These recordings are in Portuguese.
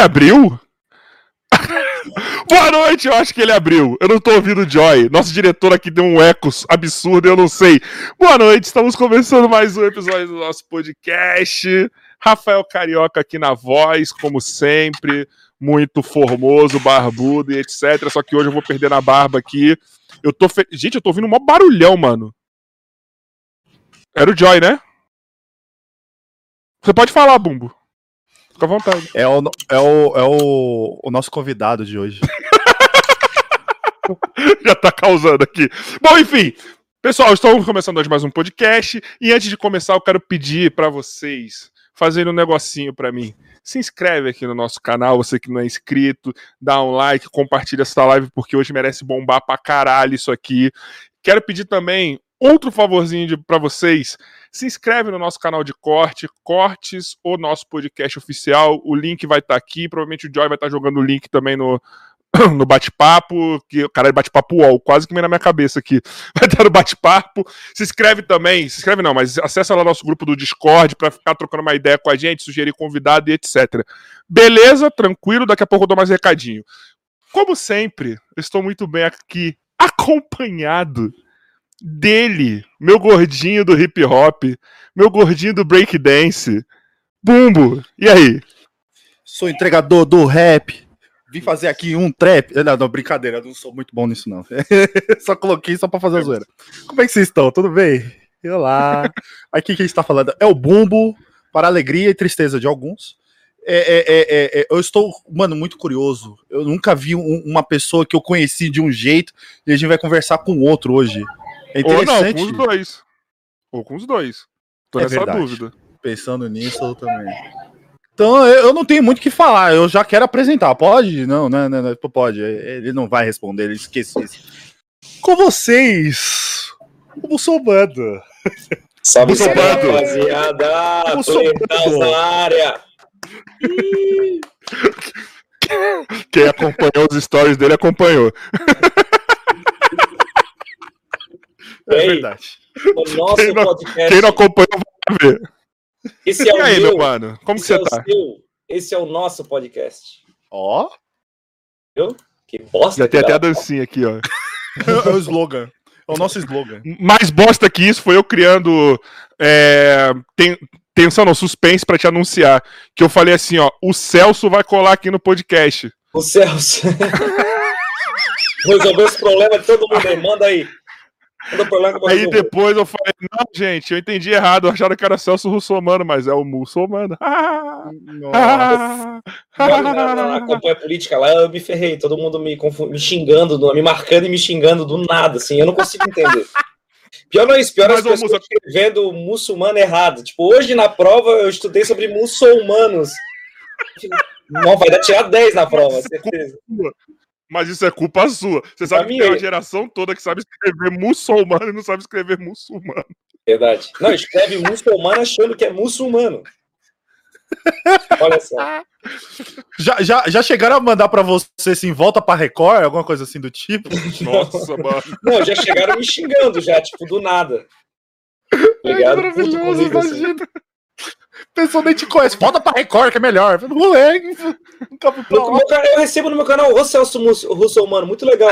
Ele abriu? Boa noite, eu acho que ele abriu. Eu não tô ouvindo o Joy. Nosso diretor aqui deu um eco absurdo, eu não sei. Boa noite, estamos começando mais um episódio do nosso podcast. Rafael Carioca aqui na voz, como sempre. Muito formoso, barbudo e etc. Só que hoje eu vou perder na barba aqui. Eu tô. Fe... Gente, eu tô ouvindo um maior barulhão, mano. Era o Joy, né? Você pode falar, Bumbo. Fica à vontade. É o, é o, é o, o nosso convidado de hoje. Já tá causando aqui. Bom, enfim. Pessoal, estamos começando hoje mais um podcast. E antes de começar, eu quero pedir para vocês fazerem um negocinho para mim. Se inscreve aqui no nosso canal, você que não é inscrito, dá um like, compartilha essa live, porque hoje merece bombar pra caralho isso aqui. Quero pedir também outro favorzinho para vocês. Se inscreve no nosso canal de corte, Cortes, o nosso podcast oficial. O link vai estar tá aqui. Provavelmente o Joy vai estar tá jogando o link também no, no bate-papo, que o cara bate-papo UOL, quase que vem na minha cabeça aqui. Vai estar no bate-papo. Se inscreve também, se inscreve não, mas acessa lá nosso grupo do Discord para ficar trocando uma ideia com a gente, sugerir convidado e etc. Beleza? Tranquilo, daqui a pouco eu dou mais recadinho. Como sempre, eu estou muito bem aqui, acompanhado dele, meu gordinho do hip hop, meu gordinho do break dance. Bumbo, e aí? Sou entregador do rap. Vim fazer aqui um trap. Não, não, brincadeira, eu não sou muito bom nisso, não. só coloquei só pra fazer a zoeira. Como é que vocês estão? Tudo bem? Olá. Aqui quem está falando é o Bumbo, para alegria e tristeza de alguns. É, é, é, é, eu estou, mano, muito curioso. Eu nunca vi um, uma pessoa que eu conheci de um jeito e a gente vai conversar com outro hoje. É interessante. Ou não, com os dois. Ou com os dois. Tô é nessa verdade. dúvida. Pensando nisso eu também. Então eu não tenho muito o que falar, eu já quero apresentar. Pode? Não, não, não, não, pode. Ele não vai responder, ele esqueceu isso. Com vocês, o muçulmano. Salve, salve, rapaziada! Na área! Quem acompanhou os stories dele acompanhou. É verdade. O nosso quem não, podcast. Quem não acompanhou vai ver. Esse é o e aí, meu, meu mano? Como que você é tá? Seu, esse é o nosso podcast. Ó. Oh. Viu? Que bosta. Já tem até a dancinha aqui, ó. é o slogan. É o nosso slogan. Mais bosta que isso foi eu criando. É, tem, tensão, não, suspense pra te anunciar. Que eu falei assim, ó. O Celso vai colar aqui no podcast. O Celso. Resolveu esse problema de todo mundo aí. Manda aí. Aí depois eu falei, não, gente, eu entendi errado, eu achava que era Celso Russomano, mas é o muçulmano. Nossa. na, campanha política lá, eu me ferrei, todo mundo me, me xingando, me marcando e me xingando do nada, assim, eu não consigo entender. Pior não é isso, pior é as pessoas muça... escrevendo muçulmano errado. Tipo, hoje na prova eu estudei sobre muçulmanos. Não, vai dar tirar 10 na prova, certeza. Mas isso é culpa sua. Você sabe que tem uma geração toda que sabe escrever muçulmano e não sabe escrever muçulmano. Verdade. Não, escreve muçulmano achando que é muçulmano. Olha só. Já, já, já chegaram a mandar para você assim, volta pra Record, alguma coisa assim do tipo? Nossa, mano. Não, já chegaram me xingando, já, tipo, do nada. Obrigado, é maravilhoso, comigo, assim. imagina. Assim pessoa nem te conhece. Volta pra Record, que é melhor. Moleque, nunca fui pra lá. Eu recebo no meu canal o Celso Russo, mano, muito legal.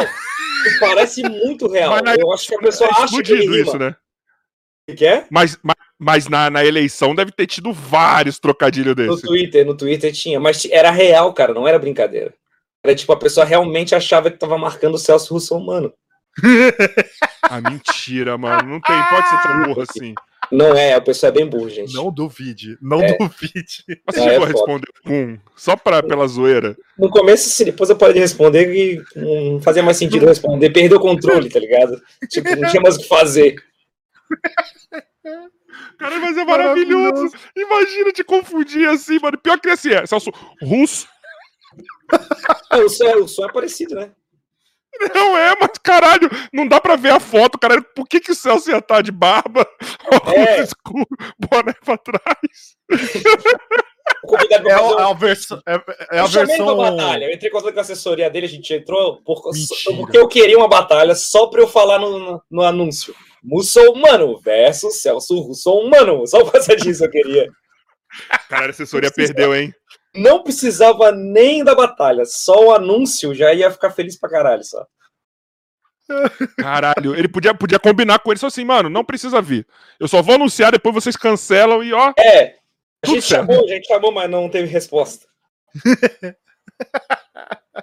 Parece muito real. eu acho que a pessoa é acha que ele isso, né? O que é? Mas, mas, mas na, na, eleição deve ter tido vários trocadilhos desses. No Twitter, no Twitter tinha. Mas era real, cara, não era brincadeira. Era tipo, a pessoa realmente achava que tava marcando o Celso Russo, mano. ah, mentira, mano. Não tem, pode ser tão burro assim. Não é, a pessoa é bem burro, gente. Não duvide, não é. duvide. Você chegou é a responder um, só pra, pela zoeira? No começo, sim, depois eu parei responder e não fazia mais sentido responder. Perdeu o controle, tá ligado? Tipo, não tinha mais o que fazer. Cara, mas é maravilhoso. maravilhoso. Imagina te confundir assim, mano. Pior que assim é. Celso, russo. É, o, som, o som é parecido, né? Não é, mas caralho, não dá pra ver a foto, cara. Por que, que o Celso ia estar de barba, é. escuro, boné pra trás? É, a, a versão. É, é a eu versão. batalha. Eu entrei em contato com a assessoria dele, a gente entrou por, porque eu queria uma batalha só pra eu falar no, no, no anúncio. Muçulmano versus Celso Russomano. Só por causa disso eu queria. Cara, a assessoria perdeu, hein? Não precisava nem da batalha, só o anúncio já ia ficar feliz pra caralho, só. Caralho, ele podia, podia combinar com ele só assim, mano, não precisa vir. Eu só vou anunciar, depois vocês cancelam e ó. É, a gente chamou, a gente chamou, mas não teve resposta.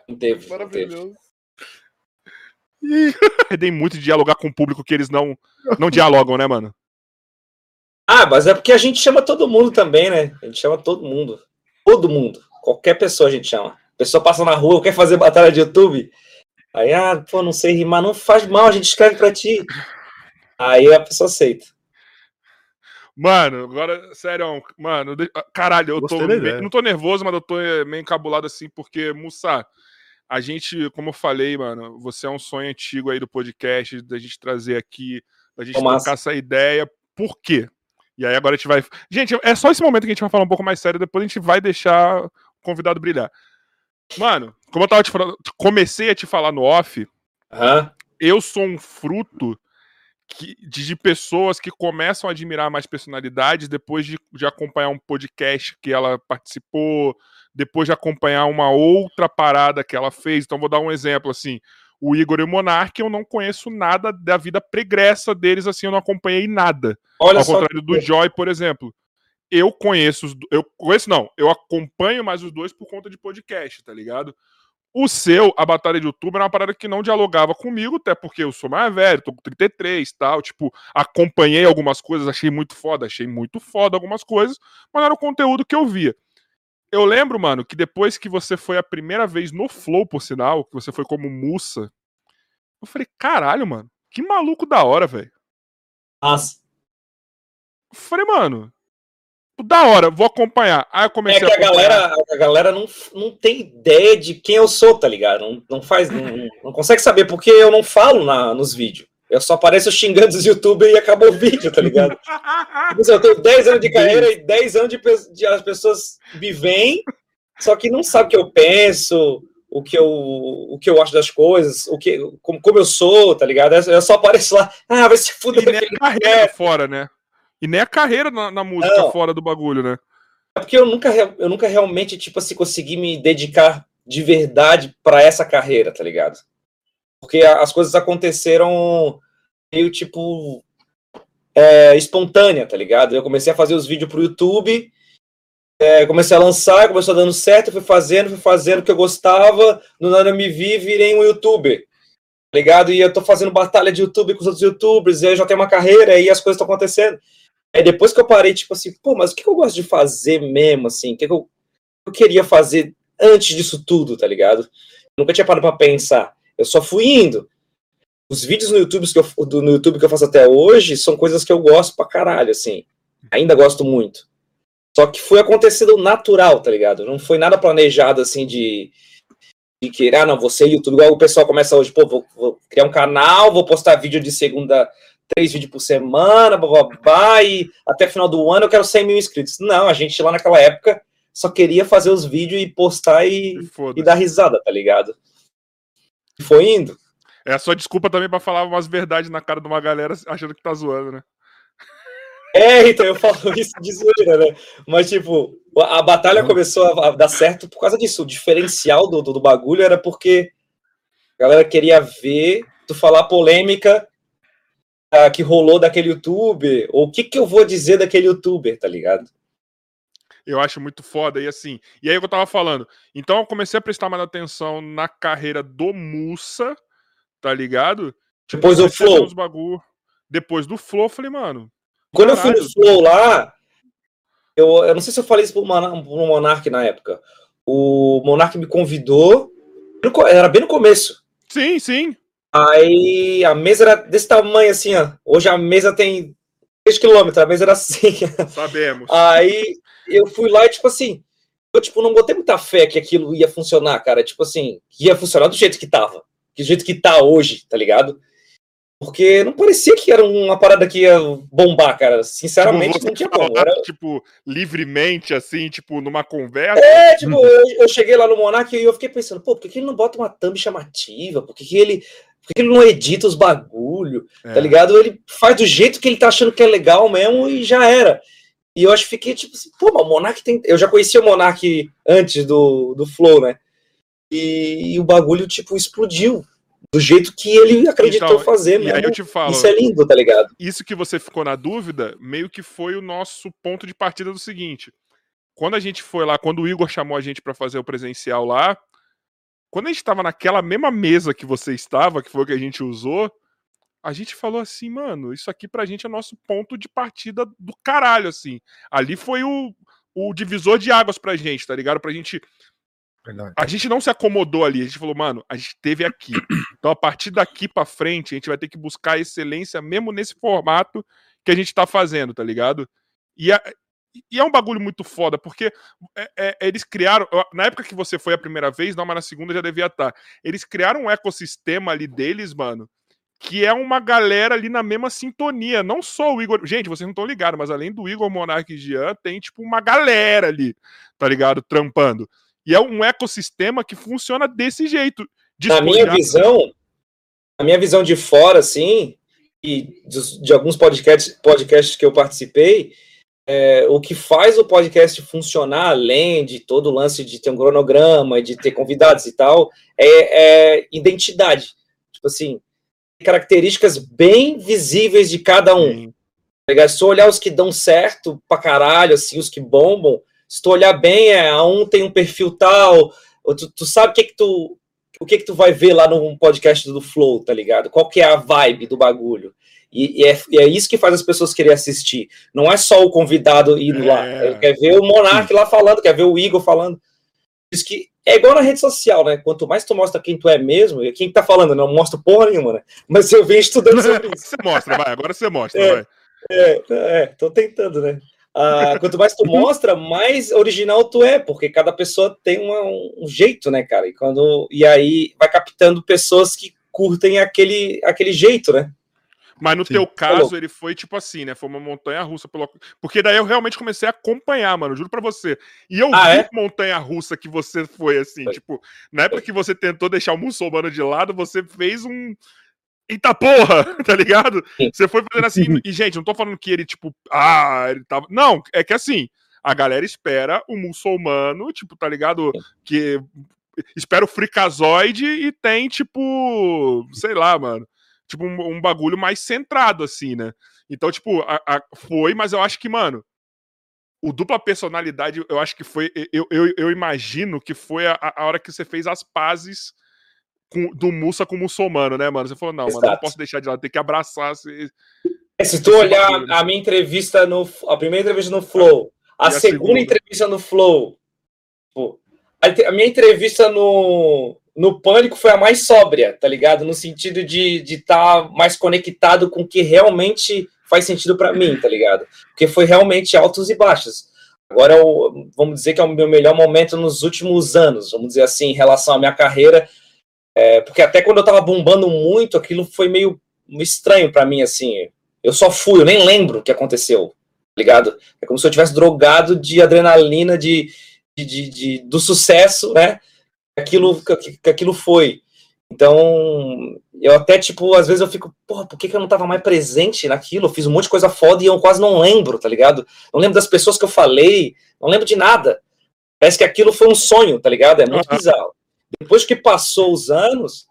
não teve. Maravilhoso. Perdem muito de dialogar com o público que eles não, não dialogam, né, mano? Ah, mas é porque a gente chama todo mundo também, né? A gente chama todo mundo. Todo mundo. Qualquer pessoa a gente chama. A pessoa passa na rua, quer fazer batalha de YouTube. Aí, ah, pô, não sei rimar, não faz mal, a gente escreve pra ti. Aí a pessoa aceita. Mano, agora, sério, mano, caralho, eu tô. Meio, não tô nervoso, mas eu tô eh, meio encabulado assim, porque, Mussa, a gente, como eu falei, mano, você é um sonho antigo aí do podcast, da gente trazer aqui, da gente Tomás. trocar essa ideia. Por quê? E aí agora a gente vai. Gente, é só esse momento que a gente vai falar um pouco mais sério, depois a gente vai deixar o convidado brilhar. Mano, como eu tava te falando, comecei a te falar no off, uhum. eu sou um fruto que, de, de, pessoas que começam a admirar mais personalidades depois de, de acompanhar um podcast que ela participou, depois de acompanhar uma outra parada que ela fez. Então, vou dar um exemplo assim. O Igor e o Monark, eu não conheço nada da vida pregressa deles, assim, eu não acompanhei nada. Olha Ao contrário do Joy, por exemplo eu conheço os. Eu conheço, não, eu acompanho mais os dois por conta de podcast, tá ligado? O seu, a Batalha de Outubro, era uma parada que não dialogava comigo, até porque eu sou mais velho, tô com 33 e tal. Tipo, acompanhei algumas coisas, achei muito foda, achei muito foda algumas coisas, mas não era o conteúdo que eu via. Eu lembro, mano, que depois que você foi a primeira vez no Flow, por sinal, que você foi como Mussa, eu falei, caralho, mano, que maluco da hora, velho. Nossa. falei, mano, da hora, vou acompanhar. Aí eu comecei é que a, a galera, a galera não, não tem ideia de quem eu sou, tá ligado? Não, não faz, não, não consegue saber, porque eu não falo na, nos vídeos. Eu só apareço xingando os youtubers e acabou o vídeo, tá ligado? Tipo assim, eu tenho 10 anos de carreira e 10 anos de, de as pessoas me veem, só que não sabem o que eu penso, o que eu, o que eu acho das coisas, o que, como, como eu sou, tá ligado? Eu só apareço lá, ah, vai se fuder. E carreira fora, né? E nem a carreira na, na música não. fora do bagulho, né? É porque eu nunca, eu nunca realmente, tipo assim, consegui me dedicar de verdade para essa carreira, tá ligado? Porque as coisas aconteceram meio, tipo, é, espontânea, tá ligado? Eu comecei a fazer os vídeos pro YouTube, é, comecei a lançar, começou dando certo, fui fazendo, fui fazendo o que eu gostava, no nada eu me vi, virei um youtuber, tá ligado? E eu tô fazendo batalha de YouTube com os outros youtubers, e eu já tenho uma carreira, e as coisas estão acontecendo. Aí depois que eu parei, tipo assim, pô, mas o que eu gosto de fazer mesmo, assim? O que eu, eu queria fazer antes disso tudo, tá ligado? Eu nunca tinha parado pra pensar. Eu só fui indo. Os vídeos no YouTube, que eu, do, no YouTube que eu faço até hoje são coisas que eu gosto pra caralho, assim. Ainda gosto muito. Só que foi acontecendo natural, tá ligado? Não foi nada planejado, assim, de, de querer, ah, não, você YouTube, igual o pessoal começa hoje, pô, vou, vou criar um canal, vou postar vídeo de segunda três vídeos por semana, babá, e até final do ano eu quero 100 mil inscritos. Não, a gente lá naquela época só queria fazer os vídeos e postar e, e dar risada, tá ligado? Foi indo. É a sua desculpa também para falar umas verdades na cara de uma galera achando que tá zoando, né? É, então eu falo isso de zoeira, né? Mas, tipo, a batalha começou a dar certo por causa disso. O diferencial do, do, do bagulho era porque a galera queria ver tu falar polêmica que rolou daquele youtuber, ou o que, que eu vou dizer daquele youtuber, tá ligado? Eu acho muito foda, e assim, e aí eu tava falando, então eu comecei a prestar mais atenção na carreira do Mussa, tá ligado? Tipo, Depois do Flow. Bagulho. Depois do Flow, eu falei, mano. Quando caralho, eu fui no Flow lá, eu, eu não sei se eu falei isso pro, pro Monark na época. O Monark me convidou, era bem no começo. Sim, sim. Aí a mesa era desse tamanho assim, ó. Hoje a mesa tem 3 km, a mesa era assim. Sabemos. Aí eu fui lá e, tipo assim, eu tipo, não botei muita fé que aquilo ia funcionar, cara. Tipo assim, ia funcionar do jeito que tava. Do jeito que tá hoje, tá ligado? Porque não parecia que era uma parada que ia bombar, cara. Sinceramente, tipo, não tinha como. Era... Tipo, livremente, assim, tipo, numa conversa. É, tipo, eu, eu cheguei lá no Monark e eu fiquei pensando, pô, por que, que ele não bota uma thumb chamativa? Por que, que ele Por que ele não edita os bagulho, tá é. tá ligado? Ele faz do jeito que ele tá achando que é legal mesmo e já era. E eu acho que fiquei tipo assim, pô, mas o Monark tem. Eu já conhecia o Monark antes do, do Flow, né? E, e o bagulho, tipo, explodiu do jeito que ele acreditou então, fazer mesmo. aí eu te falo, isso é lindo, tá ligado? Isso que você ficou na dúvida, meio que foi o nosso ponto de partida do seguinte. Quando a gente foi lá, quando o Igor chamou a gente para fazer o presencial lá, quando a gente estava naquela mesma mesa que você estava, que foi o que a gente usou, a gente falou assim, mano, isso aqui pra gente é nosso ponto de partida do caralho, assim. Ali foi o, o divisor de águas pra gente, tá ligado? Pra gente Verdade. A gente não se acomodou ali, a gente falou, mano, a gente teve aqui. Então, a partir daqui para frente, a gente vai ter que buscar excelência mesmo nesse formato que a gente tá fazendo, tá ligado? E, a, e é um bagulho muito foda, porque é, é, eles criaram. Na época que você foi a primeira vez, não, mas na segunda já devia estar. Tá. Eles criaram um ecossistema ali deles, mano, que é uma galera ali na mesma sintonia. Não só o Igor. Gente, vocês não estão ligados, mas além do Igor Monark e Jean, tem, tipo, uma galera ali, tá ligado? Trampando. E é um ecossistema que funciona desse jeito. Na minha visão, a minha visão de fora, assim, e de, de alguns podcasts, podcasts que eu participei, é, o que faz o podcast funcionar, além de todo o lance de ter um cronograma, de ter convidados e tal, é, é identidade. Tipo assim, características bem visíveis de cada um. Sim. Se eu olhar os que dão certo pra caralho, assim, os que bombam, se tu olhar bem, é, a um tem um perfil tal, tu, tu sabe o que que tu o que que tu vai ver lá no podcast do Flow, tá ligado? Qual que é a vibe do bagulho? E, e, é, e é, isso que faz as pessoas querer assistir. Não é só o convidado indo é. lá. Ele quer ver o Monark lá falando, quer ver o Igor falando. Isso que é igual na rede social, né? Quanto mais tu mostra quem tu é mesmo, e quem tá falando, não mostra porra nenhuma, né? Mas eu venho estudando sobre isso. Você mostra, vai, agora você mostra, é, vai. É, é, tô tentando, né? Ah, quanto mais tu mostra, mais original tu é, porque cada pessoa tem uma, um jeito, né, cara? E, quando, e aí vai captando pessoas que curtem aquele, aquele jeito, né? Mas no Sim. teu caso, ele foi tipo assim, né? Foi uma montanha russa. Pelo... Porque daí eu realmente comecei a acompanhar, mano, juro pra você. E eu ah, vi é? montanha russa que você foi, assim, foi. tipo, na época que você tentou deixar o muçulmano de lado, você fez um Eita porra, tá ligado? Você foi fazendo assim. E, gente, não tô falando que ele, tipo, ah, ele tava. Não, é que assim, a galera espera o muçulmano, tipo, tá ligado? Que espera o fricazoide e tem, tipo, sei lá, mano. Tipo, um, um bagulho mais centrado, assim, né? Então, tipo, a, a, foi, mas eu acho que, mano, o dupla personalidade, eu acho que foi. Eu, eu, eu imagino que foi a, a hora que você fez as pazes com, do Mussa com o muçulmano, né, mano? Você falou, não, Exato. mano, não posso deixar de lado, tem que abraçar. Se, é, se tu olhar bagulho. a minha entrevista no. A primeira entrevista no Flow, a, segunda, segunda, entrevista no Flow, pô, a, minha entrevista no, no Pânico foi a mais sóbria, tá ligado? No sentido de estar tá mais conectado com o que realmente faz sentido para mim, tá ligado? Porque foi realmente altos e baixos. Agora, eu, vamos dizer que é o meu melhor momento nos últimos anos, vamos dizer assim, em relação à minha carreira, é, porque até quando eu tava bombando muito, aquilo foi meio estranho para mim, assim. Eu só fui, eu nem lembro o que aconteceu, tá ligado? É como se eu tivesse drogado de adrenalina, de, de, de, de do sucesso, né? Aquilo, que, aquilo foi. Então, eu até, tipo, às vezes eu fico, porra, por que, que eu não tava mais presente naquilo? Eu fiz um monte de coisa foda e eu quase não lembro, tá ligado? Não lembro das pessoas que eu falei, não lembro de nada. Parece que aquilo foi um sonho, tá ligado? É muito bizarro. Depois que passou os anos,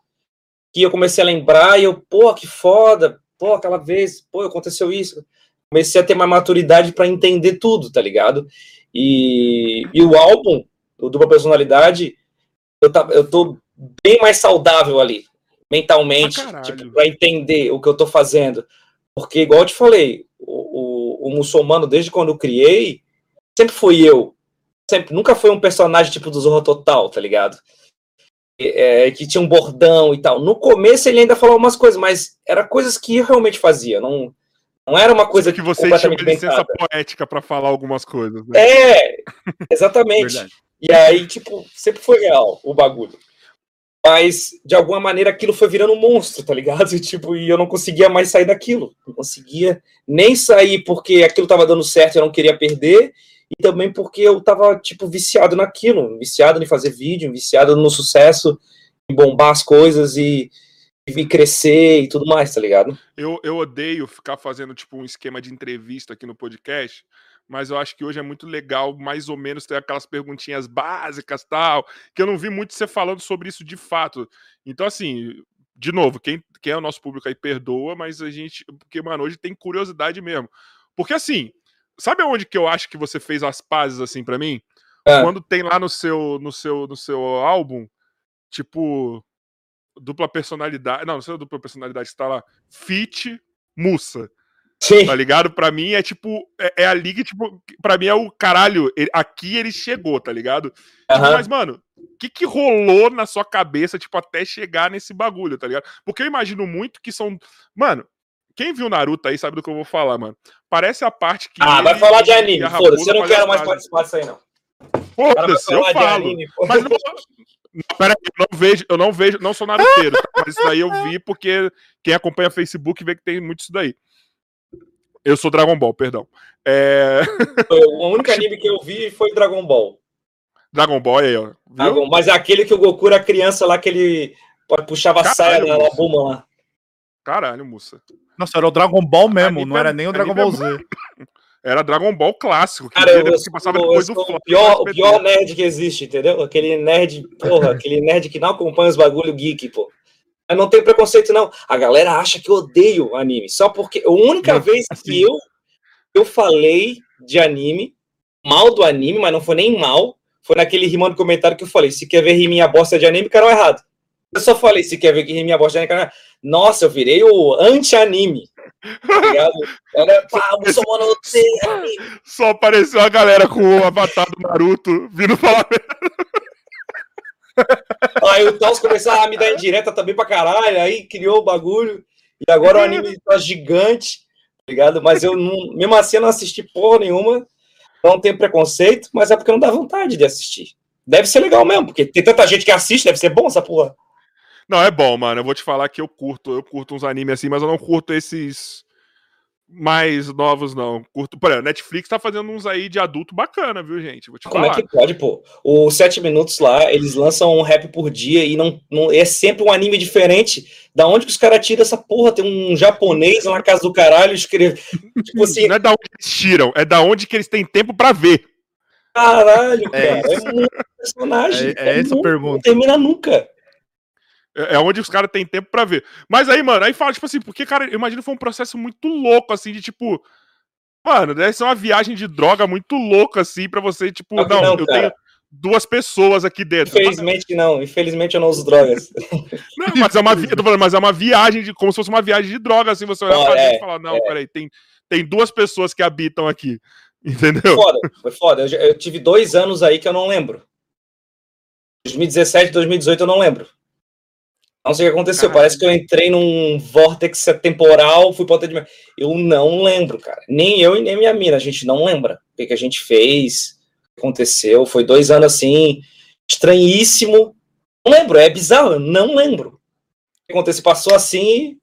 que eu comecei a lembrar, e eu, pô, que foda, pô, aquela vez, pô, aconteceu isso. Comecei a ter mais maturidade para entender tudo, tá ligado? E, e o álbum, o Dupla Personalidade, eu, tá, eu tô bem mais saudável ali, mentalmente, ah, tipo, para entender o que eu tô fazendo. Porque, igual eu te falei, o, o, o muçulmano, desde quando eu criei, sempre fui eu. Sempre, nunca foi um personagem tipo do Zorro Total, tá ligado? é, que tinha um bordão e tal. No começo ele ainda falou umas coisas, mas era coisas que eu realmente fazia, não, não era uma coisa que você tinha licença poética para falar algumas coisas. Né? É, exatamente. e aí, tipo, sempre foi real o bagulho. Mas, de alguma maneira, aquilo foi virando um monstro, tá ligado? E, tipo, e eu não conseguia mais sair daquilo. Não conseguia nem sair porque aquilo tava dando certo e eu não queria perder e também porque eu tava, tipo, viciado naquilo, viciado em fazer vídeo, viciado no sucesso, em bombar as coisas e, e crescer e tudo mais, tá ligado? Eu, eu odeio ficar fazendo tipo um esquema de entrevista aqui no podcast, mas eu acho que hoje é muito legal, mais ou menos, ter aquelas perguntinhas básicas tal, que eu não vi muito você falando sobre isso de fato. Então, assim, de novo, quem, quem é o nosso público aí perdoa, mas a gente. Porque, mano, hoje tem curiosidade mesmo. Porque, assim, sabe aonde que eu acho que você fez as pazes, assim, para mim? É. Quando tem lá no seu, no seu, no seu álbum, tipo, dupla personalidade. Não, não sei a dupla personalidade que tá lá. Fit Mussa. Sim. Tá ligado? Pra mim é tipo. É, é a liga, tipo. Pra mim é o caralho. Ele, aqui ele chegou, tá ligado? Uhum. Tipo, mas, mano, o que que rolou na sua cabeça, tipo, até chegar nesse bagulho, tá ligado? Porque eu imagino muito que são. Mano, quem viu Naruto aí sabe do que eu vou falar, mano. Parece a parte que. Ah, vai falar de anime, foda-se. Eu não quero mais participar disso aí, não. Foda-se, eu falo. Anime, mas não, Peraí, eu não vejo, eu não vejo, não sou naruteiro, tá? mas isso daí eu vi porque quem acompanha Facebook vê que tem muito isso daí. Eu sou Dragon Ball, perdão. É... O único anime que eu vi foi Dragon Ball. Dragon Ball aí, ó. Dragon, mas é aquele que o Goku era criança lá, que ele puxava a saia na Buma lá. Caralho, moça. Nossa, era o Dragon Ball mesmo, não era nem o Dragon Ball Z. Era Dragon Ball clássico, que, Cara, eu, que passava eu, depois eu, do o pior, o pior nerd que existe, entendeu? Aquele nerd, porra, aquele nerd que não acompanha os bagulho geek, pô. Eu não tenho preconceito, não. A galera acha que eu odeio anime. Só porque a única não, vez assim. que eu, eu falei de anime, mal do anime, mas não foi nem mal, foi naquele rimando comentário que eu falei: se quer ver riminha bosta de anime, canal errado. Eu só falei: se quer ver riminha bosta de anime, canal errado. Nossa, eu virei o anti-anime. Tá Era, pá, Só apareceu a galera com o avatar do Naruto vindo falar. Aí o Taos começou a me dar indireta também pra caralho, aí criou o bagulho. E agora o anime tá gigante, tá ligado? Mas eu não, mesmo assim eu não assisti porra nenhuma. Não tenho preconceito, mas é porque não dá vontade de assistir. Deve ser legal mesmo, porque tem tanta gente que assiste, deve ser bom essa porra. Não, é bom, mano. Eu vou te falar que eu curto, eu curto uns animes assim, mas eu não curto esses mais novos, não. Curto. Por exemplo, Netflix tá fazendo uns aí de adulto bacana, viu, gente? Vou te Como é falar. é que pode, pô? Os sete minutos lá, eles lançam um rap por dia e não, não é sempre um anime diferente. Da onde que os caras tiram essa porra? Tem um japonês lá na casa do caralho escreve. Tipo assim. Não é da onde eles tiram, é da onde que eles têm tempo para ver. Caralho, é cara. É, é muito personagem. É, é, é essa a pergunta. Não termina nunca. É, é onde os caras têm tempo para ver. Mas aí, mano, aí fala, tipo assim, porque, cara, eu imagino que foi um processo muito louco, assim, de tipo. Mano, deve ser uma viagem de droga muito louca, assim, para você, tipo, não, não eu cara. tenho duas pessoas aqui dentro. Infelizmente não, infelizmente eu não uso drogas. Não, mas é uma, falando, mas é uma viagem, de, como se fosse uma viagem de droga, assim, você olhar pra é, e falar, não, é. peraí, tem, tem duas pessoas que habitam aqui, entendeu? Foi foda, foi foda. Eu, eu tive dois anos aí que eu não lembro. 2017, 2018 eu não lembro. Não sei o que aconteceu. Caramba. Parece que eu entrei num vórtex temporal, fui pra outra. Eu não lembro, cara. Nem eu e nem minha mina. A gente não lembra o que, que a gente fez, o que aconteceu. Foi dois anos assim, estranhíssimo. Não lembro, é bizarro, eu não lembro. O que aconteceu? Passou assim.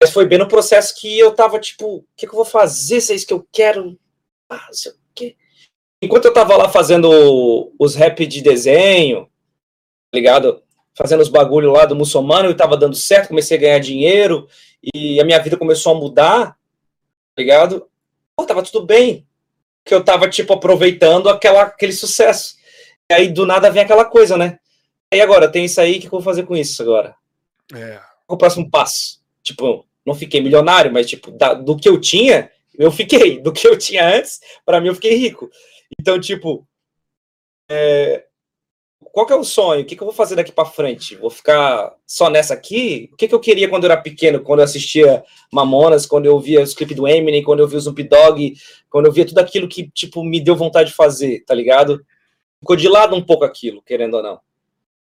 Mas foi bem no processo que eu tava tipo, o que, que eu vou fazer? Se é isso que eu quero. Ah, não sei o quê. Enquanto eu tava lá fazendo os rap de desenho, tá ligado? Fazendo os bagulho lá do muçulmano e tava dando certo, comecei a ganhar dinheiro e a minha vida começou a mudar, tá ligado? Pô, tava tudo bem, que eu tava, tipo, aproveitando aquela, aquele sucesso. E aí, do nada, vem aquela coisa, né? E agora, tem isso aí, o que eu vou fazer com isso agora? É. O próximo passo? Tipo, não fiquei milionário, mas, tipo, da, do que eu tinha, eu fiquei. Do que eu tinha antes, para mim, eu fiquei rico. Então, tipo, é, qual que é o sonho? O que, que eu vou fazer daqui para frente? Vou ficar só nessa aqui? O que, que eu queria quando eu era pequeno, quando eu assistia Mamonas, quando eu via os clipes do Eminem, quando eu via o Snoop Dogg, quando eu via tudo aquilo que, tipo, me deu vontade de fazer, tá ligado? Ficou de lado um pouco aquilo, querendo ou não.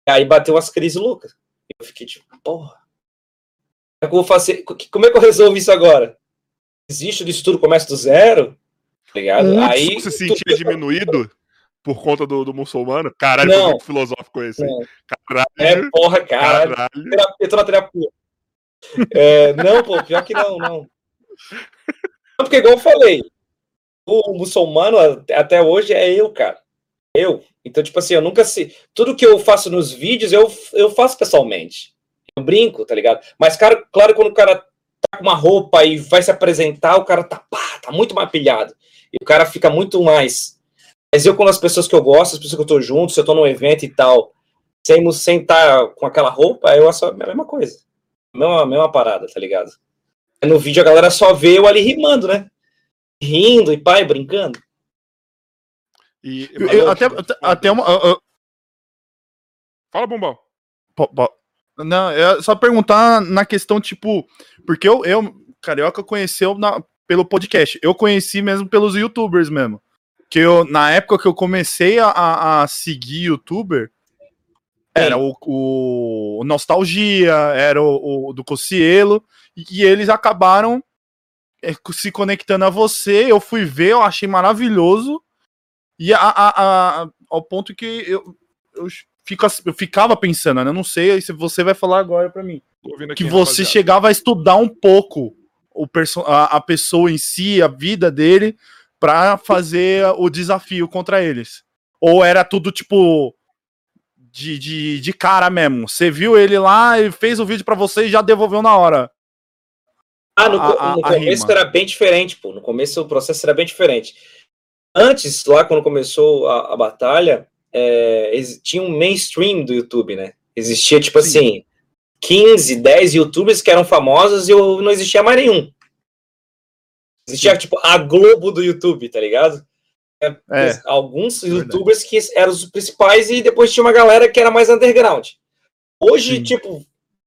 Aí bateu as crises loucas. Eu fiquei tipo, porra. Como é que eu vou fazer? Como é que eu resolvo isso agora? Existe disso tudo, começa do zero? Tá ligado? Aí. Você se sentia diminuído? Por conta do, do muçulmano? Caralho, não, foi muito filosófico esse. Caralho. É, porra, caralho. caralho. Terapia, tô na terapia. É, não, pô, pior que não, não. Porque, igual eu falei, o muçulmano até hoje é eu, cara. Eu. Então, tipo assim, eu nunca sei. Tudo que eu faço nos vídeos, eu, eu faço pessoalmente. Eu brinco, tá ligado? Mas, cara, claro, quando o cara tá com uma roupa e vai se apresentar, o cara tá, pá, tá muito mais pilhado. E o cara fica muito mais. Mas eu, quando as pessoas que eu gosto, as pessoas que eu tô junto, se eu tô num evento e tal, sem, estar tá com aquela roupa, eu acho a mesma coisa. A mesma, a mesma parada, tá ligado? No vídeo a galera só vê eu ali rimando, né? Rindo e pai, brincando. E, eu, até, até uma. Uh, uh... Fala, Bombal. Não, é só perguntar na questão, tipo, porque eu, eu Carioca conheceu na, pelo podcast. Eu conheci mesmo pelos youtubers mesmo. Que eu, na época que eu comecei a, a seguir youtuber, era o, o, Nostalgia, era o, o do Cocielo, e eles acabaram é, se conectando a você. Eu fui ver, eu achei maravilhoso. E a, a, a ao ponto que eu, eu, fico, eu ficava pensando, né? Eu não sei se você vai falar agora para mim. que você rapaziada. chegava a estudar um pouco o a, a pessoa em si, a vida dele, para fazer o desafio contra eles. Ou era tudo tipo de, de, de cara mesmo. Você viu ele lá e fez o vídeo para você e já devolveu na hora. Ah, no, a, no começo era bem diferente, pô. No começo o processo era bem diferente. Antes, lá quando começou a, a batalha, é, tinha um mainstream do YouTube, né? Existia, tipo Sim. assim, 15, 10 youtubers que eram famosos e eu não existia mais nenhum. Existia, tipo, a Globo do YouTube, tá ligado? É, é, alguns youtubers que eram os principais e depois tinha uma galera que era mais underground. Hoje, Sim. tipo,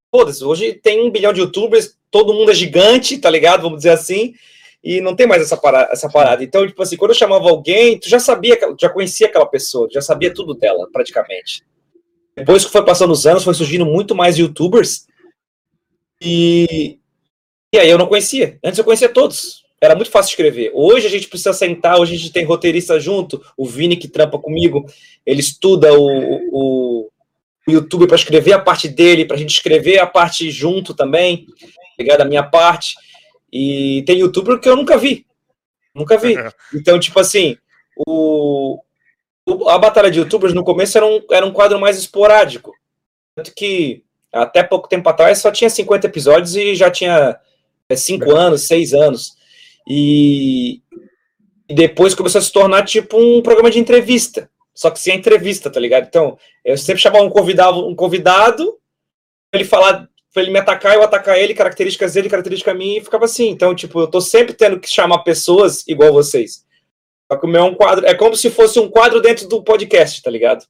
foda-se, hoje tem um bilhão de youtubers, todo mundo é gigante, tá ligado? Vamos dizer assim, e não tem mais essa parada, essa parada. Então, tipo assim, quando eu chamava alguém, tu já sabia, já conhecia aquela pessoa, já sabia tudo dela, praticamente. Depois que foi passando os anos, foi surgindo muito mais youtubers, e, e aí eu não conhecia. Antes eu conhecia todos, era muito fácil escrever. Hoje a gente precisa sentar, hoje a gente tem roteirista junto, o Vini que trampa comigo, ele estuda o, o, o YouTube para escrever a parte dele, para a gente escrever a parte junto também, ligado a minha parte. E tem youtuber que eu nunca vi. Nunca vi. Então, tipo assim, o, a batalha de youtubers no começo era um, era um quadro mais esporádico. Tanto que até pouco tempo atrás só tinha 50 episódios e já tinha 5 é, anos, 6 anos. E, e depois começou a se tornar tipo um programa de entrevista. Só que sem entrevista, tá ligado? Então, eu sempre chamava um convidado, um convidado pra ele falar, pra ele me atacar, eu atacar ele, características dele, características minha, e ficava assim. Então, tipo, eu tô sempre tendo que chamar pessoas igual vocês. Só que o meu é um quadro, é como se fosse um quadro dentro do podcast, tá ligado?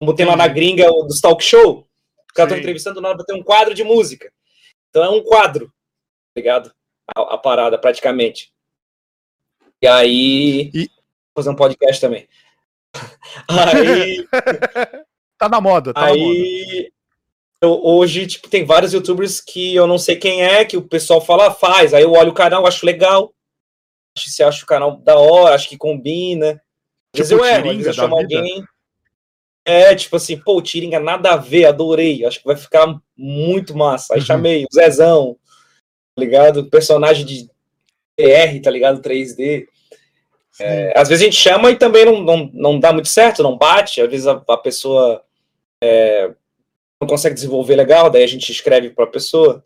Como tem lá na gringa dos talk show, os caras estão entrevistando nada pra ter um quadro de música. Então é um quadro, tá ligado? A, a parada praticamente. E aí. E... Vou fazer um podcast também. aí. tá na moda, tá aí, na moda. Eu, hoje, tipo, tem vários youtubers que eu não sei quem é, que o pessoal fala, ah, faz. Aí eu olho o canal, acho legal. Acho se acho o canal da hora, acho que combina. Às tipo, eu erro, às vezes eu chamo alguém. É, tipo assim, pô, Tiringa nada a ver, adorei. Acho que vai ficar muito massa. Aí uhum. chamei o Zezão, ligado? Personagem de PR, tá ligado? 3D. É, às vezes a gente chama e também não, não, não dá muito certo, não bate, às vezes a, a pessoa é, não consegue desenvolver legal, daí a gente escreve para a pessoa.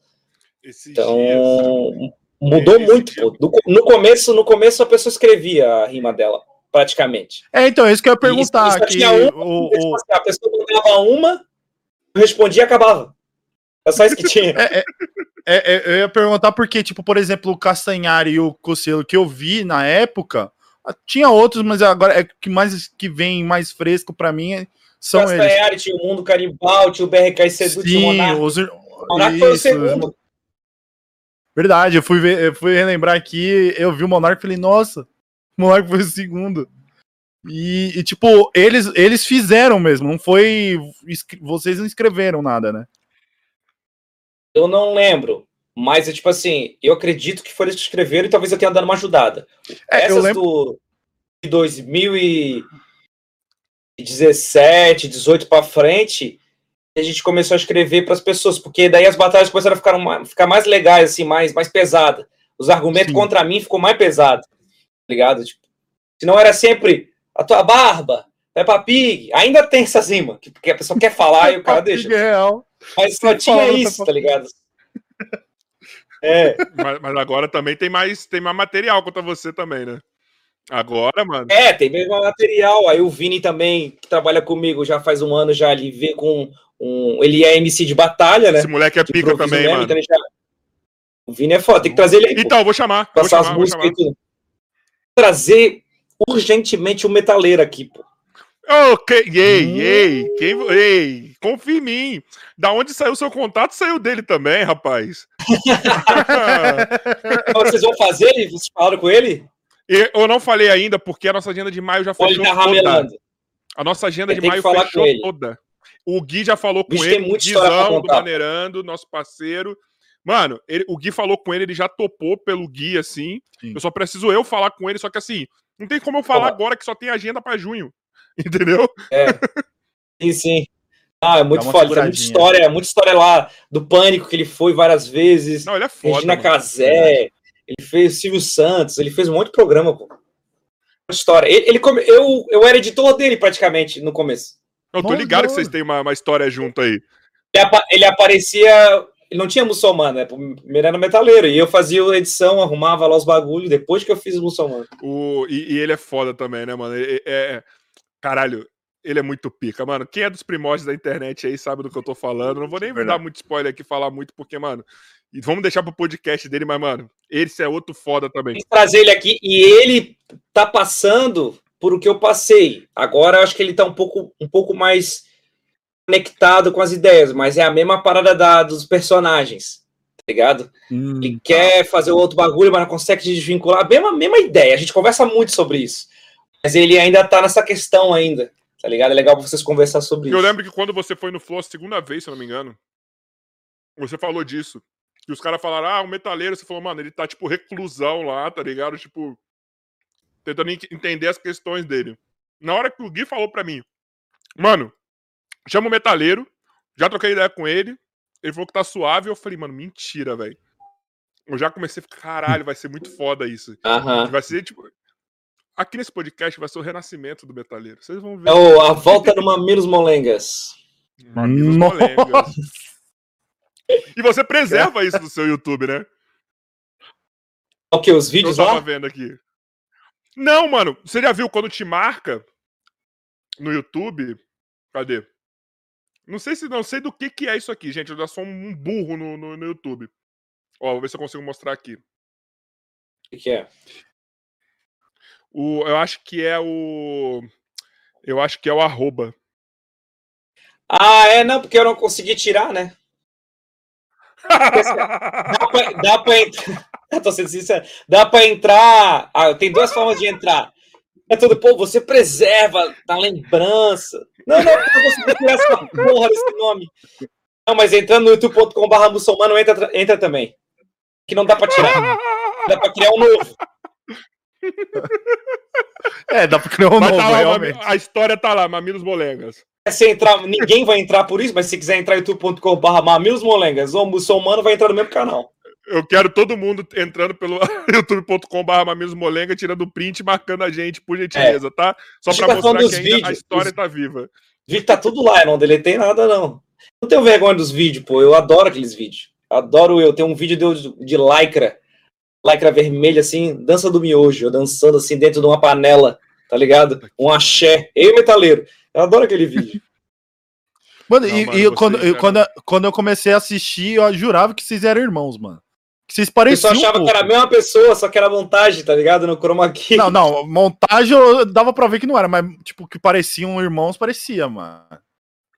Esses então, dias, mudou muito. Dia... No, no, começo, no começo a pessoa escrevia a rima dela, praticamente. É, então, é isso que eu ia perguntar. Isso, isso uma, o, o... A pessoa mandava uma, eu respondia e acabava. É só isso que tinha. é, é, é, é, eu ia perguntar porque, tipo, por exemplo, o Castanhari e o Cocielo que eu vi na época, tinha outros, mas agora é que mais que vem mais fresco para mim é, são Castanhari, eles. Tinha o Mundo Canibal, tinha o BRK Sedu, tinha o Monark. Os... Monark foi o segundo. Verdade, eu fui, ver, eu fui relembrar aqui, eu vi o Monark e falei, nossa, o Monark foi o segundo. E, e, tipo, eles, eles fizeram mesmo, não foi. Vocês não escreveram nada, né? Eu não lembro. Mas é tipo assim, eu acredito que foi eles que escreveram e talvez eu tenha dado uma ajudada. É, Essas lembro... do de 2017, 18 para frente, a gente começou a escrever para as pessoas, porque daí as batalhas começaram a ficar, ficar mais legais, assim, mais, mais pesadas. Os argumentos Sim. contra mim ficou mais pesado, tá ligado? Tipo, se não era sempre a tua barba, Peppa Pig, ainda tem essa zima, porque a pessoa quer falar e o cara deixa. É real. Mas só tinha isso, tá ligado? É. Mas, mas, agora também tem mais, tem mais material contra você também, né? Agora, mano. É, tem mais material. Aí o Vini também, que trabalha comigo já faz um ano, já ele vê com um. Ele é MC de batalha, né? Esse moleque é pica também, mesmo, mano. Então já... O Vini é foda, tem que trazer ele aí. Então, pô. vou chamar. Passar vou as músicas e tudo. Trazer urgentemente o metaleiro aqui, pô. Ok, ei, ei, quem, ei, confia em mim. Da onde saiu o seu contato, saiu dele também, rapaz. Vocês vão fazer? Vocês falaram com ele? Eu não falei ainda, porque a nossa agenda de maio já fechou tá toda. A nossa agenda de maio fechou toda. O Gui já falou com Bicho, ele, o Guizão do Maneirando, nosso parceiro. Mano, ele, o Gui falou com ele, ele já topou pelo Gui, assim. Sim. Eu só preciso eu falar com ele, só que assim, não tem como eu falar agora que só tem agenda para junho. Entendeu? É. Sim, sim. Ah, é muito foda. Tem muita história, muita história lá do pânico que ele foi várias vezes. Não, ele é foda. Regina Casé, ele fez Silvio Santos, ele fez um monte de programa, pô. História. Ele, ele come... eu, eu era editor dele praticamente no começo. Eu tô ligado que vocês têm uma, uma história junto aí. Ele, apa ele aparecia ele não tinha muçulmano, né? Primeiro era metaleiro. E eu fazia a edição, arrumava lá os bagulhos depois que eu fiz o muçulmano. O, e, e ele é foda também, né, mano? É, é, Caralho, ele é muito pica, mano. Quem é dos primórdios da internet aí sabe do que eu tô falando. Não vou nem Verdade. dar muito spoiler aqui, falar muito, porque, mano. E vamos deixar pro podcast dele, mas, mano, esse é outro foda também. Vou trazer ele aqui e ele tá passando por o que eu passei. Agora eu acho que ele tá um pouco, um pouco mais conectado com as ideias, mas é a mesma parada da, dos personagens, tá ligado? Hum, ele tá. quer fazer o outro bagulho, mas não consegue se desvincular. A mesma, mesma ideia, a gente conversa muito sobre isso. Mas ele ainda tá nessa questão ainda, tá ligado? É legal vocês conversar sobre eu isso. Eu lembro que quando você foi no Flow a segunda vez, se eu não me engano, você falou disso. E os caras falaram, ah, o metaleiro, você falou, mano, ele tá, tipo, reclusão lá, tá ligado? Tipo, tentando entender as questões dele. Na hora que o Gui falou pra mim, mano, chama o metaleiro, já troquei ideia com ele, ele falou que tá suave, eu falei, mano, mentira, velho. Eu já comecei a ficar, caralho, vai ser muito foda isso. Uhum. Vai ser, tipo, Aqui nesse podcast vai ser o renascimento do metaleiro. Vocês vão ver. É o, a volta no Mamilos Molengas. Mamilos Molengas. E você preserva isso no seu YouTube, né? O que? Os vídeos Eu tava lá? vendo aqui. Não, mano. Você já viu quando te marca no YouTube? Cadê? Não sei se não sei do que que é isso aqui, gente. Eu já sou um burro no, no, no YouTube. Ó, vou ver se eu consigo mostrar aqui. O que, que é? O, eu acho que é o. Eu acho que é o arroba. Ah, é, não, porque eu não consegui tirar, né? dá pra, dá pra entrar. tô sendo sincero. Dá pra entrar. Ah, tem duas formas de entrar. É tudo, pô, você preserva da lembrança. Não, não, eu não consegui tirar essa porra desse nome. Não, mas entrando no youtube.com.br muçulmano entra, entra também. Que não dá pra tirar. Dá pra criar um novo. É, dá pra criar um mas novo, tá realmente. A história tá lá, Mamilos Molengas. Se entrar, ninguém vai entrar por isso, mas se quiser entrar youtube.com.br Mamilos Molengas ou muçulmano, vai entrar no mesmo canal. Eu quero todo mundo entrando pelo youtube.com.br Mamilos Molenga, tirando print e marcando a gente, por gentileza, é. tá? Só pra tá mostrar que ainda vídeos, a história os... tá viva. Vídeo tá tudo lá, eu não deletei nada, não. Não tenho vergonha dos vídeos, pô. Eu adoro aqueles vídeos. Adoro eu. Tem um vídeo de, de lycra lycra vermelha, assim, dança do miojo, dançando assim dentro de uma panela, tá ligado? Um axé, eu metaleiro. Eu adoro aquele vídeo. Mano, Não, e, mano, e quando, eu, quando, quando eu comecei a assistir, eu jurava que vocês eram irmãos, mano. Que vocês pareciam. Eu só achava um que era a mesma pessoa, só que era montagem, tá ligado? No chroma key. Não, não, montagem eu dava pra ver que não era, mas, tipo, que pareciam irmãos, parecia, mano.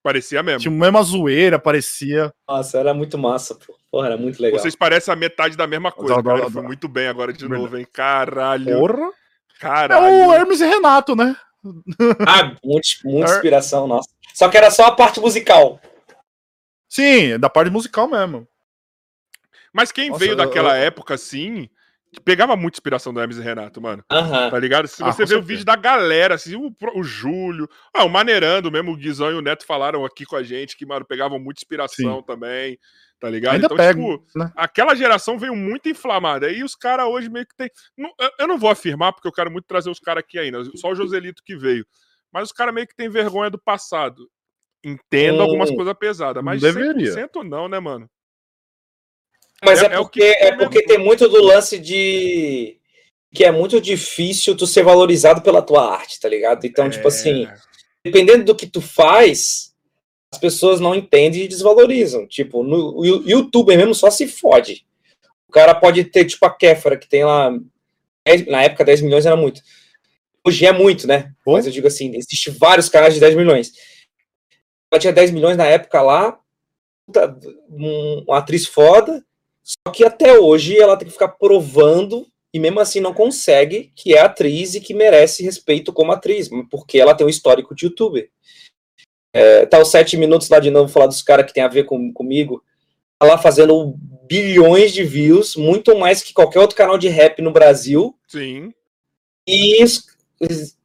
Parecia mesmo. Tinha mesma zoeira, parecia. Nossa, era muito massa, pô. Porra, era muito legal. Vocês parecem a metade da mesma coisa. Adoro, cara. Foi muito bem agora de novo, hein? Caralho. Porra. Caralho. É o Hermes e Renato, né? Ah, muito, muita inspiração, nossa. Só que era só a parte musical. Sim, da parte musical mesmo. Mas quem nossa, veio daquela eu... época, assim, pegava muita inspiração do Hermes e Renato, mano. Uhum. Tá ligado? Se ah, você vê certeza. o vídeo da galera, assim, o, o Júlio, ah, o Maneirando mesmo, o Guizão e o Neto falaram aqui com a gente que, mano, pegavam muita inspiração Sim. também, tá ligado? Ainda então, pego, tipo, né? aquela geração veio muito inflamada. E os caras hoje meio que tem. Eu não vou afirmar, porque eu quero muito trazer os caras aqui ainda, só o Joselito que veio. Mas os caras meio que tem vergonha do passado. Entendo hum, algumas coisas pesadas, mas deveria. 100% não, né, mano? Mas é, é porque, é, é porque tem muito do lance de que é muito difícil tu ser valorizado pela tua arte, tá ligado? Então, tipo é... tipo assim, dependendo do que tu faz, as pessoas não entendem e desvalorizam. Tipo, no YouTube mesmo só se fode. O cara pode ter, tipo, a Kéfera, que tem lá. Na época, 10 milhões era muito. Hoje é muito, né? Oh. Mas eu digo assim, existe vários canais de 10 milhões. Ela tinha 10 milhões na época lá, uma atriz foda, só que até hoje ela tem que ficar provando e mesmo assim não consegue que é atriz e que merece respeito como atriz, porque ela tem um histórico de youtuber. É, tá os sete minutos lá de novo falar dos caras que tem a ver com, comigo. Tá lá fazendo bilhões de views, muito mais que qualquer outro canal de rap no Brasil. Sim. E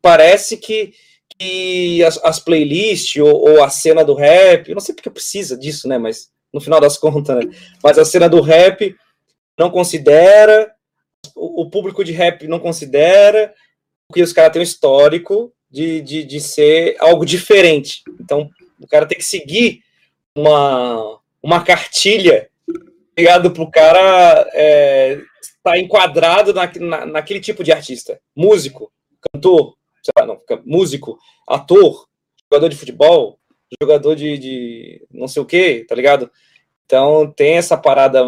parece que, que as, as playlists ou, ou, a cena do rap, eu não sei porque precisa disso, né? Mas no final das contas, né? Mas a cena do rap não considera, o, público de rap não considera, porque os caras têm um histórico de, de, de ser algo diferente. Então, o cara tem que seguir uma, uma cartilha ligado para o cara é, tá enquadrado na, na, naquele tipo de artista. Músico, cantor, lá, não, músico, ator, jogador de futebol, jogador de, de não sei o que, tá ligado? Então tem essa parada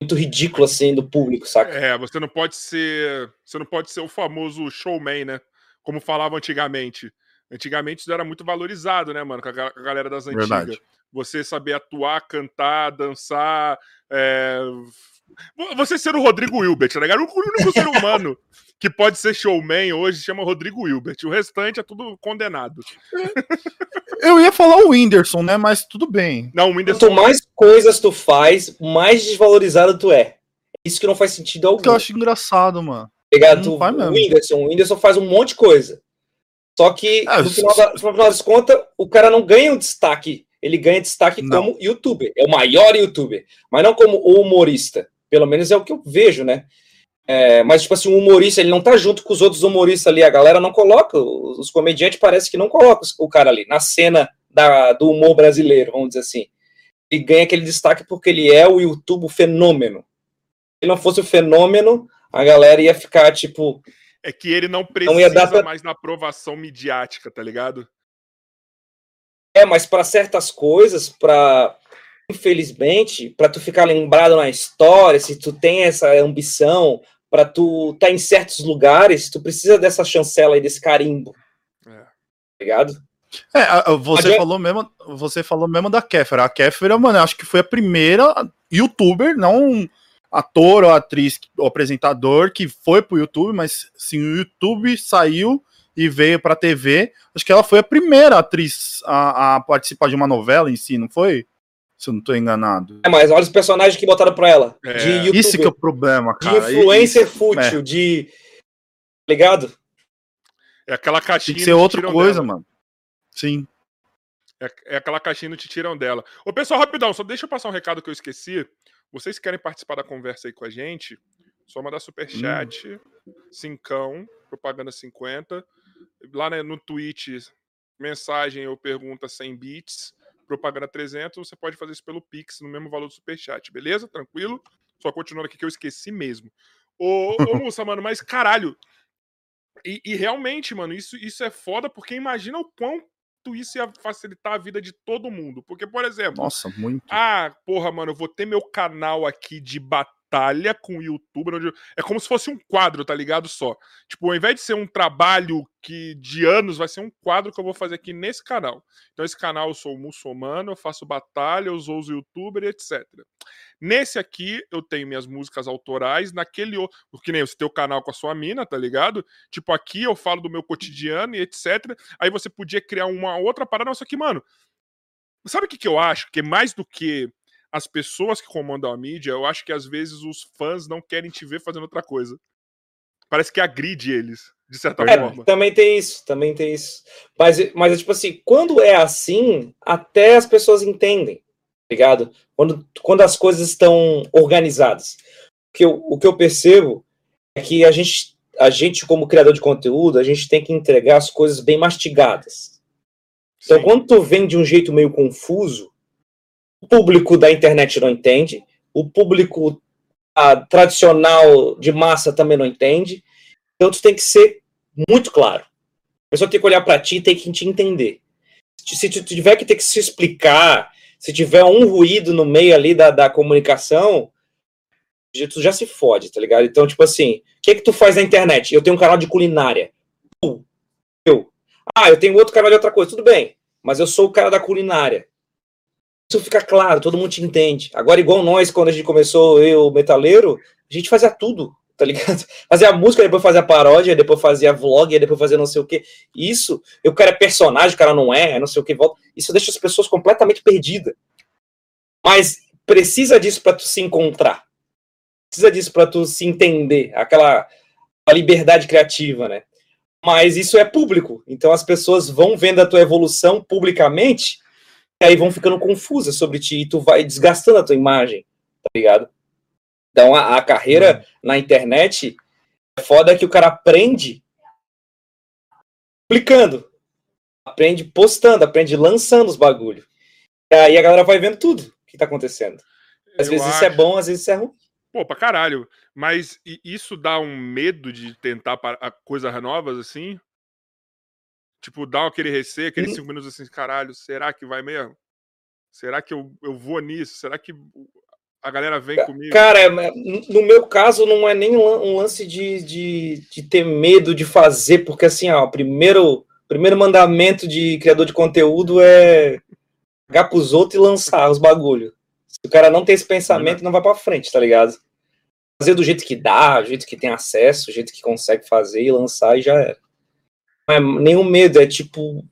muito ridículo assim do público, saca? É, você não pode ser, você não pode ser o famoso showman, né? Como falava antigamente. Antigamente isso era muito valorizado, né, mano, com a galera das antigas. Verdade. Você saber atuar, cantar, dançar, é... você ser o Rodrigo Hilbert, tá ligado? O único ser humano que pode ser showman hoje chama Rodrigo Hilbert. O restante é tudo condenado. Eu ia falar o Whindersson, né? Mas tudo bem. Não, o Whindersson. Quanto mais coisas tu faz, mais desvalorizado tu é. Isso que não faz sentido algum. Que eu acho engraçado, mano. Ligado? Tu, o Whindersson, o Whindersson faz um monte de coisa. Só que, ah, no, final da, no final das contas, o cara não ganha um destaque. Ele ganha destaque não. como youtuber. É o maior youtuber. Mas não como humorista. Pelo menos é o que eu vejo, né? É, mas, tipo assim, o humorista, ele não tá junto com os outros humoristas ali. A galera não coloca, os comediantes parece que não colocam o cara ali na cena da, do humor brasileiro, vamos dizer assim. Ele ganha aquele destaque porque ele é o YouTube fenômeno. Se ele não fosse o fenômeno, a galera ia ficar, tipo. É que ele não precisa não ia dar pra... mais na aprovação midiática, tá ligado? É, mas para certas coisas, para infelizmente, para tu ficar lembrado na história, se tu tem essa ambição, para tu estar tá em certos lugares, tu precisa dessa chancela e desse carimbo. É. Tá ligado? É, você falou mesmo, você falou mesmo da Kéfera. A Kéfera, mano, acho que foi a primeira youtuber, não ator ou atriz ou apresentador que foi pro YouTube, mas sim, o YouTube saiu e veio pra TV. Acho que ela foi a primeira atriz a, a participar de uma novela em si, não foi? Se eu não tô enganado. É, mas olha os personagens que botaram pra ela. É. De YouTube, Isso que é o problema, cara. De influencer Isso, fútil, é. de. Tá ligado? É aquela caixinha. Tem que ser outra coisa, dela. mano. Sim. É, é, aquela caixinha que te tiram dela. Ô, pessoal, rapidão, só deixa eu passar um recado que eu esqueci. Vocês querem participar da conversa aí com a gente? Só mandar superchat, hum. cincão, propaganda 50. Lá né, no Twitch, mensagem ou pergunta 100 bits propaganda 300, você pode fazer isso pelo Pix, no mesmo valor do Superchat, beleza? Tranquilo? Só continuando aqui que eu esqueci mesmo. Ô, ô Moça, mano, mas caralho. E, e, realmente, mano, isso, isso é foda, porque imagina o quanto isso ia facilitar a vida de todo mundo. Porque, por exemplo. Nossa, muito. Ah, porra, mano, eu vou ter meu canal aqui de batalha batalha com o youtuber. Onde... É como se fosse um quadro, tá ligado? Só. Tipo, ao invés de ser um trabalho que de anos, vai ser um quadro que eu vou fazer aqui nesse canal. Então, esse canal eu sou muçulmano, eu faço batalha, eu uso youtuber, etc. Nesse aqui, eu tenho minhas músicas autorais. Naquele outro. Que nem você tem o canal com a sua mina, tá ligado? Tipo, aqui eu falo do meu cotidiano e etc. Aí você podia criar uma outra parada. Só que, mano. Sabe o que, que eu acho? Que é mais do que as pessoas que comandam a mídia, eu acho que às vezes os fãs não querem te ver fazendo outra coisa. Parece que agride eles, de certa é, forma. Também tem isso, também tem isso. Mas, mas é tipo assim, quando é assim, até as pessoas entendem, tá ligado? Quando, quando as coisas estão organizadas. O que, eu, o que eu percebo é que a gente, a gente, como criador de conteúdo, a gente tem que entregar as coisas bem mastigadas. Então, Sim. quando tu vem de um jeito meio confuso, público da internet não entende, o público a, tradicional de massa também não entende. Então, tu tem que ser muito claro. A pessoa tem que olhar para ti e tem que te entender. Se tu tiver que ter que se explicar, se tiver um ruído no meio ali da, da comunicação, tu já se fode, tá ligado? Então, tipo assim, o que é que tu faz na internet? Eu tenho um canal de culinária. Eu. Ah, eu tenho outro canal de outra coisa. Tudo bem, mas eu sou o cara da culinária. Isso fica claro, todo mundo te entende. Agora, igual nós, quando a gente começou, eu, metaleiro, a gente fazia tudo, tá ligado? Fazia música, depois fazia paródia, depois fazia vlog, depois fazia não sei o que. Isso, o cara é personagem, o cara não é, não sei o que, volta. Isso deixa as pessoas completamente perdidas. Mas precisa disso para tu se encontrar. Precisa disso para tu se entender, aquela liberdade criativa, né? Mas isso é público, então as pessoas vão vendo a tua evolução publicamente e aí vão ficando confusas sobre ti e tu vai desgastando a tua imagem, tá ligado? Então a, a carreira uhum. na internet é foda que o cara aprende publicando, aprende postando, aprende lançando os bagulhos. E aí a galera vai vendo tudo que tá acontecendo. Às Eu vezes acho... isso é bom, às vezes isso é ruim. Pô, pra caralho. Mas isso dá um medo de tentar coisas novas assim? Tipo, dá aquele receio, aqueles cinco minutos assim, caralho, será que vai mesmo? Será que eu, eu vou nisso? Será que a galera vem comigo? Cara, é, no meu caso, não é nem um lance de, de, de ter medo de fazer, porque assim, ó, o primeiro, primeiro mandamento de criador de conteúdo é pegar pros outros e lançar os bagulho. Se o cara não tem esse pensamento, não vai para frente, tá ligado? Fazer do jeito que dá, do jeito que tem acesso, do jeito que consegue fazer e lançar e já era é nenhum medo, é tipo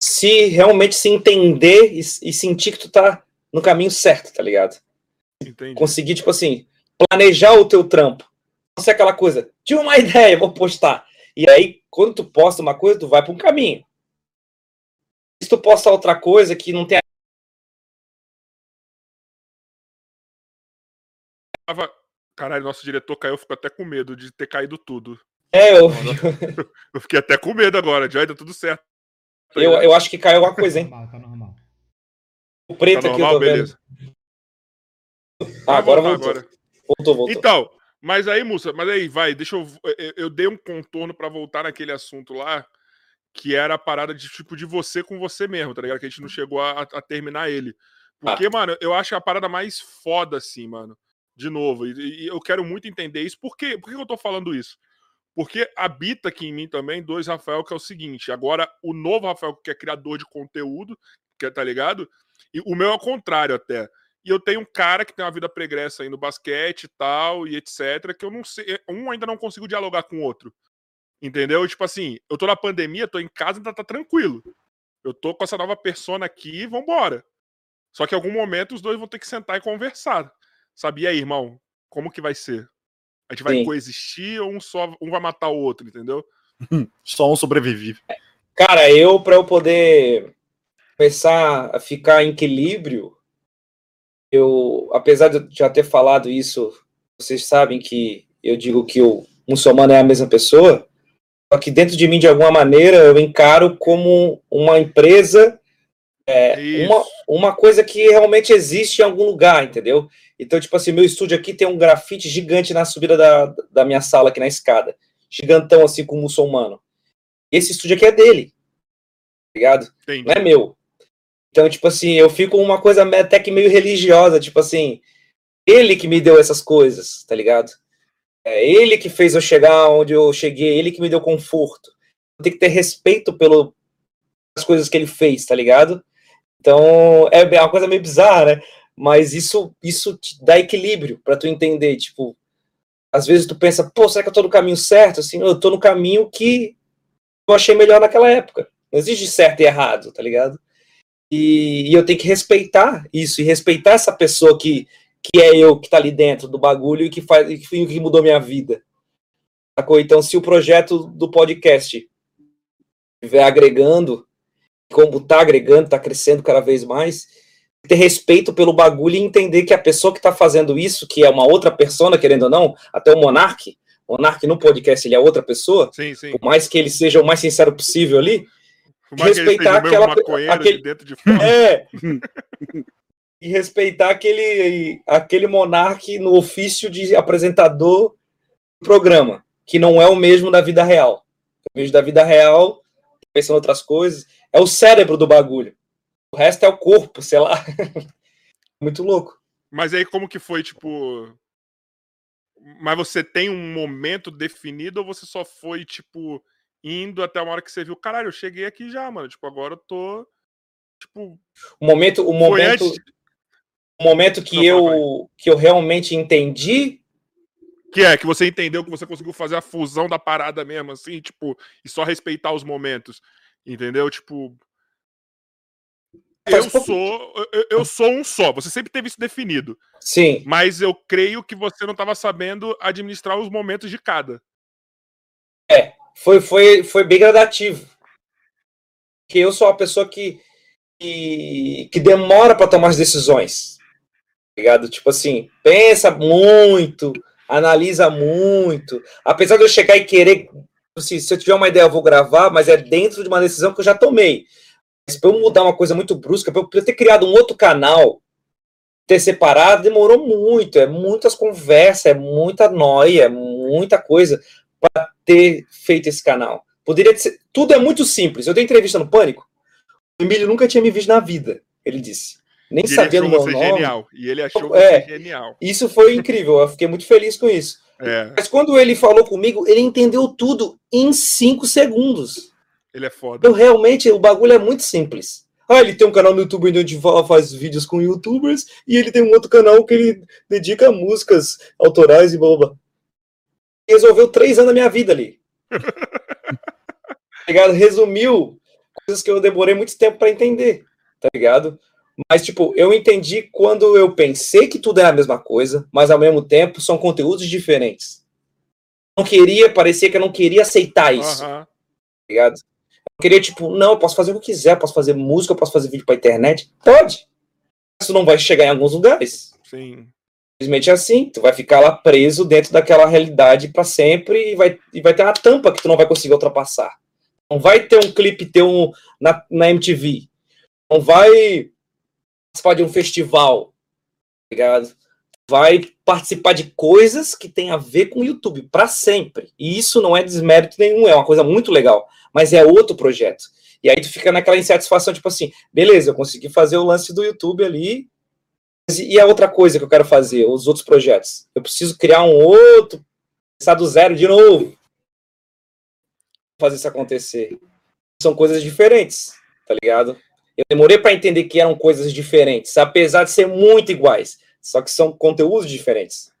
se realmente se entender e, e, sentir que tu tá no caminho certo, tá ligado? Entendi. Conseguir, tipo assim, planejar o teu trampo. Não ser aquela coisa, tive uma ideia, vou postar. E aí, quando tu posta uma coisa, tu vai para um caminho. Se tu posta outra coisa que não tem. Caralho, nosso diretor caiu, ficou até com medo de ter caído tudo. É, eu. eu fiquei até com medo agora, já tá tudo certo. Tá eu, eu acho que caiu alguma coisa, hein? Tá normal, tá normal. O preto tá normal, aqui, eu tô beleza. vendo. Ah, agora voltou. Agora. Voltou, voltou. Então, mas aí, moça, mas aí, vai, deixa eu. Eu dei um contorno para voltar naquele assunto lá, que era a parada de tipo de você com você mesmo, tá ligado? Que a gente não chegou a, a terminar ele. Porque, ah. mano, eu acho a parada mais foda, assim, mano. De novo, e, e eu quero muito entender isso. Por, quê? Por que eu tô falando isso? Porque habita aqui em mim também dois Rafael, que é o seguinte: agora o novo Rafael, que é criador de conteúdo, que é, tá ligado? E o meu é o contrário até. E eu tenho um cara que tem uma vida pregressa aí no basquete e tal, e etc., que eu não sei. Eh, um ainda não consigo dialogar com o outro. Entendeu? Tipo assim, eu tô na pandemia, tô em casa, ainda tá tranquilo. Eu tô com essa nova persona aqui, vambora. Só que em algum momento os dois vão ter que sentar e conversar. Sabia aí, irmão? Como que vai ser? A gente vai Sim. coexistir ou um só um vai matar o outro, entendeu? só um sobrevive. Cara, eu para eu poder começar a ficar em equilíbrio, eu, apesar de já ter falado isso, vocês sabem que eu digo que o muçulmano é a mesma pessoa, só que dentro de mim, de alguma maneira, eu encaro como uma empresa, é, uma, uma coisa que realmente existe em algum lugar, entendeu? Então, tipo assim, meu estúdio aqui tem um grafite gigante na subida da, da minha sala aqui na escada. Gigantão, assim, com muçulmano. Esse estúdio aqui é dele. Tá ligado? Entendi. Não é meu. Então, tipo assim, eu fico uma coisa até que meio religiosa, tipo assim, ele que me deu essas coisas, tá ligado? É ele que fez eu chegar onde eu cheguei, ele que me deu conforto. Tem que ter respeito pelas coisas que ele fez, tá ligado? Então, é uma coisa meio bizarra, né? Mas isso isso te dá equilíbrio para tu entender, tipo, às vezes tu pensa, pô, será que eu tô no caminho certo? Assim, eu tô no caminho que eu achei melhor naquela época. Não existe certo e errado, tá ligado? E, e eu tenho que respeitar isso e respeitar essa pessoa que que é eu que tá ali dentro do bagulho e que faz que, que mudou minha vida. Sacou? Então, se o projeto do podcast estiver agregando, como tá agregando, tá crescendo cada vez mais, ter respeito pelo bagulho e entender que a pessoa que está fazendo isso, que é uma outra persona, querendo ou não, até o Monark, o Monark no podcast ele é outra pessoa, sim, sim. por mais que ele seja o mais sincero possível ali, respeitar aquela aquele, de de. É. e respeitar aquele aquele monarca no ofício de apresentador do programa, que não é o mesmo da vida real. O mesmo da vida real, pensando em outras coisas, é o cérebro do bagulho. O resto é o corpo, sei lá. Muito louco. Mas aí como que foi, tipo, mas você tem um momento definido ou você só foi, tipo, indo até uma hora que você viu, caralho, eu cheguei aqui já, mano. Tipo, agora eu tô. Tipo. O momento. O momento. Antes... O momento que, eu, que eu realmente entendi. Que é, que você entendeu que você conseguiu fazer a fusão da parada mesmo, assim, tipo, e só respeitar os momentos. Entendeu? Tipo. Eu sou, eu, eu, sou um só. Você sempre teve isso definido. Sim. Mas eu creio que você não estava sabendo administrar os momentos de cada. É, foi, foi, foi bem gradativo. Que eu sou uma pessoa que, que, que demora para tomar as decisões. Tá ligado? Tipo assim, pensa muito, analisa muito. Apesar de eu chegar e querer. Assim, se eu tiver uma ideia, eu vou gravar, mas é dentro de uma decisão que eu já tomei. Mas para eu mudar uma coisa muito brusca, para eu ter criado um outro canal, ter separado, demorou muito. É muitas conversas, é muita noia, é muita coisa para ter feito esse canal. Poderia ser. Tudo é muito simples. Eu dei entrevista no Pânico. O Emílio nunca tinha me visto na vida, ele disse. Nem e sabia do meu nome. Genial. E ele achou é, genial. Isso foi incrível. Eu fiquei muito feliz com isso. É. Mas quando ele falou comigo, ele entendeu tudo em cinco segundos. Ele é foda. Então, realmente, o bagulho é muito simples. Ah, ele tem um canal no YouTube onde faz vídeos com youtubers, e ele tem um outro canal que ele dedica a músicas autorais e blá. Resolveu três anos da minha vida ali. tá ligado? Resumiu coisas que eu demorei muito tempo para entender, tá ligado? Mas, tipo, eu entendi quando eu pensei que tudo era a mesma coisa, mas ao mesmo tempo são conteúdos diferentes. Não queria, parecia que eu não queria aceitar isso. Uhum. Tá ligado? Queria, tipo, não, eu posso fazer o que eu quiser, eu posso fazer música, eu posso fazer vídeo pra internet. Pode. Isso não vai chegar em alguns lugares. Sim. Simplesmente é assim, tu vai ficar lá preso dentro daquela realidade para sempre e vai, e vai ter uma tampa que tu não vai conseguir ultrapassar. Não vai ter um clipe teu na, na MTV. Não vai participar de um festival. Tá ligado? Vai participar de coisas que tem a ver com o YouTube para sempre. E isso não é desmérito nenhum, é uma coisa muito legal mas é outro projeto. E aí tu fica naquela insatisfação, tipo assim, beleza, eu consegui fazer o lance do YouTube ali, e a outra coisa que eu quero fazer, os outros projetos? Eu preciso criar um outro, começar do zero de novo. Fazer isso acontecer. São coisas diferentes, tá ligado? Eu demorei para entender que eram coisas diferentes, apesar de ser muito iguais, só que são conteúdos diferentes.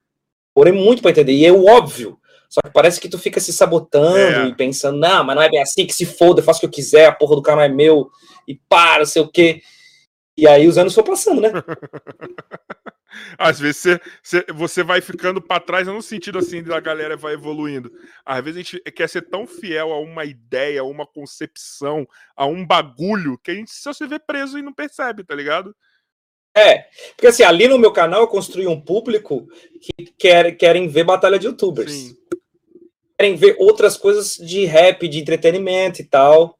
Demorei muito para entender, e é o óbvio. Só que parece que tu fica se sabotando é. e pensando, não, mas não é bem assim, que se foda, eu faço o que eu quiser, a porra do canal é meu, e para, sei o quê. E aí os anos foram passando, né? Às vezes você, você, você vai ficando para trás, no sentido assim da galera vai evoluindo. Às vezes a gente quer ser tão fiel a uma ideia, a uma concepção, a um bagulho, que a gente só se vê preso e não percebe, tá ligado? É, porque assim, ali no meu canal eu construí um público que quer, querem ver batalha de youtubers. Sim querem ver outras coisas de rap, de entretenimento e tal.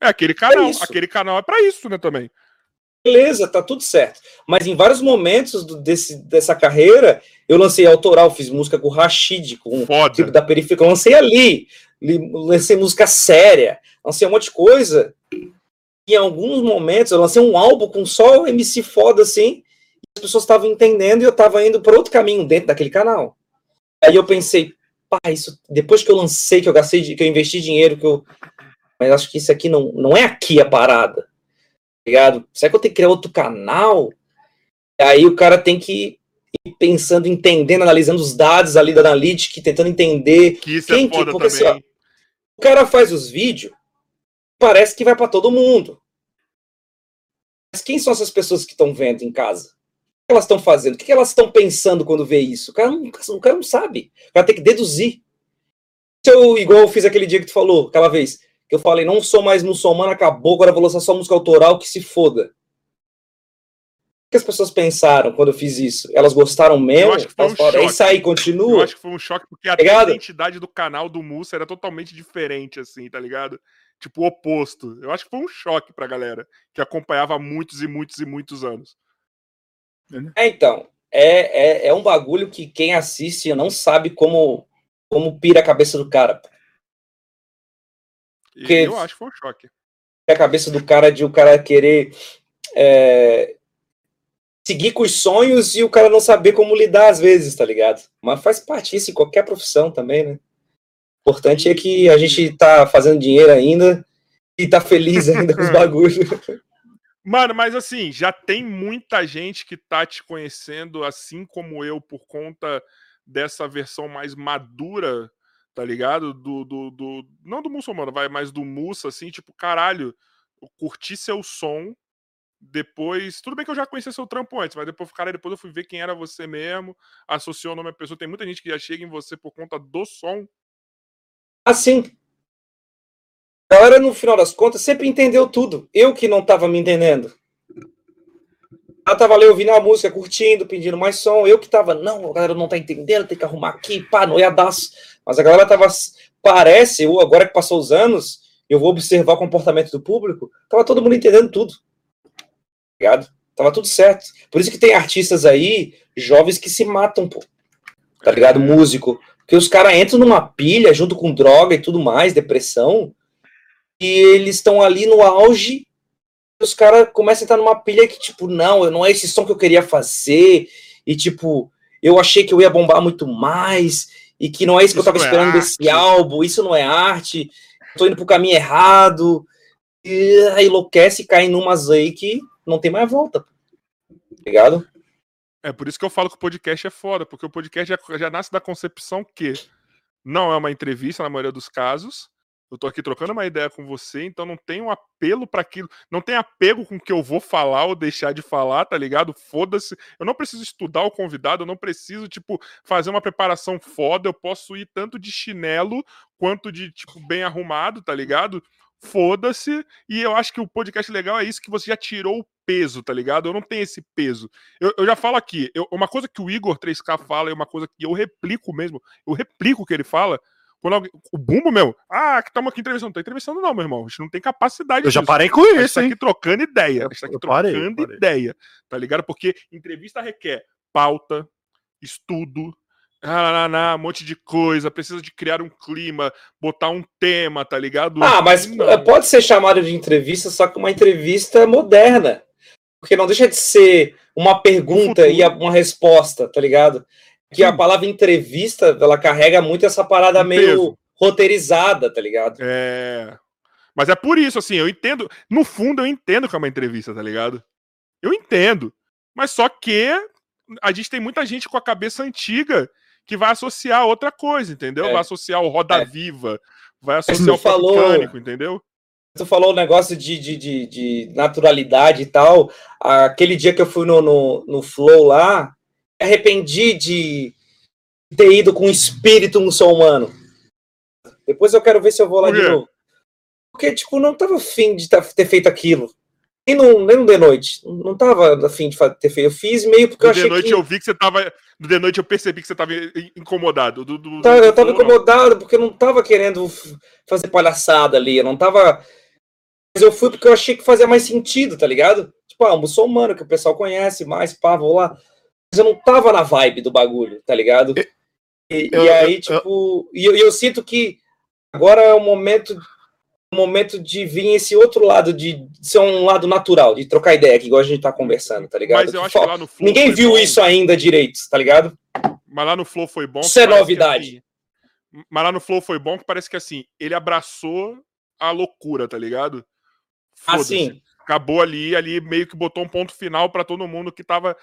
É aquele canal, é aquele canal é para isso, né, também. Beleza, tá tudo certo. Mas em vários momentos do, desse, dessa carreira, eu lancei autoral, fiz música com o Rashid, com Foda. o tipo da periferia, eu lancei ali, lancei música séria, lancei um monte de coisa. E em alguns momentos eu lancei um álbum com só MC foda assim, e as pessoas estavam entendendo e eu tava indo para outro caminho dentro daquele canal. Aí eu pensei, pá, isso, depois que eu lancei, que eu gastei, que eu investi dinheiro, que eu. Mas acho que isso aqui não, não é aqui a parada. Tá ligado? Será que eu tenho que criar outro canal? Aí o cara tem que ir pensando, entendendo, analisando os dados ali da Analytics, tentando entender que isso é quem é foda que. Porque, assim, ó, o cara faz os vídeos, parece que vai para todo mundo. Mas quem são essas pessoas que estão vendo em casa? Elas estão fazendo? O que elas estão pensando quando vê isso? O cara, não, o cara não sabe. O cara tem que deduzir. Se eu, igual eu fiz aquele dia que tu falou, aquela vez, que eu falei, não sou mais muçulmano, acabou, agora vou lançar só música autoral, que se foda. O que as pessoas pensaram quando eu fiz isso? Elas gostaram mesmo? Eu acho que foi um falaram, é isso aí, continua. Eu acho que foi um choque, porque a tá identidade do canal do Mussa era totalmente diferente, assim, tá ligado? tipo, o oposto. Eu acho que foi um choque pra galera que acompanhava há muitos e muitos e muitos anos. É, então, é, é, é um bagulho que quem assiste não sabe como, como pira a cabeça do cara. Porque eu acho que foi um choque. A cabeça do cara de o cara querer é, seguir com os sonhos e o cara não saber como lidar às vezes, tá ligado? Mas faz parte isso em qualquer profissão também, né? O importante é que a gente tá fazendo dinheiro ainda e tá feliz ainda com os bagulhos. Mano, mas assim, já tem muita gente que tá te conhecendo, assim como eu, por conta dessa versão mais madura, tá ligado? Do, do, do não do muçulmano, vai, mas do muça, assim, tipo, caralho, eu curti seu som, depois, tudo bem que eu já conhecia seu trampo antes, mas depois, cara, depois eu fui ver quem era você mesmo, associou o nome à pessoa. Tem muita gente que já chega em você por conta do som. Assim, a galera, no final das contas, sempre entendeu tudo. Eu que não tava me entendendo. Ela tava ali ouvindo a música, curtindo, pedindo mais som. Eu que tava, não, a galera não tá entendendo, tem que arrumar aqui, pá, não ia dar. Mas a galera tava, parece, eu, agora que passou os anos, eu vou observar o comportamento do público, tava todo mundo entendendo tudo. Ligado? Tava tudo certo. Por isso que tem artistas aí, jovens, que se matam, pô. Tá ligado? Músico. Porque os caras entram numa pilha junto com droga e tudo mais, depressão e eles estão ali no auge, os caras começam a entrar numa pilha que, tipo, não, não é esse som que eu queria fazer, e tipo, eu achei que eu ia bombar muito mais, e que não é isso que isso eu tava é esperando desse álbum, isso não é arte, tô indo pro caminho errado, e aí enlouquece e cai numas aí que não tem mais volta. Ligado? É por isso que eu falo que o podcast é foda, porque o podcast já, já nasce da concepção que não é uma entrevista na maioria dos casos, eu tô aqui trocando uma ideia com você, então não tem um apelo para aquilo, não tem apego com o que eu vou falar ou deixar de falar, tá ligado? Foda-se. Eu não preciso estudar o convidado, eu não preciso, tipo, fazer uma preparação foda, eu posso ir tanto de chinelo quanto de, tipo, bem arrumado, tá ligado? Foda-se. E eu acho que o podcast legal é isso, que você já tirou o peso, tá ligado? Eu não tenho esse peso. Eu, eu já falo aqui, eu, uma coisa que o Igor 3K fala e uma coisa que eu replico mesmo, eu replico o que ele fala, quando alguém, o Bumbo, meu, ah, que estamos aqui entrevistando. Não tô entrevistando, não, meu irmão. A gente não tem capacidade. Eu disso. já parei com isso, a gente tá aqui trocando ideia. A gente tá aqui trocando parei, parei. ideia. Tá ligado? Porque entrevista requer pauta, estudo, um monte de coisa, precisa de criar um clima, botar um tema, tá ligado? Ah, mas não. pode ser chamado de entrevista, só que uma entrevista moderna. Porque não deixa de ser uma pergunta e uma resposta, tá ligado? Que a palavra entrevista, ela carrega muito essa parada um meio peso. roteirizada, tá ligado? É. Mas é por isso, assim, eu entendo. No fundo, eu entendo que é uma entrevista, tá ligado? Eu entendo. Mas só que a gente tem muita gente com a cabeça antiga que vai associar outra coisa, entendeu? É. Vai associar o Roda é. Viva, vai associar o falou... mecânico, entendeu? Tu falou o negócio de, de, de, de, naturalidade e tal. Aquele dia que eu fui no, no, no Flow lá, arrependi de ter ido com espírito muçulmano. Depois eu quero ver se eu vou lá de novo. Porque, tipo, não tava afim de ter feito aquilo. Nem no, nem no The Noite. Não tava afim de ter feito. Eu fiz meio porque no eu achei. No The Noite que... eu vi que você tava. No The Noite eu percebi que você tava incomodado. Do, do, tá, eu tava incomodado porque eu não tava querendo fazer palhaçada ali. Eu não tava. Mas eu fui porque eu achei que fazia mais sentido, tá ligado? Tipo, ah, muçulmano que o pessoal conhece mais, pá, vou lá eu não tava na vibe do bagulho, tá ligado? E, eu, e aí, eu, tipo, eu... e eu, eu, sinto que agora é o momento o momento de vir esse outro lado, de ser um lado natural, de trocar ideia, que igual a gente tá conversando, tá ligado? Mas eu acho que lá no Flow Ninguém viu bom. isso ainda direito, tá ligado? Mas lá no Flow foi bom. Isso é novidade. Assim, mas lá no Flow foi bom que parece que assim, ele abraçou a loucura, tá ligado? Assim. Acabou ali, ali meio que botou um ponto final para todo mundo que tava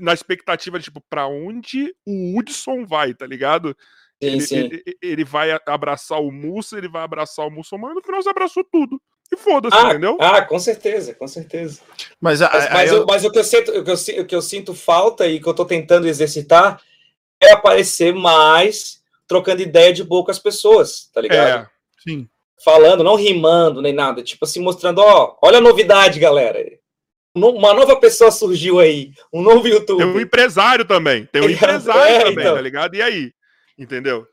na expectativa de, tipo, pra onde o Hudson vai, tá ligado? Sim, ele, sim. Ele, ele, vai abraçar o Mussa, ele vai abraçar o muçulmano, no final você abraçou tudo. E foda-se, ah, entendeu? Ah, com certeza, com certeza. Mas, a, mas, mas, eu... mas, o, que eu sinto, o, que eu, o que eu sinto falta e que eu tô tentando exercitar é aparecer mais trocando ideia de boa com as pessoas, tá ligado? É, sim. Falando, não rimando nem nada, tipo assim, mostrando, ó, olha a novidade, galera uma nova pessoa surgiu aí, um novo YouTube. Tem um empresário também, tem um empresário é, também, então. tá ligado? E aí? Entendeu?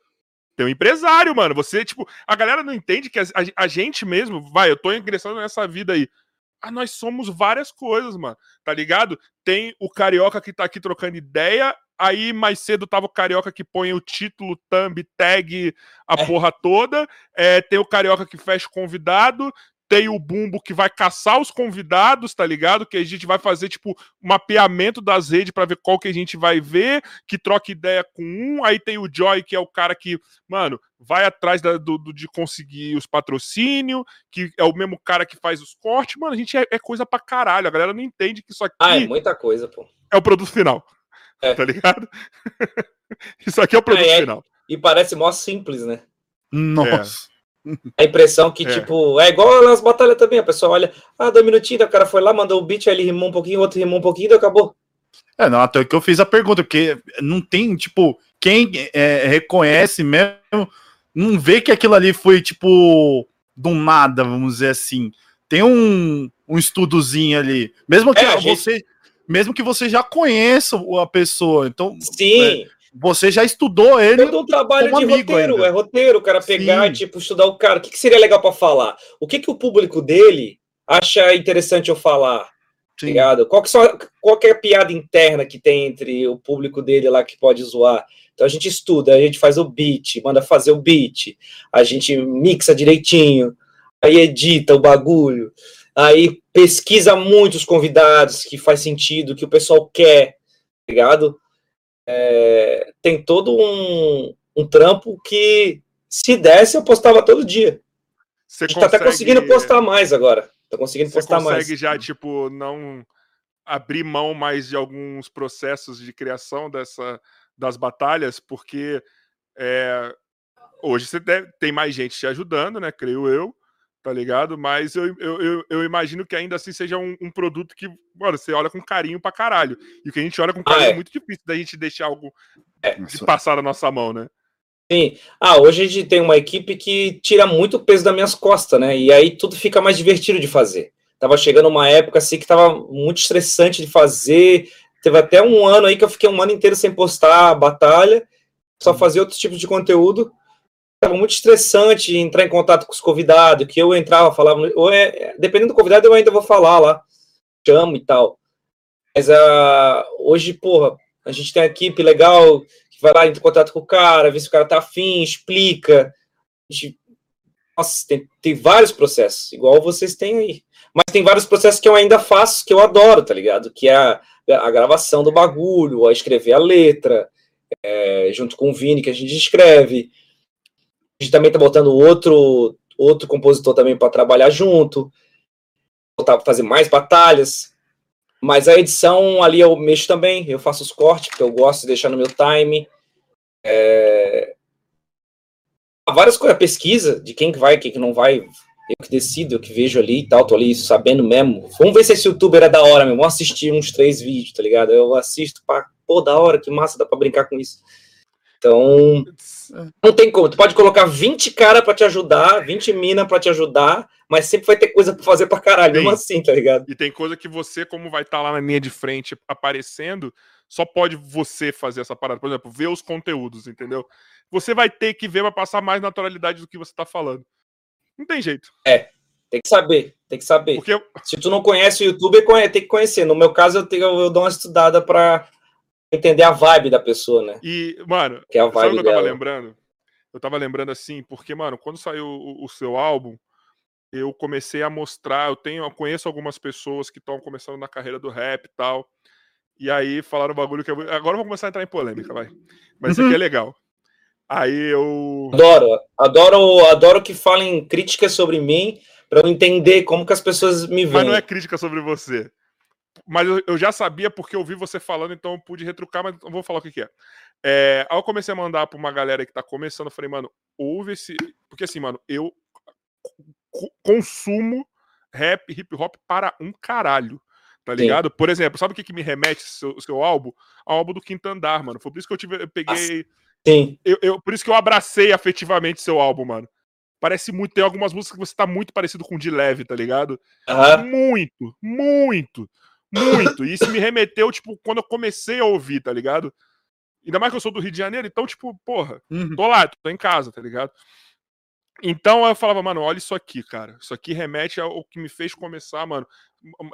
tem um empresário, mano. Você, tipo, a galera não entende que a, a, a gente mesmo, vai, eu tô ingressando nessa vida aí. Ah, nós somos várias coisas, mano. Tá ligado? Tem o carioca que tá aqui trocando ideia. Aí mais cedo tava o carioca que põe o título, thumb, tag, a é. porra toda. É, tem o carioca que fecha o convidado tem o Bumbo que vai caçar os convidados, tá ligado? Que a gente vai fazer, tipo, um mapeamento das redes para ver qual que a gente vai ver, que troca ideia com um. Aí tem o Joy, que é o cara que, mano, vai atrás da, do, do, de conseguir os patrocínios, que é o mesmo cara que faz os cortes. Mano, a gente é, é, coisa pra caralho. A galera não entende que isso aqui. Ah, é muita coisa, pô. É o produto final. É. Tá ligado? isso aqui é o produto é, é final. E parece mó simples, né? Nossa. A impressão que, é. tipo, é igual nas batalhas também. A pessoa olha, ah, dois minutinhos, o cara foi lá, mandou o beat, aí ele rimou um pouquinho, outro rimou um pouquinho e acabou. É, não, até que eu fiz a pergunta, porque não tem, tipo, quem é, reconhece mesmo, não vê que aquilo ali foi, tipo, do nada, vamos dizer assim. Tem um, um estudozinho ali. Mesmo que é, você. Gente... Mesmo que você já conheça a pessoa. Então. Sim. Você já estudou ele. Todo um trabalho de roteiro, ainda. é roteiro, o cara pegar Sim. e tipo, estudar o cara. O que, que seria legal para falar? O que, que o público dele acha interessante eu falar? Sim. Qual que, só, qual que é a piada interna que tem entre o público dele lá que pode zoar? Então a gente estuda, a gente faz o beat, manda fazer o beat, a gente mixa direitinho, aí edita o bagulho, aí pesquisa muito os convidados que faz sentido, que o pessoal quer, ligado? É, tem todo um, um trampo que, se desse, eu postava todo dia. Você a gente consegue... tá até conseguindo postar mais agora. Tá conseguindo Você postar mais. Você consegue já, tipo, não abrir mão mais de alguns processos de criação dessa, das batalhas, porque é, hoje você deve, tem mais gente te ajudando, né? Creio eu tá ligado? Mas eu, eu, eu, eu, imagino que ainda assim seja um, um, produto que, mano, você olha com carinho pra caralho. E o que a gente olha com carinho ah, é. é. muito difícil da gente deixar algo é. de passar na nossa mão, né? Sim. Ah, hoje a gente tem uma equipe que tira muito peso das minhas costas, né? E aí tudo fica mais divertido de fazer. Tava chegando uma época assim que tava muito estressante de fazer. Teve até um ano aí que eu fiquei um ano inteiro sem postar a batalha, só uhum. fazer outros tipos de conteúdo estava muito estressante entrar em contato com os convidados, que eu entrava, falava, ou é, dependendo do convidado, eu ainda vou falar lá, chamo e tal. Mas uh, hoje, porra, a gente tem uma equipe legal que vai lá, entra em contato com o cara, vê se o cara tá afim, explica. Gente, nossa, tem, tem vários processos, igual vocês têm aí. Mas tem vários processos que eu ainda faço, que eu adoro, tá ligado? Que é a, a gravação do bagulho, a escrever a letra, é, junto com o Vini, que a gente escreve gente também está botando outro, outro compositor também para trabalhar junto, para fazer mais batalhas. Mas a edição ali eu mexo também, eu faço os cortes, porque eu gosto de deixar no meu time. É... Várias coisas, pesquisa de quem que vai, quem que não vai, eu que decido, eu que vejo ali e tal, tô ali sabendo mesmo. Vamos ver se esse youtuber é da hora mesmo. Vamos assistir uns três vídeos, tá ligado? Eu assisto, pá, pô, da hora, que massa, dá pra brincar com isso. Então, não tem como. Tu pode colocar 20 cara para te ajudar, 20 mina para te ajudar, mas sempre vai ter coisa para fazer para caralho, mesmo assim, tá ligado? E tem coisa que você, como vai estar tá lá na linha de frente aparecendo, só pode você fazer essa parada. Por exemplo, ver os conteúdos, entendeu? Você vai ter que ver para passar mais naturalidade do que você tá falando. Não tem jeito. É, tem que saber, tem que saber. Porque... Se tu não conhece o YouTube, tem que conhecer. No meu caso, eu, tenho, eu dou uma estudada para entender a vibe da pessoa, né? E, mano, que é a vibe sabe o que eu tava lembrando? Eu tava lembrando assim, porque, mano, quando saiu o, o, seu álbum, eu comecei a mostrar, eu tenho, eu conheço algumas pessoas que estão começando na carreira do rap e tal. E aí falaram o bagulho que eu Agora eu vou começar a entrar em polêmica, vai. Mas isso aqui é uhum. legal. Aí eu. Adoro, adoro, adoro que falem críticas sobre mim para eu entender como que as pessoas me veem. Mas não é crítica sobre você mas eu, já sabia porque eu vi você falando, então eu pude retrucar, mas não vou falar o que, que é. é. Aí eu comecei a mandar pra uma galera que tá começando, eu falei, mano, ouve esse. Porque assim, mano, eu consumo rap, hip hop para um caralho. Tá ligado? Sim. Por exemplo, sabe o que, que me remete seu, seu álbum? Ao álbum do Quinto Andar, mano. Foi por isso que eu, tive, eu peguei. Sim. Eu, eu, por isso que eu abracei afetivamente seu álbum, mano. Parece muito. Tem algumas músicas que você tá muito parecido com o de leve, tá ligado? Uhum. Muito, muito. Muito. E isso me remeteu, tipo, quando eu comecei a ouvir, tá ligado? Ainda mais que eu sou do Rio de Janeiro, então, tipo, porra, uhum. tô lá, tô em casa, tá ligado? Então eu falava, mano, olha isso aqui, cara. Isso aqui remete ao que me fez começar, mano.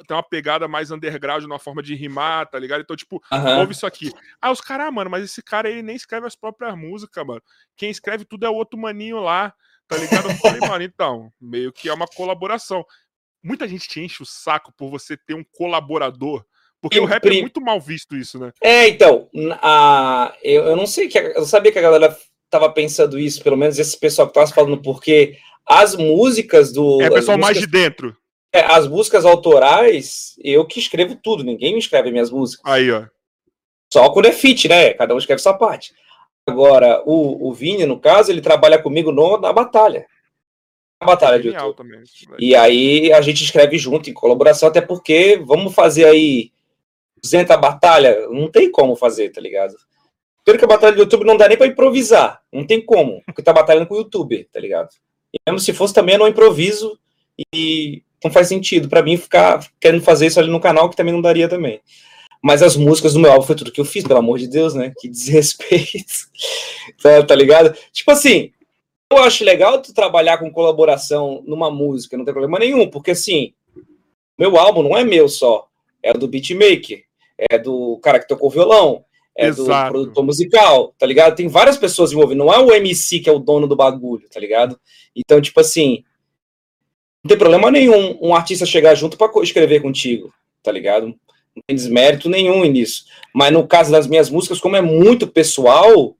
Tem uma pegada mais underground na forma de rimar, tá ligado? Então, tipo, uhum. ouve isso aqui. Ah, os caras, ah, mano, mas esse cara ele nem escreve as próprias músicas, mano. Quem escreve tudo é o outro maninho lá, tá ligado? Eu falei, mano, então, meio que é uma colaboração. Muita gente te enche o saco por você ter um colaborador. Porque o rap é muito mal visto isso, né? É, então, a, eu, eu não sei que eu sabia que a galera tava pensando isso, pelo menos esse pessoal que tava falando, porque as músicas do. É pessoal músicas, mais de dentro. É, as músicas autorais, eu que escrevo tudo, ninguém me escreve minhas músicas. Aí, ó. Só quando é fit, né? Cada um escreve sua parte. Agora, o, o Vini, no caso, ele trabalha comigo no, na batalha. Batalha de YouTube. Também, e aí a gente escreve junto, em colaboração, até porque vamos fazer aí 200 batalha, não tem como fazer, tá ligado? Primeiro que a batalha do YouTube não dá nem para improvisar. Não tem como. Porque tá batalhando com o YouTube, tá ligado? E mesmo se fosse também, eu não improviso e não faz sentido para mim ficar querendo fazer isso ali no canal, que também não daria também. Mas as músicas do meu álbum foi tudo que eu fiz, pelo amor de Deus, né? Que desrespeito. tá, tá ligado? Tipo assim, eu acho legal tu trabalhar com colaboração numa música, não tem problema nenhum, porque assim, meu álbum não é meu só, é do beatmaker, é do cara que tocou violão, é Exato. do produtor musical, tá ligado? Tem várias pessoas envolvidas, não é o MC que é o dono do bagulho, tá ligado? Então, tipo assim, não tem problema nenhum um artista chegar junto para escrever contigo, tá ligado? Não tem desmérito nenhum nisso. Mas no caso das minhas músicas, como é muito pessoal,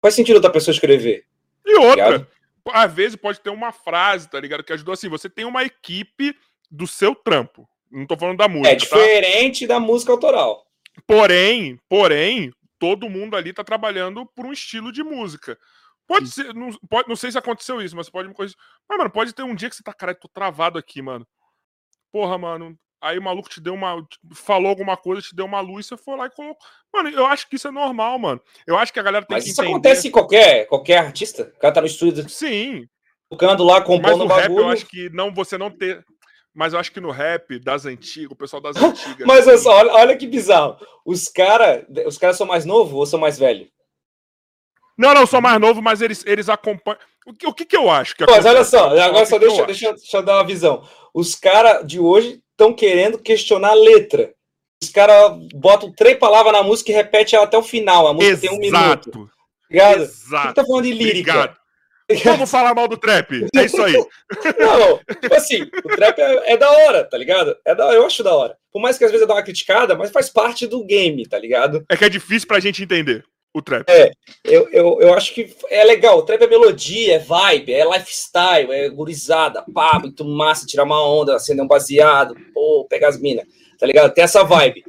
faz sentido outra pessoa escrever. E outra, às vezes pode ter uma frase, tá ligado? Que ajudou assim, você tem uma equipe do seu trampo. Não tô falando da música. É diferente tá? da música autoral. Porém, porém, todo mundo ali tá trabalhando por um estilo de música. Pode ser, não, pode, não sei se aconteceu isso, mas pode me corrigir. Mas, mano, pode ter um dia que você tá, cara, tô travado aqui, mano. Porra, mano. Aí o maluco te deu uma. Falou alguma coisa, te deu uma luz, você foi lá e colocou. Mano, eu acho que isso é normal, mano. Eu acho que a galera tem mas que. Mas isso acontece em qualquer, qualquer artista. O cara tá no estúdio. Sim. Tocando lá, compondo mas no bagulho. Rap, eu acho que não, você não ter. Mas eu acho que no rap das antigas, o pessoal das antigas. Mas assim... olha, olha que bizarro. Os caras os cara são mais novos ou são mais velhos? Não, não, são mais novos, mas eles, eles acompanham. O que, o que, que eu acho? Que mas olha só, agora só deixa, deixa, deixa eu dar uma visão. Os caras de hoje estão querendo questionar a letra. Os caras botam três palavras na música e repetem até o final. A música Exato. tem um minuto. Obrigado. Exato. Você tá falando de lírica. Obrigado. Vamos falar mal do trap. É isso aí. Não, tipo assim, o trap é, é, da hora, tá ligado? É da, eu acho da hora. Por mais que às vezes eu dá uma criticada, mas faz parte do game, tá ligado? É que é difícil pra gente entender o trap. É, eu, eu, eu acho que é legal. O trap é melodia, é vibe, é lifestyle, é gurizada, pá, muito massa, tirar uma onda, acender um baseado, pô, pegar as minas, tá ligado? Tem essa vibe.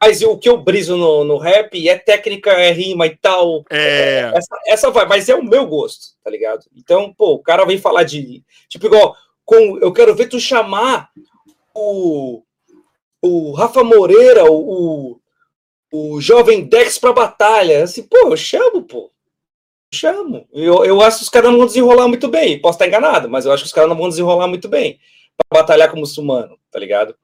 Mas o que eu briso no, no rap é técnica, é rima e tal. É. Essa, essa vai, mas é o meu gosto, tá ligado? Então, pô, o cara vem falar de. Tipo, igual, com, eu quero ver tu chamar o, o Rafa Moreira, o, o, jovem Dex pra batalha. Assim, pô, eu chamo, pô. Eu chamo. Eu, eu acho que os caras não vão desenrolar muito bem. Posso estar enganado, mas eu acho que os caras não vão desenrolar muito bem pra batalhar com muçulmano, tá ligado?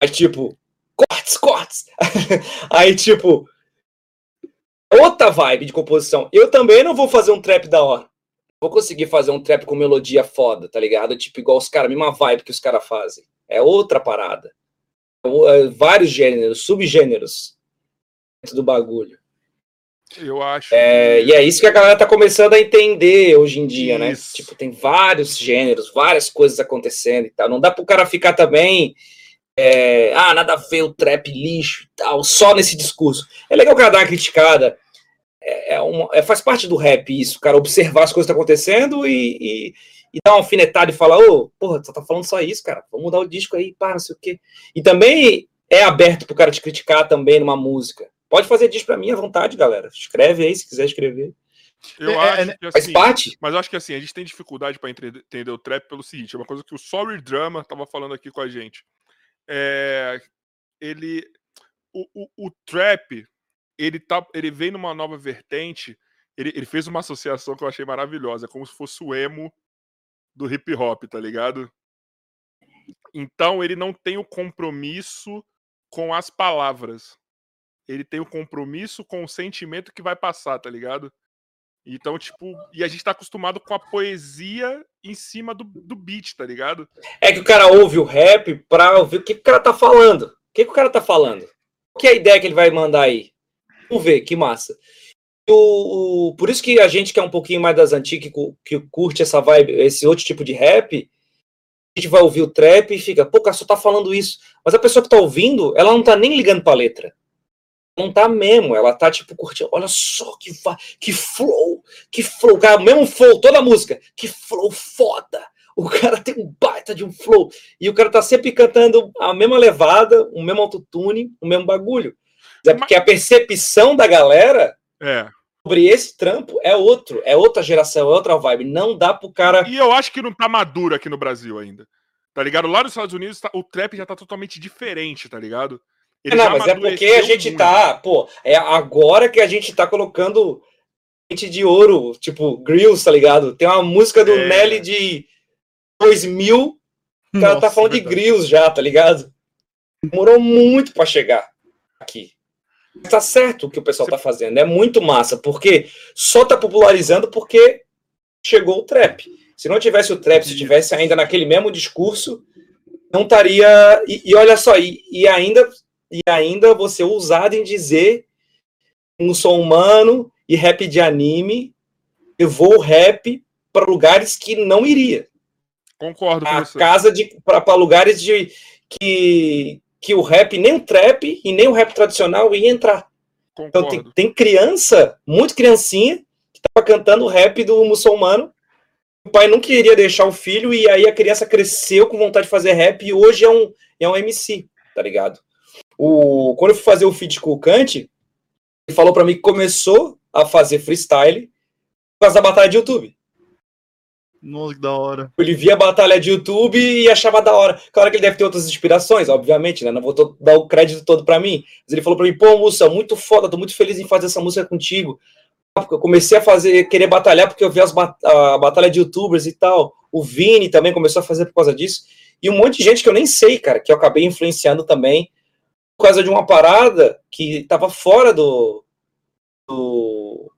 Mas, tipo, cortes, cortes. Aí, tipo, outra vibe de composição. Eu também não vou fazer um trap da hora. Vou conseguir fazer um trap com melodia foda, tá ligado? Tipo, igual os caras, mesma vibe que os caras fazem. É outra parada. É, vários gêneros, subgêneros do bagulho. Eu acho. É, que... E é isso que a galera tá começando a entender hoje em dia, né? isso. né? Tipo, tem vários gêneros, várias coisas acontecendo e tal. Não dá pro cara ficar também é, ah, nada a ver o trap lixo e tal, só nesse discurso. É legal o cara dar uma criticada. É, é, uma, é faz parte do rap isso, cara, observar as coisas que estão acontecendo e, e, e, dar uma alfinetada e falar, ô, porra, tu tá falando só isso, cara, vamos mudar o disco aí, pá, não sei o quê. E também é aberto pro cara te criticar também numa música. Pode fazer disco pra mim à vontade, galera. Escreve aí se quiser escrever. Eu é, acho é, que, assim, faz parte. Mas eu acho que assim, a gente tem dificuldade para entender o trap pelo seguinte: é uma coisa que o Sorry Drama tava falando aqui com a gente é, ele o, o, o, trap ele tá ele vem numa nova vertente ele, ele fez uma associação que eu achei maravilhosa como se fosse o emo do hip hop tá ligado então ele não tem o compromisso com as palavras ele tem o compromisso com o sentimento que vai passar, tá ligado? Então, tipo, e a gente tá acostumado com a poesia em cima do, do beat, tá ligado? É que o cara ouve o rap pra ouvir o que, que o cara tá falando. O que, que o cara tá falando? Que é a ideia que ele vai mandar aí? Vamos ver, que massa. O, o, por isso que a gente que é um pouquinho mais das antigas, que, que curte essa vibe, esse outro tipo de rap, a gente vai ouvir o trap e fica, pô, cara, só tá falando isso. Mas a pessoa que tá ouvindo, ela não tá nem ligando pra letra não tá mesmo, ela tá tipo curtindo, olha só que que flow, que flow, cara, mesmo flow, toda a música, que flow foda. O cara tem um baita de um flow e o cara tá sempre cantando a mesma levada, o mesmo autotune, o mesmo bagulho. É porque a percepção da galera é. sobre esse trampo é outro, é outra geração, é outra vibe. Não dá pro cara. E eu acho que não tá maduro aqui no Brasil ainda. Tá ligado? Lá nos Estados Unidos, tá, o trap já tá totalmente diferente, tá ligado? Ele não, mas é porque a gente muito. tá, pô, é agora que a gente tá colocando gente de ouro, tipo, Grills, tá ligado? Tem uma música do é. Nelly de 2000, o cara tá falando verdade. de Grills já, tá ligado? Demorou muito para chegar aqui. Tá certo o que o pessoal tá fazendo, é muito massa, porque só tá popularizando porque chegou o trap. Se não tivesse o trap, se tivesse ainda naquele mesmo discurso, não estaria. E, e olha só, e, e ainda e ainda você ousado em dizer um som humano e rap de anime levou o rap para lugares que não iria. Concordo com a você. casa de para lugares de que que o rap nem o trap e nem o rap tradicional ia entrar. Concordo. Então tem, tem criança, muito criancinha, que estava cantando o rap do muçulmano. O pai não queria deixar o filho e aí a criança cresceu com vontade de fazer rap e hoje é um é um MC, tá ligado? O, quando eu fui fazer o feat com o Kant, ele falou para mim que começou a fazer freestyle por causa da batalha de YouTube. Nossa, que da hora. Ele via a batalha de YouTube e achava da hora. Claro que ele deve ter outras inspirações, obviamente, né? Não vou dar o crédito todo para mim. Mas ele falou para mim, pô, Mussa, muito foda, tô muito feliz em fazer essa música contigo. Eu comecei a fazer, querer batalhar porque eu vi as bat a batalha de youtubers e tal. O Vini também começou a fazer por causa disso. E um monte de gente que eu nem sei, cara, que eu acabei influenciando também por causa de uma parada que estava fora do, do,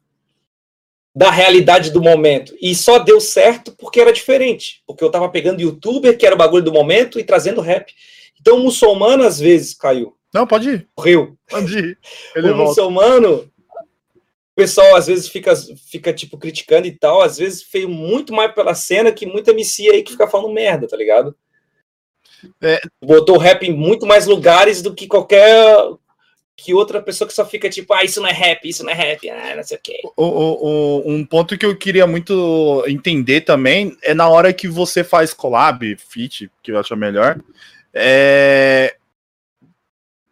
da realidade do momento. E só deu certo porque era diferente. Porque eu estava pegando youtuber, que era o bagulho do momento, e trazendo rap. Então o muçulmano às vezes caiu. Não, pode ir. Morreu. Pode ir. Ele o volta. muçulmano, o pessoal às vezes fica, fica tipo criticando e tal, às vezes feio muito mais pela cena que muita MC aí que fica falando merda, tá ligado? É... Botou rap em muito mais lugares do que qualquer que outra pessoa que só fica tipo, ah, isso não é rap, isso não é rap, ah, não sei o quê. O, o, um ponto que eu queria muito entender também é na hora que você faz collab, feat, que eu acho melhor, é...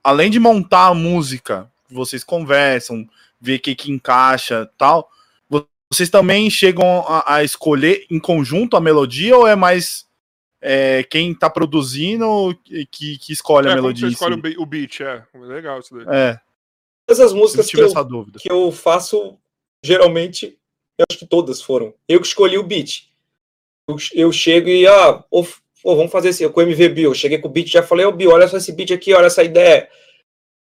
além de montar a música, vocês conversam, ver o que, que encaixa tal, vocês também chegam a, a escolher em conjunto a melodia ou é mais é, quem tá produzindo que, que escolhe é, a melodia. Você escolhe o beat, é. Legal isso daí. É. Essas músicas que eu, que eu faço, geralmente, eu acho que todas foram. Eu que escolhi o beat. Eu, eu chego e, ah, oh, oh, vamos fazer assim, com o MV Bill. Eu cheguei com o beat, já falei, ô oh, Bill, olha só esse beat aqui, olha essa ideia.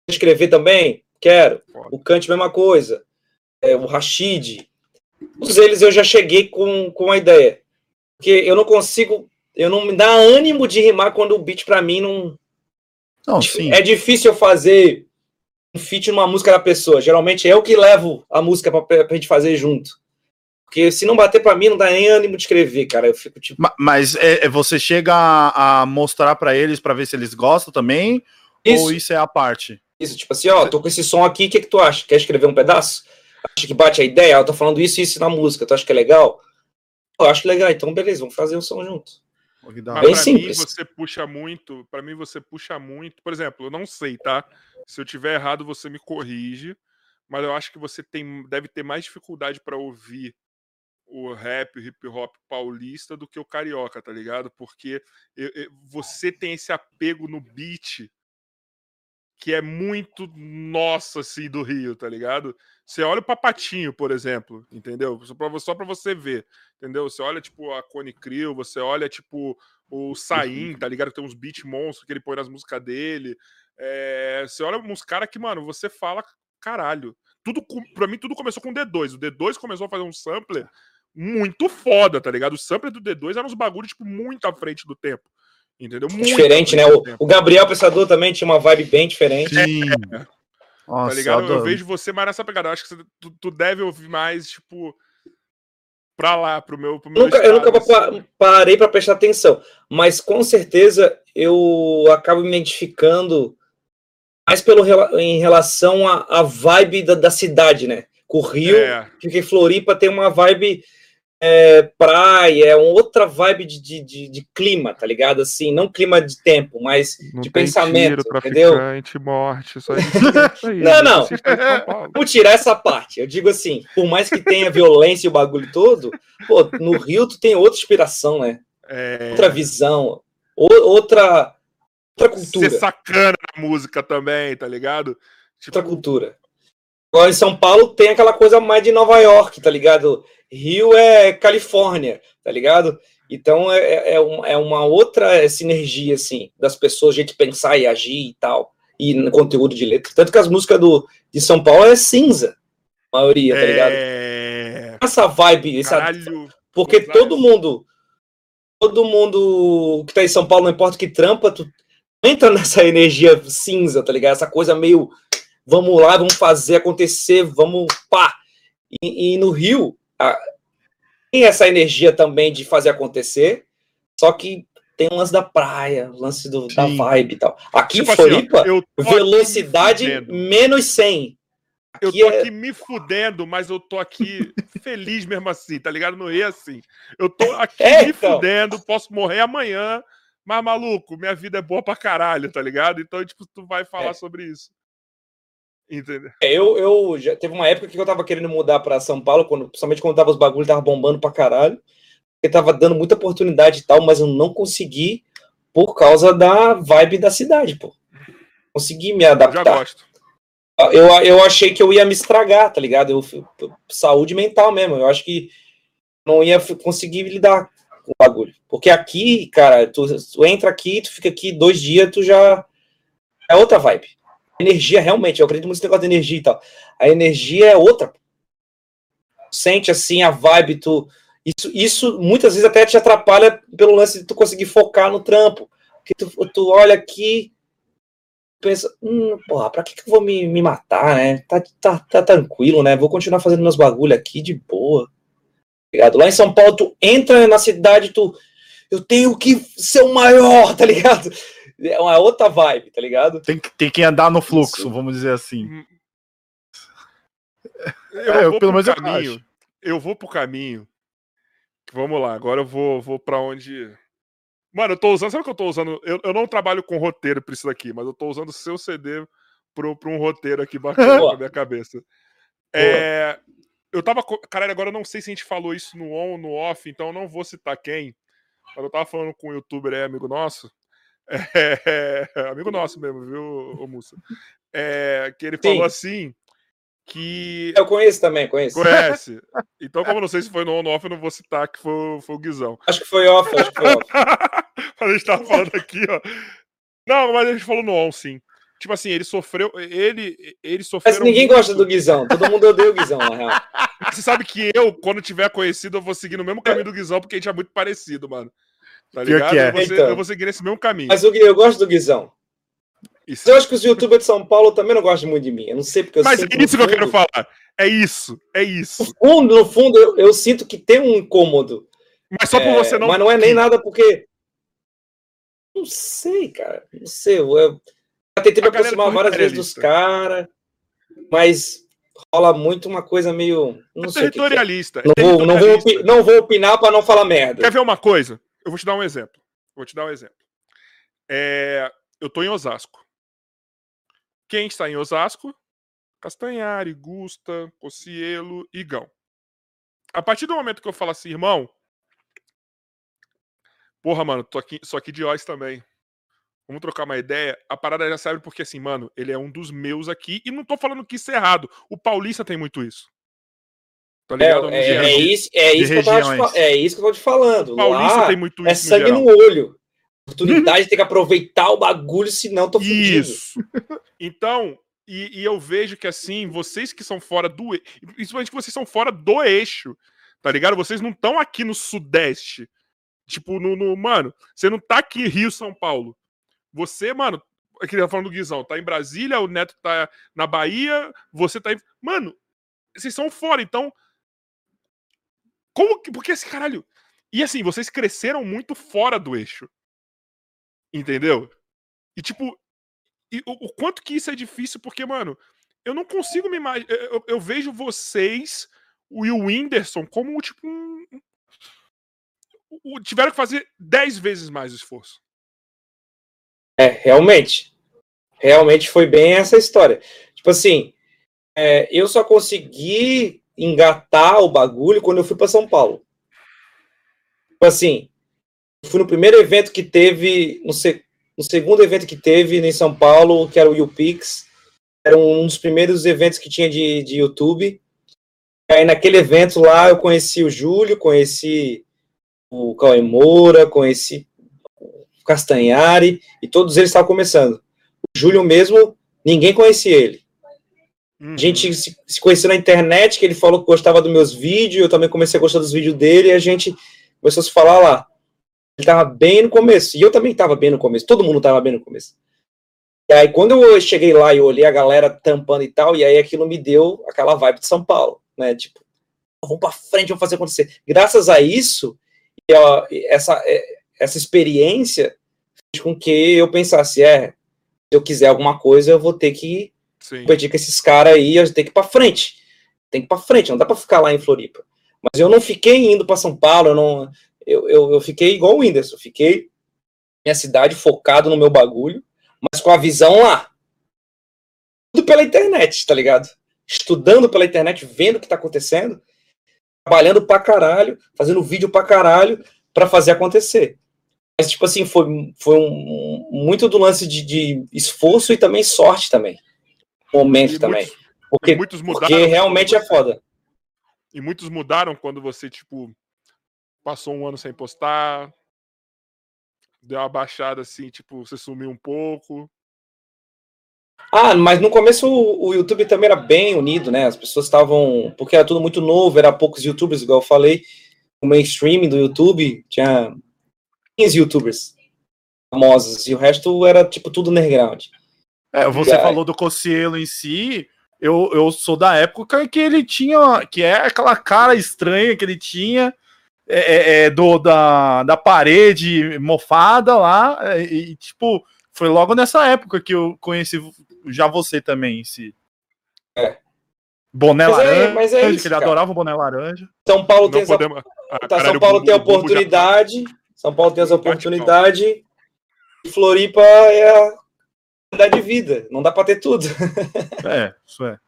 Escrever também? Quero. O Kant, mesma coisa. É, o Rashid. Todos eles eu já cheguei com, com a ideia. Porque eu não consigo eu não me dá ânimo de rimar quando o beat para mim não. Não, sim. É difícil eu fazer um feat numa música da pessoa. Geralmente é eu que levo a música pra, pra gente fazer junto. Porque se não bater para mim, não dá nem ânimo de escrever, cara. Eu fico tipo. Mas é, é você chega a, a mostrar para eles para ver se eles gostam também? Isso. Ou isso é a parte? Isso, tipo assim, ó, tô com esse som aqui, o que, que tu acha? Quer escrever um pedaço? Acha que bate a ideia? Eu tô falando isso e isso na música, tu acha que é legal? Eu acho legal, então beleza, vamos fazer o som junto. Mas Bem simples. Mim, você puxa muito, para mim você puxa muito. Por exemplo, eu não sei, tá? Se eu tiver errado, você me corrige, mas eu acho que você tem, deve ter mais dificuldade para ouvir o rap, o hip hop paulista do que o carioca, tá ligado? Porque eu, eu, você tem esse apego no beat que é muito nosso, assim, do Rio, tá ligado? Você olha o Papatinho, por exemplo, entendeu? Só pra, só pra você ver, entendeu? Você olha, tipo, a Cone Crew, você olha, tipo, o Saim, tá ligado? Tem uns beat monstros que ele põe nas músicas dele. É, você olha uns caras que, mano, você fala, caralho. Tudo, pra mim, tudo começou com o D2. O D2 começou a fazer um sampler muito foda, tá ligado? O sampler do D2 era uns bagulho, tipo, muito à frente do tempo. Entendeu? Muito diferente, né? O, o, Gabriel Pensador também tinha uma vibe bem diferente. Sim. É. Nossa, tá ligado? Eu, eu vejo você mais nessa pegada. Eu acho que você, tu, tu, deve ouvir mais, tipo, pra lá, pro meu. Pro meu nunca, estado, eu nunca assim. parei para prestar atenção, mas com certeza eu acabo me identificando mais pelo, em relação à vibe da, da, cidade, né? Com o Rio, é. porque Floripa tem uma vibe é, praia, é outra vibe de, de, de, de, clima, tá ligado? Assim, não clima de tempo, mas não de pensamento, tiro, entendeu? morte, só isso. não, não. Vou tirar essa parte. Eu digo assim, por mais que tenha violência e o bagulho todo, pô, no Rio tu tem outra inspiração, né? É... Outra visão, outra, outra cultura. Ser sacana na música também, tá ligado? Tipo... Outra cultura. Agora em São Paulo tem aquela coisa mais de Nova York, tá ligado? Rio é Califórnia, tá ligado? Então é, é, é, é uma outra sinergia, assim, das pessoas, gente pensar e agir e tal, e no conteúdo de letra. Tanto que as músicas do, de São Paulo é cinza, a maioria, tá ligado? É... Essa vibe, essa, porque todo mundo, todo mundo que tá em São Paulo, não importa que trampa, tu entra nessa energia cinza, tá ligado? Essa coisa meio, vamos lá, vamos fazer acontecer, vamos pá. E, e no Rio, tem essa energia também de fazer acontecer, só que tem um lance da praia, lance do, da vibe e tal. Aqui tipo em Floripa, assim, velocidade menos 100. Aqui eu tô é... aqui me fudendo, mas eu tô aqui feliz mesmo assim, tá ligado? Não é assim. Eu tô aqui é, me então. fudendo, posso morrer amanhã, mas maluco, minha vida é boa pra caralho, tá ligado? Então, tipo, tu vai falar é. sobre isso. Entendeu? É, eu, eu já teve uma época que eu tava querendo mudar para São Paulo, quando, principalmente quando tava os bagulhos tava bombando pra caralho. Porque tava dando muita oportunidade e tal, mas eu não consegui por causa da vibe da cidade, pô. Consegui me adaptar. Já gosto. Eu, eu achei que eu ia me estragar, tá ligado? Eu, saúde mental mesmo. Eu acho que não ia conseguir lidar com o bagulho. Porque aqui, cara, tu, tu entra aqui, tu fica aqui dois dias, tu já. É outra vibe energia realmente, eu acredito muito nesse negócio de energia e tal. A energia é outra. Sente assim a vibe, tu. Isso, isso muitas vezes até te atrapalha pelo lance de tu conseguir focar no trampo. Porque tu, tu olha aqui, pensa, hum, porra, pra que, que eu vou me, me matar, né? Tá, tá, tá tranquilo, né? Vou continuar fazendo meus bagulho aqui de boa. Ligado? Lá em São Paulo, tu entra na cidade, tu. Eu tenho que ser o maior, tá ligado? É uma outra vibe, tá ligado? Tem, tem que andar no fluxo, Isso. vamos dizer assim. Hum. Eu, é, eu pelo menos caminho. Eu, eu vou pro caminho. Vamos lá, agora eu vou, vou para onde. Mano, eu tô usando. Sabe o que eu tô usando? Eu, eu não trabalho com roteiro pra isso daqui, mas eu tô usando o seu CD pra, pra um roteiro aqui bacana na minha cabeça. É, eu tava. Caralho, agora eu não sei se a gente falou isso no on ou no off, então eu não vou citar quem. Mas eu tava falando com um youtuber aí, amigo nosso. É, amigo nosso mesmo, viu, o Mussa? É, que ele Sim. falou assim que. Eu conheço também, conheço. Conhece. Então, como eu não sei se foi no on off, eu não vou citar que foi, foi o Guizão. Acho que foi off, acho que foi off. a gente tava falando aqui, ó. Não, mas a gente falou no on, sim. Tipo assim, ele sofreu. Ele, ele sofreu. Mas ninguém muito... gosta do Guizão. Todo mundo odeia o Guizão, na real. Você sabe que eu, quando tiver conhecido, eu vou seguir no mesmo caminho do Guizão, porque a gente é muito parecido, mano. Tá ligado? É. Eu, vou, então, eu vou seguir nesse mesmo caminho. Mas eu, eu gosto do Guizão. Isso. Eu acho que os youtubers de São Paulo também não gostam muito de mim. Eu não sei porque eu Mas é isso que eu quero falar. É isso, é isso. No fundo, no fundo eu, eu sinto que tem um incômodo. Mas só por é, você não. Mas não é nem nada porque. Não sei, cara. Não sei. Eu, eu tentei me aproximar várias vezes dos caras, mas rola muito uma coisa meio. Não é sei territorialista. Que é. Não, vou, não, vou, não vou opinar para não falar merda. Quer ver uma coisa? Eu vou te dar um exemplo. Vou te dar um exemplo. É, eu estou em Osasco. Quem está em Osasco? Castanhari, Gusta, Cocielo e Gão. A partir do momento que eu falo assim, irmão, porra, mano, tô aqui, sou aqui de Oz também. Vamos trocar uma ideia. A parada já serve porque, assim, mano, ele é um dos meus aqui. E não tô falando que isso é errado. O Paulista tem muito isso. Tá ligado? É, é, é, isso, é, isso que eu tava te, é isso que eu tô te falando. Paulista Lá tem muito é isso. É sangue no, no olho. Oportunidade, tem que aproveitar o bagulho, senão tô fudido. Isso. Então, e, e, eu vejo que assim, vocês que são fora do. Principalmente que vocês são fora do eixo, tá ligado? Vocês não estão aqui no Sudeste. Tipo, no, no, Mano, você não tá aqui Rio, São Paulo. Você, mano, aqui tá falando do Guizão, tá em Brasília, o Neto tá na Bahia, você tá em. Mano, vocês são fora, então. Como que. Porque esse caralho. E assim, vocês cresceram muito fora do eixo. Entendeu? E tipo, e o, o, quanto que isso é difícil, porque, mano, eu não consigo me imaginar. Eu, eu, vejo vocês e o Whindersson como, tipo, um. tiveram que fazer 10 vezes mais esforço. É, realmente. Realmente foi bem essa história. Tipo assim, é, eu só consegui engatar o bagulho quando eu fui para São Paulo. Tipo assim, fui no primeiro evento que teve, não sei, no segundo evento que teve em São Paulo, que era o YouPix, era um dos primeiros eventos que tinha de, de YouTube. Aí naquele evento lá eu conheci o Júlio, conheci o Cauê Moura, conheci o Castanhari, e todos eles estavam começando. O Júlio mesmo, ninguém conhecia ele. Uhum. A gente se, conheceu na internet, que ele falou que gostava dos meus vídeos, eu também comecei a gostar dos vídeos dele, e a gente começou a se falar lá. Ele tava bem no começo. E eu também tava bem no começo. Todo mundo tava bem no começo. E aí, quando eu cheguei lá e olhei a galera tampando e tal, e aí aquilo me deu aquela vibe de São Paulo, né? Tipo, vamos pra frente, vamos fazer acontecer. Graças a isso, ó, essa, é, essa experiência fez com que eu pensasse, é, se eu quiser alguma coisa, eu vou ter que Sim. competir com esses caras aí, eu tenho que ir pra frente. Tem que ir pra frente, não dá pra ficar lá em Floripa. Mas eu não fiquei indo para São Paulo, eu não, eu, eu, eu fiquei igual o Whindersson, fiquei minha cidade focado no meu bagulho, mas com a visão lá. Tudo pela internet, tá ligado? Estudando pela internet, vendo o que tá acontecendo, trabalhando pra caralho, fazendo vídeo pra caralho para fazer acontecer. Mas, tipo assim, foi, foi um, muito do lance de, de esforço e também sorte também. Momento e também. Muitos, porque, muitos mudaram porque realmente é foda. E muitos mudaram quando você, tipo, passou um ano sem postar, deu uma baixada assim, tipo, você sumiu um pouco. Ah, mas no começo o, o YouTube também era bem unido, né? As pessoas estavam. Porque era tudo muito novo, era poucos youtubers, igual eu falei. O mainstream do YouTube tinha 15 youtubers famosos, e o resto era tipo tudo underground. É, você falou do Cocielo em si. Eu, eu sou da época que ele tinha. Que é aquela cara estranha que ele tinha é, é, é, do, da, da parede mofada lá, é, e, tipo, foi logo nessa época que eu conheci já você também, esse é. boné mas laranja, é, mas é isso, que ele cara. adorava o boné laranja. São Paulo tem podemos... essa... ah, tá, São Paulo tem a oportunidade, já... São Paulo tem essa oportunidade, e Floripa é a de vida, não dá para ter tudo. É, isso é.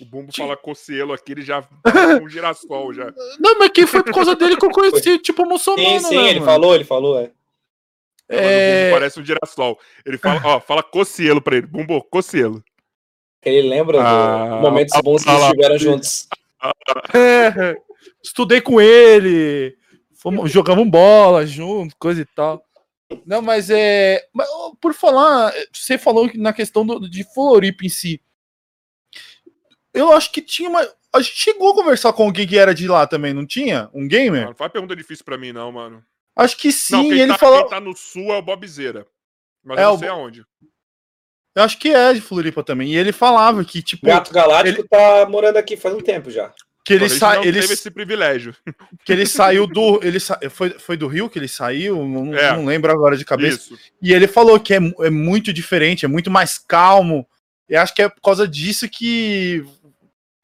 O Bumbo fala cocielo aqui, ele já um girassol já. Não, mas que foi por causa dele que eu conheci, tipo, muçulmano. Sim, sim, né, ele mano? falou, ele falou, é. É... parece um girassol. Ele fala, ó, fala cocielo pra ele. Bumbo, cocielo. Ele lembra ah, dos momentos bons que eles estiveram juntos. É, estudei com ele, fomos, jogamos bola junto, coisa e tal. Não, mas é. Mas, por falar, você falou na questão do, de Floripa em si eu acho que tinha uma. A gente chegou a conversar com alguém que era de lá também, não tinha? Um gamer? Não, faz pergunta difícil pra mim, não, mano. Acho que sim, não, ele tá, falou. Quem tá no sul é o Bobzeira. Mas é, eu não sei o... aonde. Eu acho que é de Floripa também. E ele falava que, tipo. Gato Galáctico ele... tá morando aqui faz um tempo já. Que ele saiu. Ele teve esse privilégio. Que ele saiu do. Ele sa... foi, foi do Rio que ele saiu? Não, é, não lembro agora de cabeça. Isso. E ele falou que é, é muito diferente, é muito mais calmo. E acho que é por causa disso que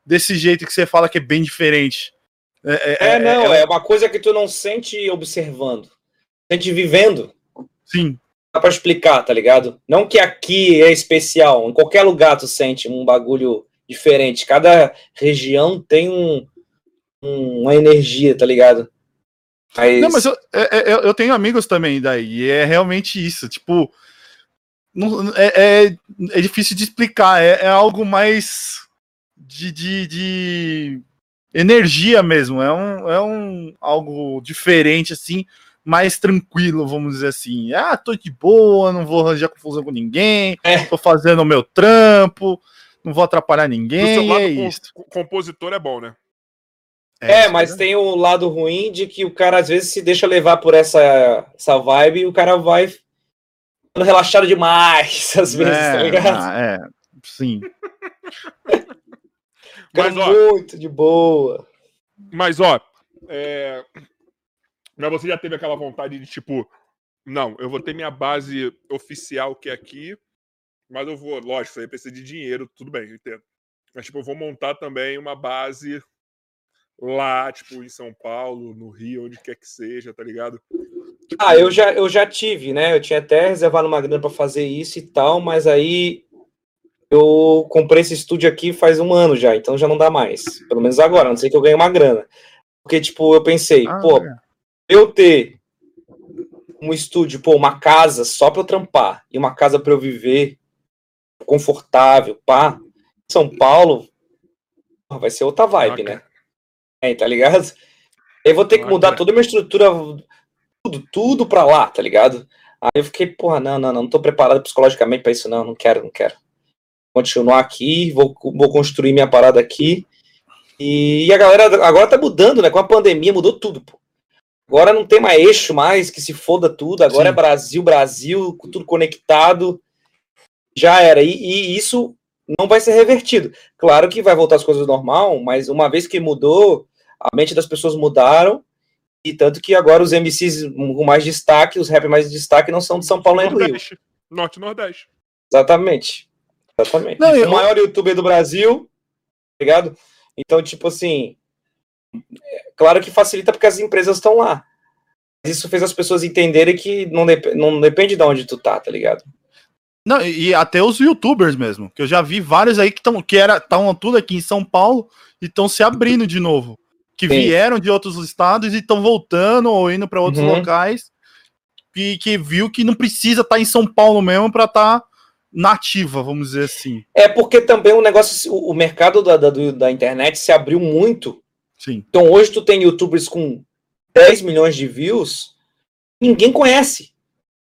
desse jeito que você fala que é bem diferente. É, é, é, é não, é, é, uma coisa que tu não sente observando, sente vivendo. Sim. Dá pra explicar, tá ligado? Não que aqui é especial, em qualquer lugar tu sente um bagulho diferente. Cada região tem um, um uma energia, tá ligado? Mas... Não, mas eu, é, é, eu, eu, tenho amigos também daí, e é realmente isso. Tipo, não, é, é, é difícil de explicar, é, é algo mais de, de, de energia mesmo. É um, é um algo diferente assim, mais tranquilo, vamos dizer assim. Ah, tô de boa, não vou arranjar confusão com ninguém, é. tô fazendo o meu trampo, não vou atrapalhar ninguém. Do seu lado, é isso. compositor é bom, né? É, é mas tem o lado ruim de que o cara às vezes se deixa levar por essa, essa vibe e o cara vai relaxado demais, às vezes, tá é, tá ligado? Ah, é, sim. mas, ó, muito de boa. Mas, ó, é... mas você já teve aquela vontade de, tipo, não, eu vou ter minha base oficial que é aqui, mas eu vou, lógico, isso aí precisa de dinheiro, tudo bem, eu entendo. Mas, tipo, eu vou montar também uma base lá, tipo, em São Paulo, no Rio, onde quer que seja, tá ligado? Tipo... Ah, eu já, eu já tive, né? Eu tinha até reservado uma grana para fazer isso e tal, mas aí eu comprei esse estúdio aqui faz um ano já, então já não dá mais. Pelo menos agora, a não sei que eu ganhe uma grana. Porque, tipo, eu pensei, ah, pô, é. eu ter um estúdio, pô, uma casa só para eu trampar e uma casa para eu viver confortável, pá. São Paulo vai ser outra vibe, né? É, tá ligado? Eu vou ter que mudar toda a minha estrutura, tudo, tudo pra lá, tá ligado? Aí eu fiquei, porra, não, não, não, não tô preparado psicologicamente pra isso, não, não quero, não quero. Continuar aqui, vou, vou construir minha parada aqui. E, e a galera agora tá mudando, né? Com a pandemia mudou tudo, pô. Agora não tem mais eixo mais, que se foda tudo. Agora Sim. é Brasil, Brasil, tudo conectado. Já era. E, e, isso não vai ser revertido. Claro que vai voltar as coisas normal, mas uma vez que mudou, a mente das pessoas mudaram, e tanto que agora os MCs com mais destaque, os rap mais destaque, não são de São Paulo nem do Rio. Norte e Nordeste. Exatamente. Exatamente. Não, eu... O maior youtuber do Brasil, tá ligado? Então, tipo assim, é, claro que facilita porque as empresas estão lá. Mas isso fez as pessoas entenderem que não, dep não depende de onde tu tá, tá ligado? Não, e até os youtubers mesmo, que eu já vi vários aí que estão que era estavam tudo aqui em São Paulo e estão se abrindo de novo que Sim. vieram de outros estados e estão voltando ou indo para outros uhum. locais e que viu que não precisa estar tá em São Paulo mesmo para estar tá nativa, vamos dizer assim. É porque também o negócio, o mercado da, da, da internet se abriu muito. Sim. Então hoje tu tem youtubers com 10 milhões de views, ninguém conhece.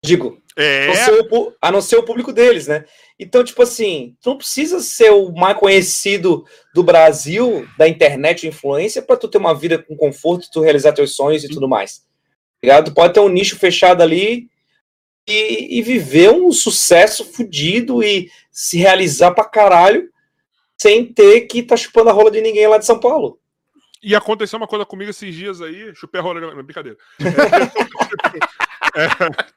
Digo, é. a, não ser o, a não ser o público deles, né? Então, tipo assim, tu não precisa ser o mais conhecido do Brasil, da internet, influência, para tu ter uma vida com conforto, tu realizar teus sonhos e tudo mais. Ligado? Tu pode ter um nicho fechado ali e, e viver um sucesso fudido e se realizar pra caralho sem ter que tá chupando a rola de ninguém lá de São Paulo. E aconteceu uma coisa comigo esses dias aí, chupei a rola, brincadeira. É, é,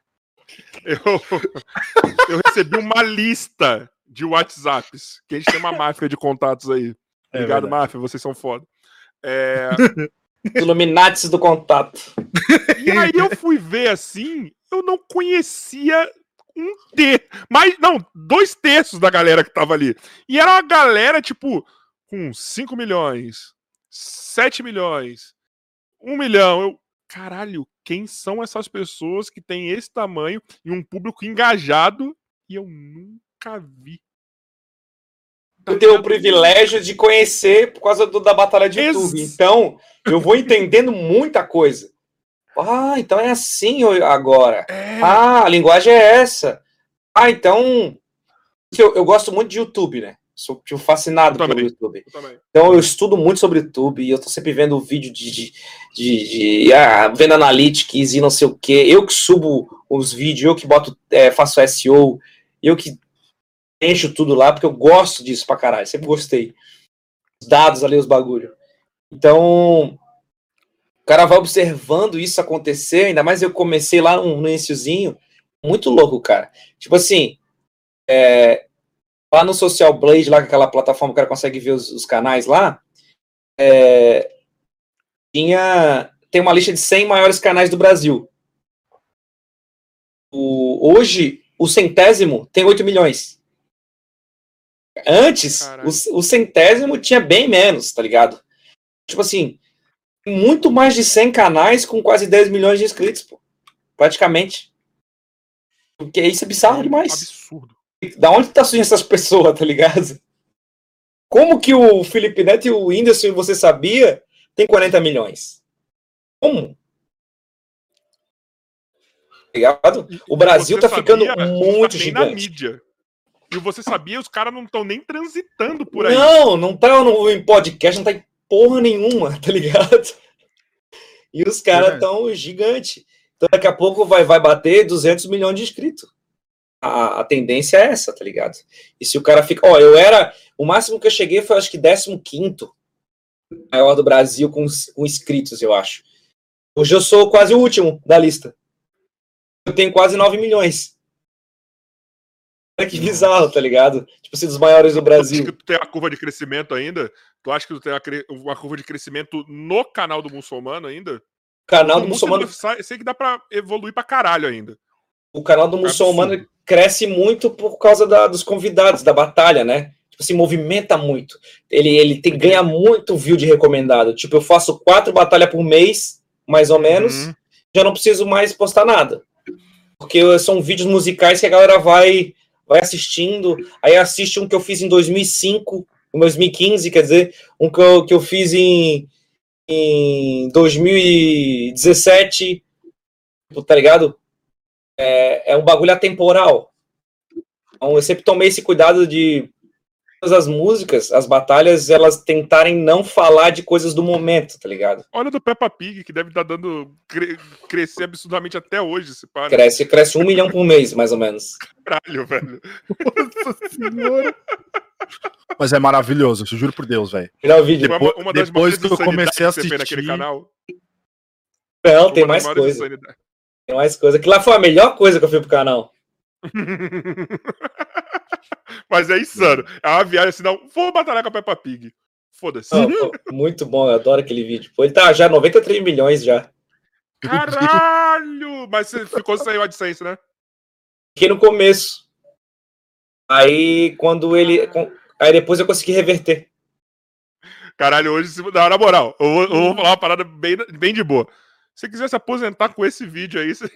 eu, eu recebi uma lista de WhatsApps, que a gente tem uma máfia de contatos aí. É Obrigado, é máfia, vocês são foda. É... Illuminatis do contato. E aí eu fui ver assim, eu não conhecia um terço, mas não, dois terços da galera que tava ali. E era uma galera, tipo, com 5 milhões, 7 milhões, 1 milhão. Eu, caralho, quem são essas pessoas que têm esse tamanho e um público engajado e eu nunca vi. Eu tenho o privilégio de conhecer por causa do, da batalha de YouTube. Então, eu vou entendendo muita coisa. Ah, então é assim agora. É. Ah, a linguagem é essa. Ah, então. Eu, eu gosto muito de YouTube, né? Sou tipo, fascinado pelo YouTube. Eu então eu estudo muito sobre YouTube e eu tô sempre vendo vídeo de, de, de, de ah, vendo analytics e não sei o que. Eu que subo os vídeos, eu que boto, é, faço SEO, eu que encho tudo lá, porque eu gosto disso pra caralho, sempre gostei. Os dados ali, os bagulho. Então, o cara vai observando isso acontecer, ainda mais eu comecei lá no iníciozinho, muito louco, cara. Tipo assim, é, Lá no Social Blade, lá aquela plataforma que o cara consegue ver os, os canais lá, é, tinha, tem uma lista de 100 maiores canais do Brasil. O, hoje, o centésimo tem 8 milhões. Antes, o, o, centésimo tinha bem menos, tá ligado? Tipo assim, muito mais de 100 canais com quase 10 milhões de inscritos, pô, praticamente. Porque isso é bizarro demais. Absurdo da onde tá surgindo essas pessoas, tá ligado? Como que o Felipe Neto e o Whindersson, você sabia, tem 40 milhões? Como? Ligado? O Brasil tá ficando muito tá gigante. na mídia. E você sabia, os caras não estão nem transitando por aí. Não, não tá no, em podcast, não tá em porra nenhuma, tá ligado? E os caras estão é. gigantes. Então daqui a pouco vai, vai bater 200 milhões de inscritos. A, a, tendência é essa, tá ligado? E se o cara fica. Ó, eu era. O máximo que eu cheguei foi acho que 15 maior do Brasil com, com inscritos, eu acho. Hoje eu sou quase o último da lista. Eu tenho quase 9 milhões. Que bizarro, tá ligado? Tipo assim, dos maiores do Brasil. Tu acha que tu tem a curva de crescimento ainda? Tu acha que tu tem uma curva de crescimento no canal do muçulmano ainda? canal do muçulmano. Sei que dá pra evoluir pra caralho ainda. O canal do muçulmano cresce muito por causa da, dos convidados, da batalha, né? Tipo assim, movimenta muito. Ele, ele tem, ganha muito view de recomendado. Tipo, eu faço quatro batalhas por mês, mais ou menos. Uhum. Já não preciso mais postar nada. Porque são vídeos musicais que a galera vai vai assistindo, aí assiste um que eu fiz em 2005, em 2015, quer dizer, um que eu, que eu fiz em, em 2017, tá ligado? É, é um bagulho atemporal. Então, eu sempre tomei esse cuidado de todas as músicas, as batalhas, elas tentarem não falar de coisas do momento, tá ligado? Olha do Peppa Pig, que deve estar tá dando cre crescer absurdamente até hoje, se para. Cresce, cresce um milhão por mês, mais ou menos. Caralho, velho. Nossa senhora. Mas é maravilhoso, eu juro por Deus, velho. vídeo. Depois, uma, uma depois que eu comecei a assistir. Naquele canal. Não, tem mais coisa. Tem mais coisa. Que lá foi a melhor coisa que eu fiz pro canal. Mas é insano. É uma viagem assim, não. Vou batalhar com a Peppa Pig. Foda-se. muito bom, eu adoro aquele vídeo. Ele tá já 93 milhões já. Caralho! Mas você ficou sem o AdSense, né? Fiquei no começo. Aí, quando ele. Aí depois eu consegui reverter. Caralho, hoje, na moral, eu vou, eu vou falar uma parada bem, bem de boa. Se você quiser se aposentar com esse vídeo aí, você.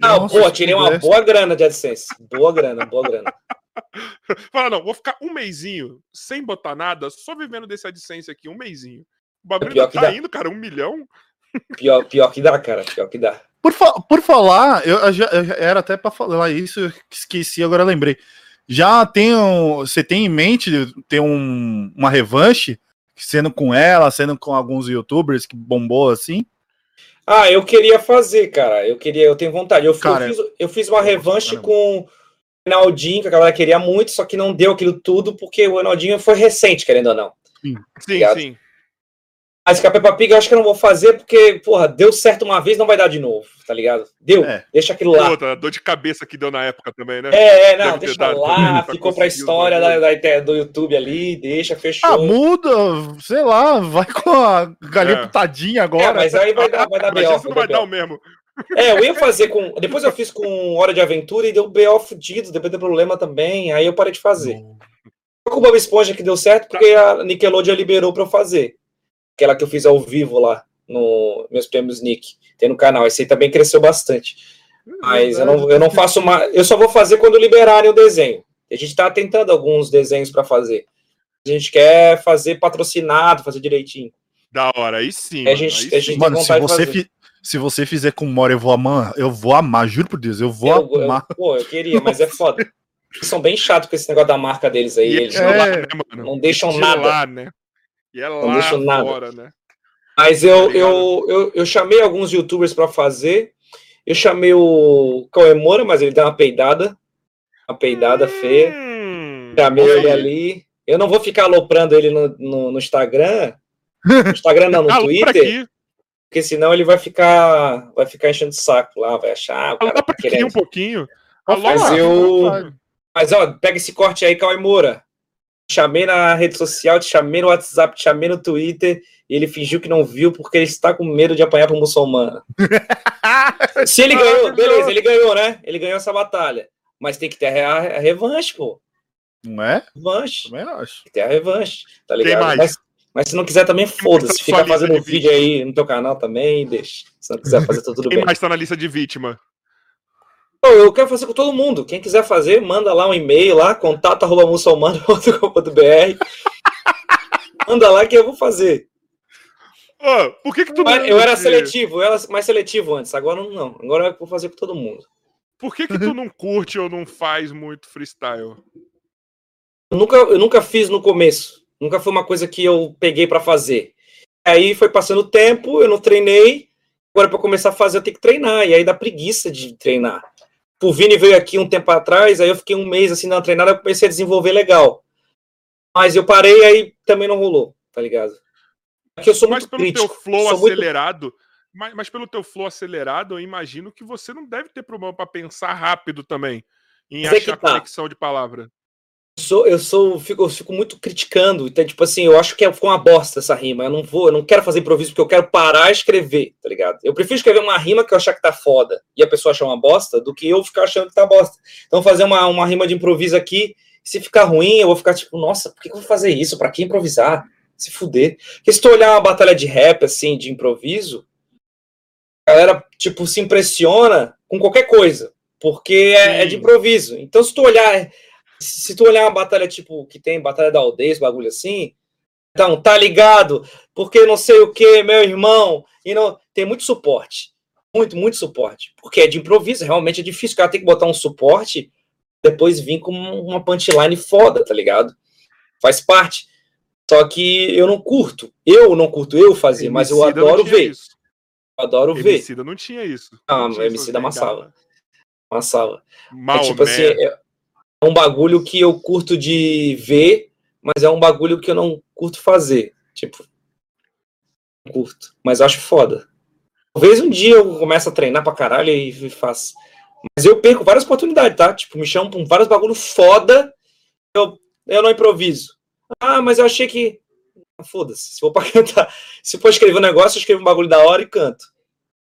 Não, pô, tirei uma boa grana de AdSense. Boa grana, boa grana. Fala, não, vou ficar um mêsinho sem botar nada, só vivendo desse AdSense aqui, um mêzinho. O bagulho é tá dá. indo, cara, um milhão. Pior, pior que dá, cara, pior que dá. Por, fa por falar, eu, já, eu era até para falar isso, esqueci, agora lembrei. Já tem um, você tem em mente ter um, uma revanche, sendo com ela, sendo com alguns youtubers que bombou assim? Ah, eu queria fazer, cara. Eu queria, eu tenho vontade. Eu, cara, eu, fiz, eu fiz uma revanche com Reinaldinho, que a galera queria muito, só que não deu aquilo tudo, porque o Reinaldinho foi recente, querendo ou não. Sim, sim. sim. Mas com a Peppa Pig eu acho que eu não vou fazer, porque, porra, deu certo uma vez, não vai dar de novo, tá ligado? Deu, é. deixa aquilo lá. Outra, dor de cabeça que deu na época também, né? É, é não, Deve deixa lá, pra ficou pra história da, da, do YouTube ali, deixa, fechou. Ah, muda, sei lá, vai com a galinha é. putadinha agora. É, mas aí vai dar, vai dar B.O. não vai dar o mesmo. É, eu ia fazer com. Depois eu fiz com Hora de Aventura e deu B.O. fudido, depois deu problema também, aí eu parei de fazer. Com o Bob Esponja que deu certo, porque a Nickelodeon liberou pra eu fazer. Aquela que eu fiz ao vivo lá, no meus prêmios Nick. Tem no canal. Esse aí também cresceu bastante. Mas eu não, eu não faço mais. Eu só vou fazer quando liberarem o desenho. A gente tá tentando alguns desenhos para fazer. A gente quer fazer patrocinado, fazer direitinho. Da hora, aí sim. A gente, a gente mano, se você, fi, se você fizer com Mora, eu vou amar. Eu vou amar, juro por Deus, eu vou eu, amar. Eu, pô, eu queria, mas é foda. Eles são bem chatos com esse negócio da marca deles aí. Eles é, não, né, não, deixam de nada. Lá, né? E é não deixam nada. né? Mas eu, tá eu, eu, eu, chamei alguns youtubers para fazer. Eu chamei o Cauê Moura, mas ele deu uma peidada. Uma peidada hum, feia. Chamei ele ali. Eu não vou ficar aloprando ele no, no, no Instagram. No Instagram não, no Twitter. Porque senão ele vai ficar vai ficar enchendo o saco lá, vai achar. O cara tá querendo. um pouquinho. Mas eu. Mas ó, pega esse corte aí, Cauê Moura chamei na rede social, te chamei no WhatsApp, te chamei no Twitter, e ele fingiu que não viu porque ele está com medo de apanhar para um muçulmano. Se ele ganhou, beleza, ele ganhou, né? Ele ganhou essa batalha. Mas tem que ter a, revanche, pô. Não é? Revanche. Também acho. Tem que ter a revanche, tá ligado? Mas, mas se não quiser também, foda-se. Fica fazendo um vídeo aí no teu canal também, deixa. Se não quiser fazer, tá tudo Quem bem. mais tá na lista de vítima? Eu quero fazer com todo mundo. Quem quiser fazer, manda lá um e-mail lá, contato.muçulmano.com.br. manda lá que eu vou fazer. Oh, por que, que tu não. Eu era seletivo, eu era mais seletivo antes, agora não. Agora eu vou fazer com todo mundo. Por que, que tu não curte ou não faz muito freestyle? Eu nunca, eu nunca fiz no começo. Nunca foi uma coisa que eu peguei para fazer. Aí foi passando o tempo, eu não treinei. Agora, para começar a fazer, eu tenho que treinar. E aí dá preguiça de treinar. O Vini veio aqui um tempo atrás, aí eu fiquei um mês assim na treinada, eu comecei a desenvolver legal. Mas eu parei, aí também não rolou, tá ligado? Porque eu sou mas muito pelo crítico, teu flow acelerado, muito... mas, mas, pelo teu flow acelerado, eu imagino que você não deve ter problema para pensar rápido também em mas achar é tá. conexão de palavra. Eu sou, eu sou, fico, eu fico muito criticando, então, tipo assim, eu acho que é, ficou uma bosta essa rima. Eu não vou, eu não quero fazer improviso porque eu quero parar e escrever, tá ligado? Eu prefiro escrever uma rima que eu achar que tá foda e a pessoa achar uma bosta do que eu ficar achando que tá bosta. Então, fazer uma, uma rima de improviso aqui, se ficar ruim, eu vou ficar tipo, nossa, por que eu vou fazer isso? Pra que improvisar? se fuder. Porque se tu olhar uma batalha de rap, assim, de improviso, a galera, tipo, se impressiona com qualquer coisa, porque é, é, de improviso. Então, se tu olhar, se tu olhar uma batalha, tipo, que tem batalha da aldeia, esse bagulho assim, então, tá ligado? Porque não sei o que, meu irmão, e não tem muito suporte. Muito, muito suporte. Porque é de improviso, realmente é difícil. O cara tem que botar um suporte, depois vir com uma punchline foda, tá ligado? Faz parte. Só que eu não curto. Eu não curto eu fazer, mas eu adoro ver. Isso. Eu adoro ver. Emicida não tinha isso. Ah, não, Emicida amassava. Amassava. Mal, é tipo assim, é um bagulho que eu curto de ver, mas é um bagulho que eu não curto fazer. Tipo, curto. Mas acho foda. Talvez um dia eu comece a treinar pra caralho e faço. Mas eu perco várias oportunidades, tá? Tipo, me chamam pra vários bagulho foda, eu, eu não improviso. Ah, mas eu achei que. Ah, foda-se. Se for pra cantar, se for escrever um negócio, eu escrevo um bagulho da hora e canto.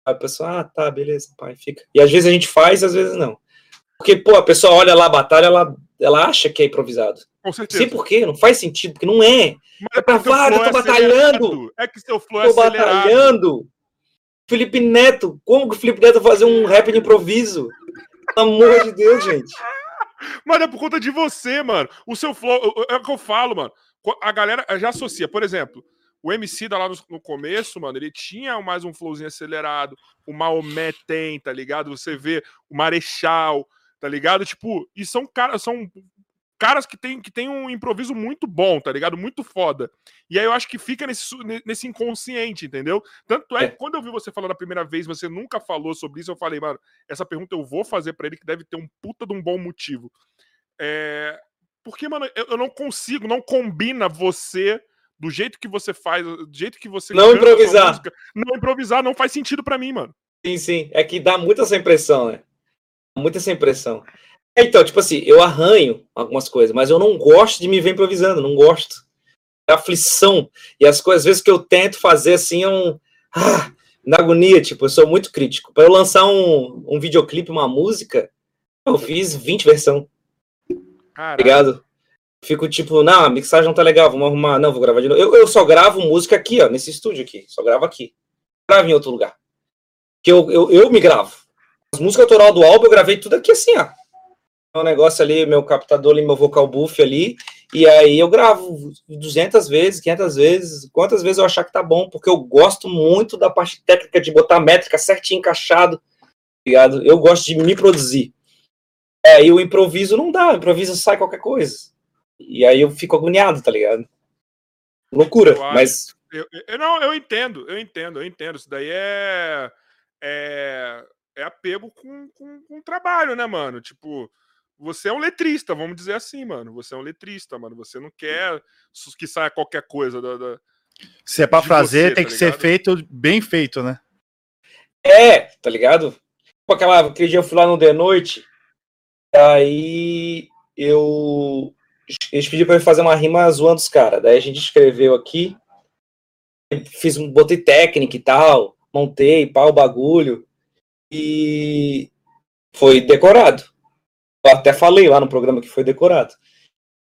Aí a pessoa, ah, tá, beleza, pai, fica. E às vezes a gente faz, às vezes não. Porque, pô, a pessoa olha lá a batalha, ela, ela acha que é improvisado. Com certeza. Sei por quê, não faz sentido, porque não é. Mas é pra vários, eu tô é batalhando. É que seu flow é tô batalhando. Felipe Neto, como que o Felipe Neto vai fazer um rap de improviso? Pelo amor de Deus, gente. Mas é por conta de você, mano. O seu flow, é o que eu falo, mano. A galera já associa, por exemplo, o MC da lá no, no, começo, mano, ele tinha mais um flowzinho acelerado. O Maomé tem, tá ligado? Você vê o Marechal, tá ligado? Tipo, e são caras, são caras que tem, que tem um improviso muito bom, tá ligado? Muito foda. E aí eu acho que fica nesse, nesse inconsciente, entendeu? Tanto é, é. que quando eu vi você falar da primeira vez, você nunca falou sobre isso, eu falei, mano, essa pergunta eu vou fazer para ele que deve ter um puta de um bom motivo. É... Porque, mano, eu, eu não consigo, não combina você do jeito que você faz, do jeito que você. Não improvisar. Música, não improvisar não faz sentido para mim, mano. Sim, sim. É que dá muita essa impressão, né? Muita essa impressão. Então, tipo assim, eu arranho algumas coisas, mas eu não gosto de me ver improvisando, não gosto. É aflição. E as coisas, às vezes, que eu tento fazer assim, é um. Ah, na agonia, tipo, eu sou muito crítico. Para eu lançar um, um videoclipe, uma música, eu fiz 20 versão. Caralho. Ligado? Fico tipo, não, a mixagem não tá legal, vamos arrumar. Não, vou gravar de novo. Eu, eu só gravo música aqui, ó, nesse estúdio aqui. Só gravo aqui. Gravo em outro lugar. Que eu, eu, eu me gravo. As músicas autoral do álbum eu gravei tudo aqui assim, ó um negócio ali, meu captador ali, meu vocal buff ali, e aí eu gravo 200 vezes, 500 vezes, quantas vezes eu achar que tá bom, porque eu gosto muito da parte técnica de botar métrica certinho, encaixado, ligado? Eu gosto de me produzir. É, e o improviso não dá, o improviso sai qualquer coisa. E aí eu fico agoniado, tá ligado? Loucura, mas... Eu, eu, não, eu entendo, eu entendo, eu entendo. Isso daí é... é, é apego com, com, com o trabalho, né, mano? Tipo você é um letrista, vamos dizer assim, mano. Você é um letrista, mano. Você não quer que saia qualquer coisa da. da Se é pra fazer, você, tem tá que ligado? ser feito bem feito, né? É, tá ligado? Tipo aquela, aquele dia eu fui lá no de noite, aí eu. Eles pediram pra eu fazer uma rima zoando os caras. Daí a gente escreveu aqui, fiz, botei técnica e tal, montei, pau, o bagulho, e foi decorado. Eu até falei lá no programa que foi decorado.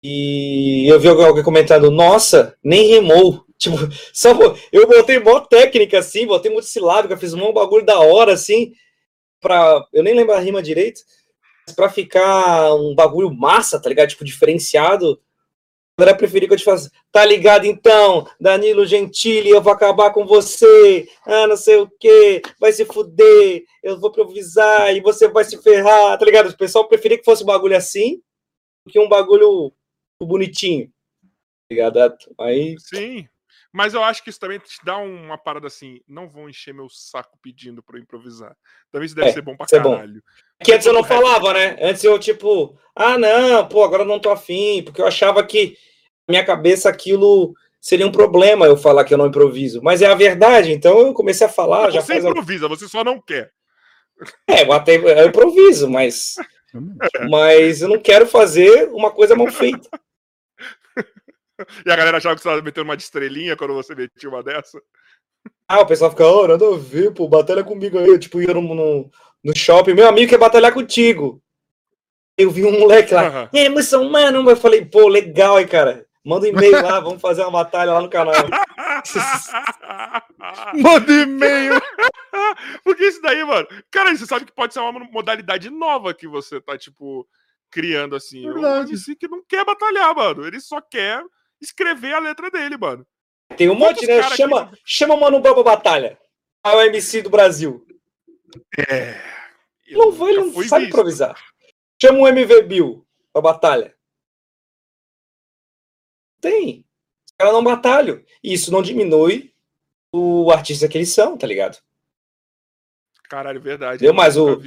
E eu vi alguém comentando, nossa, nem rimou. Tipo, só eu botei mó técnica assim, botei muito silábica, fiz um bagulho da hora assim, pra. Eu nem lembro a rima direito, mas pra ficar um bagulho massa, tá ligado? Tipo, diferenciado. Galera preferir que eu te faça, tá ligado então, Danilo Gentili, eu vou acabar com você, ah, não sei o que, vai se fuder, eu vou improvisar e você vai se ferrar, tá ligado? O pessoal preferia que fosse um bagulho assim do que um bagulho bonitinho, tá ligado? Aí... Sim, mas eu acho que isso também te dá uma parada assim, não vão encher meu saco pedindo pra eu improvisar. Também isso deve é, ser bom pra caralho. Bom. Que antes eu não falava, né? Antes eu, tipo, ah, não, pô, agora não tô afim, porque eu achava que minha cabeça aquilo seria um problema eu falar que eu não improviso. Mas é a verdade, então eu comecei a falar. Mas já você improvisa, você só não quer. É, eu até eu improviso, mas. mas eu não quero fazer uma coisa mal feita. E a galera achava que você estava metendo uma de estrelinha quando você metia uma dessa? Ah, o pessoal fica, oh, nada a ver, pô, batalha comigo aí. Eu, tipo, ia no, no, no shopping, meu amigo quer batalhar contigo. Eu vi um moleque lá, uhum. é muçulmano, eu falei, pô, legal aí, cara. Manda um e-mail lá, vamos fazer uma batalha lá no canal. Manda e-mail. Porque isso daí, mano. Cara, você sabe que pode ser uma modalidade nova que você tá, tipo, criando assim. Verdade. Um que não quer batalhar, mano. Ele só quer escrever a letra dele, mano. Tem um monte, né? Chama, que... chama o Mano Brown pra batalha. É o MC do Brasil. É. Não, ele não sabe visto. improvisar. Chama o MV Bill pra batalha. Tem. Os caras não batalham. E isso não diminui o artista que eles são, tá ligado? Caralho, verdade. Deu mais o, o,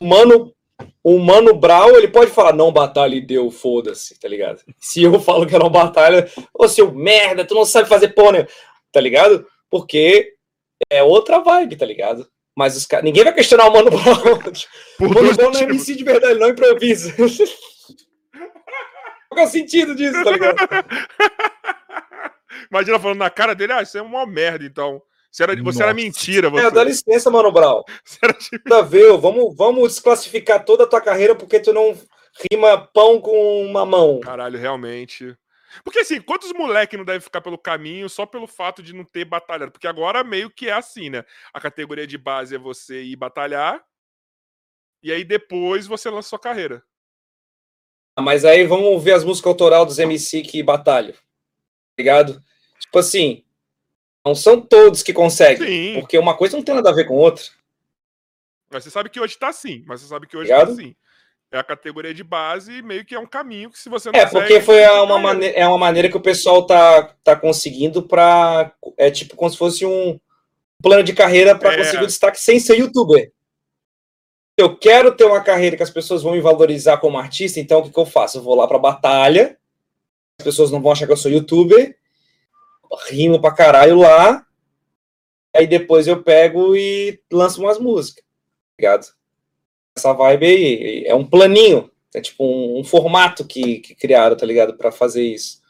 o, Mano o Mano Brown, ele pode falar não batalha e deu, foda-se, tá ligado? Se eu falo que eu não batalha, ô seu merda, tu não sabe fazer pônei, tá ligado? Porque é outra vibe, tá ligado? Mas os caras. Ninguém vai questionar o Mano Brown. o Mano Brown não é MC de verdade, não improvisa. Qual é o sentido disso, tá ligado? Imagina falando na cara dele, ah, isso é uma merda, então. Você era, você era mentira. Você. É, dá licença, Mano era tipo... vamos, vamos desclassificar toda a tua carreira porque tu não rima pão com mamão. Caralho, realmente. Porque assim, quantos moleques não devem ficar pelo caminho só pelo fato de não ter batalhado? Porque agora meio que é assim, né? A categoria de base é você ir batalhar, e aí depois você lança sua carreira. Mas aí vamos ver as músicas autoral dos MC que batalham. Tá ligado? Tipo assim, não são todos que conseguem. Sim. Porque uma coisa não tem nada a ver com outra. Mas você sabe que hoje tá assim. Mas você sabe que hoje tá Ligado? tá assim. É a categoria de base e meio que é um caminho que se você não É, porque foi uma, maneira, é uma maneira que o pessoal tá, tá conseguindo pra. É tipo como se fosse um plano de carreira para é. conseguir o destaque sem ser youtuber. Eu quero ter uma carreira que as pessoas vão me valorizar como artista, então o que, que eu faço? Eu vou lá pra batalha, as pessoas não vão achar que eu sou youtuber, rimo pra caralho lá, aí depois eu pego e lanço umas músicas, tá ligado? Essa vibe aí é um planinho, é tipo um, um formato que, que criaram, tá ligado? para fazer isso.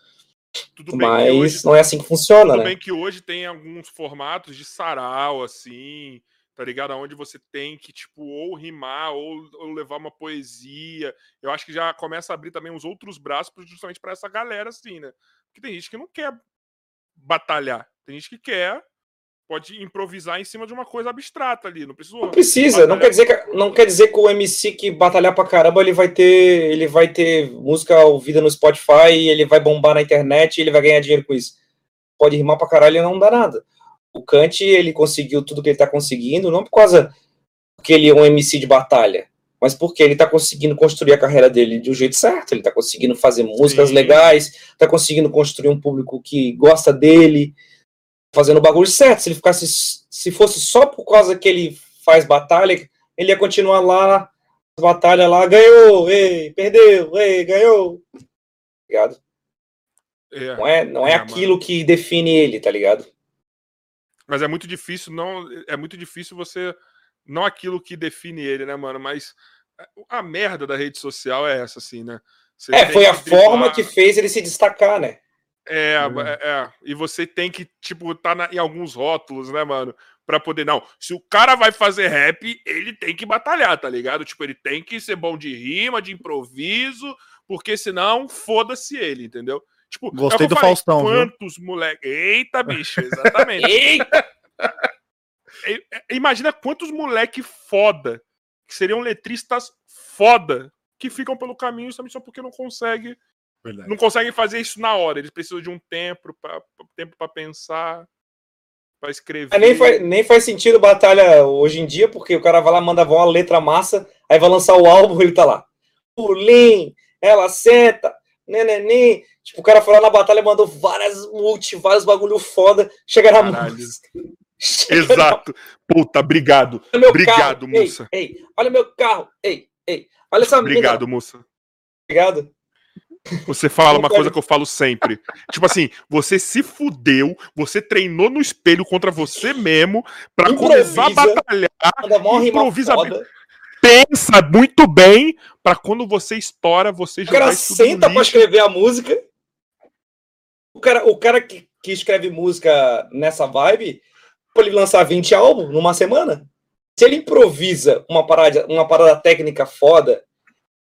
Tudo Mas hoje, não é assim que funciona, tudo né? bem que hoje tem alguns formatos de sarau, assim, tá ligado? Onde você tem que, tipo, ou rimar ou, ou, levar uma poesia. Eu acho que já começa a abrir também os outros braços justamente para essa galera, assim, né? Porque tem gente que não quer batalhar. Tem gente que quer, pode improvisar em cima de uma coisa abstrata ali. Não precisa. Não precisa. Não quer dizer que, não quer dizer que o MC que batalhar pra caramba ele vai ter, ele vai ter música ouvida no Spotify, ele vai bombar na internet e ele vai ganhar dinheiro com isso. Pode rimar pra caralho e não dá nada. O Kant, ele conseguiu tudo que ele tá conseguindo, não por causa que ele é um MC de batalha mas porque ele está conseguindo construir a carreira dele de um jeito certo, ele está conseguindo fazer músicas Sim. legais, está conseguindo construir um público que gosta dele, fazendo o bagulho certo. Se ele ficasse, se fosse só por causa que ele faz batalha, ele ia continuar lá, batalha lá, ganhou, ei, perdeu, ei, ganhou. Ligado? É, não é, não é, é aquilo mano. que define ele, tá ligado? Mas é muito difícil, não, é muito difícil você não aquilo que define ele, né, mano? Mas a merda da rede social é essa, assim, né? Você é, foi a forma que fez ele se destacar, né? É, hum. é, é, e você tem que, tipo, tá na, em alguns rótulos, né, mano? Pra poder. Não, se o cara vai fazer rap, ele tem que batalhar, tá ligado? Tipo, ele tem que ser bom de rima, de improviso, porque senão, foda-se ele, entendeu? Tipo, Gostei é do falei, Faustão. Quantos moleques. Eita, bicho, exatamente. Eita! Imagina quantos moleque foda, que seriam letristas foda, que ficam pelo caminho justamente só porque não consegue Verdade. Não conseguem fazer isso na hora. Eles precisam de um tempo para tempo para pensar, para escrever. É, nem, faz, nem faz sentido batalha hoje em dia, porque o cara vai lá, manda uma letra massa, aí vai lançar o álbum ele tá lá. Pulim, ela senta, neném. Tipo, o cara foi lá na batalha e mandou várias multi, vários bagulho foda. Chega na música. Exato. Puta, obrigado. Obrigado, carro. moça. Ei, ei, olha meu carro. Ei, ei. Olha essa Obrigado, moça. Obrigado. Você fala uma coisa que eu falo sempre. Tipo assim, você se fudeu, você treinou no espelho contra você mesmo para começar a batalhar. Improvisa Pensa muito bem para quando você estoura, você já O cara senta para escrever a música. O cara, o cara que, que escreve música nessa vibe, pode lançar 20 álbuns numa semana. Se ele improvisa uma parada, uma parada técnica foda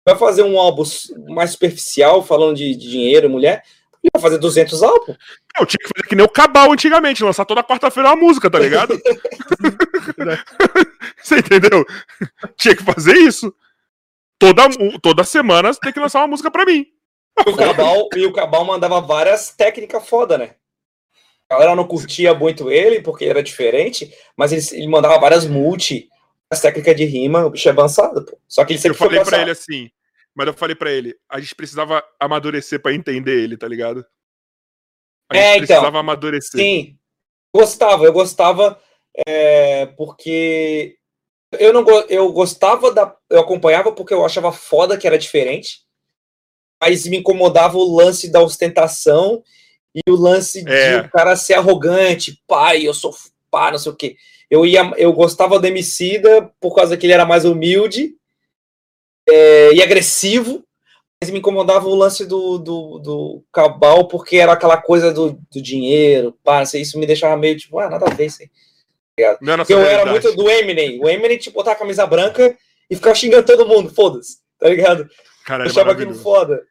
vai fazer um álbum mais superficial, falando de, de dinheiro, mulher, ele vai fazer 200 álbuns. Eu tinha que fazer que nem o Cabal antigamente, lançar toda quarta-feira uma música, tá ligado? Você entendeu? Tinha que fazer isso. Toda, toda semana tem que lançar uma música pra mim. O Cabal, e o Cabal mandava várias técnicas foda, né? A galera não curtia muito ele, porque era diferente, mas ele, ele mandava várias multi as técnicas de rima, o bicho é avançado, pô. Só que ele sempre Eu falei para ele assim, mas eu falei para ele, a gente precisava amadurecer para entender ele, tá ligado? A gente é, então, precisava amadurecer. Sim. Gostava, eu gostava é, porque eu não eu gostava da eu acompanhava porque eu achava foda que era diferente. Mas me incomodava o lance da ostentação e o lance é. de o cara ser arrogante, pai, eu sou pá, não sei o quê eu ia, eu gostava do Emicida por causa que ele era mais humilde é, e agressivo, mas me incomodava o lance do, do, do Cabal porque era aquela coisa do, do dinheiro, pá, isso me deixava meio tipo, ah, nada a ver isso aí. Tá eu era muito do Eminem. O Eminem, tipo, botar a camisa branca e ficar xingando todo mundo, foda-se, tá ligado? Cara, eu achava aquilo foda.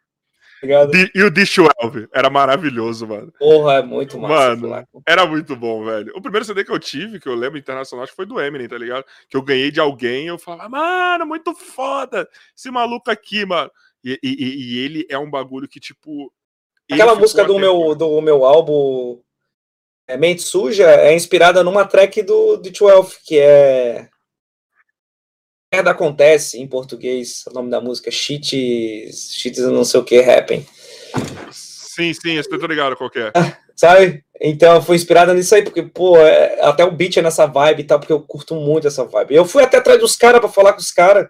Obrigado. E o D12 era maravilhoso, mano. Porra, é muito massa. Mano, era muito bom, velho. O primeiro CD que eu tive, que eu lembro internacional, acho que foi do Eminem, tá ligado? Que eu ganhei de alguém eu falava, mano, muito foda esse maluco aqui, mano. E, e, e ele é um bagulho que, tipo. Aquela música do meu, do meu álbum é, Mente Suja é inspirada numa track do, do 12, que é merda acontece em português, o nome da música, cheats, cheats não sei o que, happen. Sim, sim, eu tô ligado qual é. Sabe? Então foi inspirada nisso aí, porque, pô, é, até o beat é nessa vibe e tal, porque eu curto muito essa vibe. Eu fui até atrás dos caras pra falar com os caras,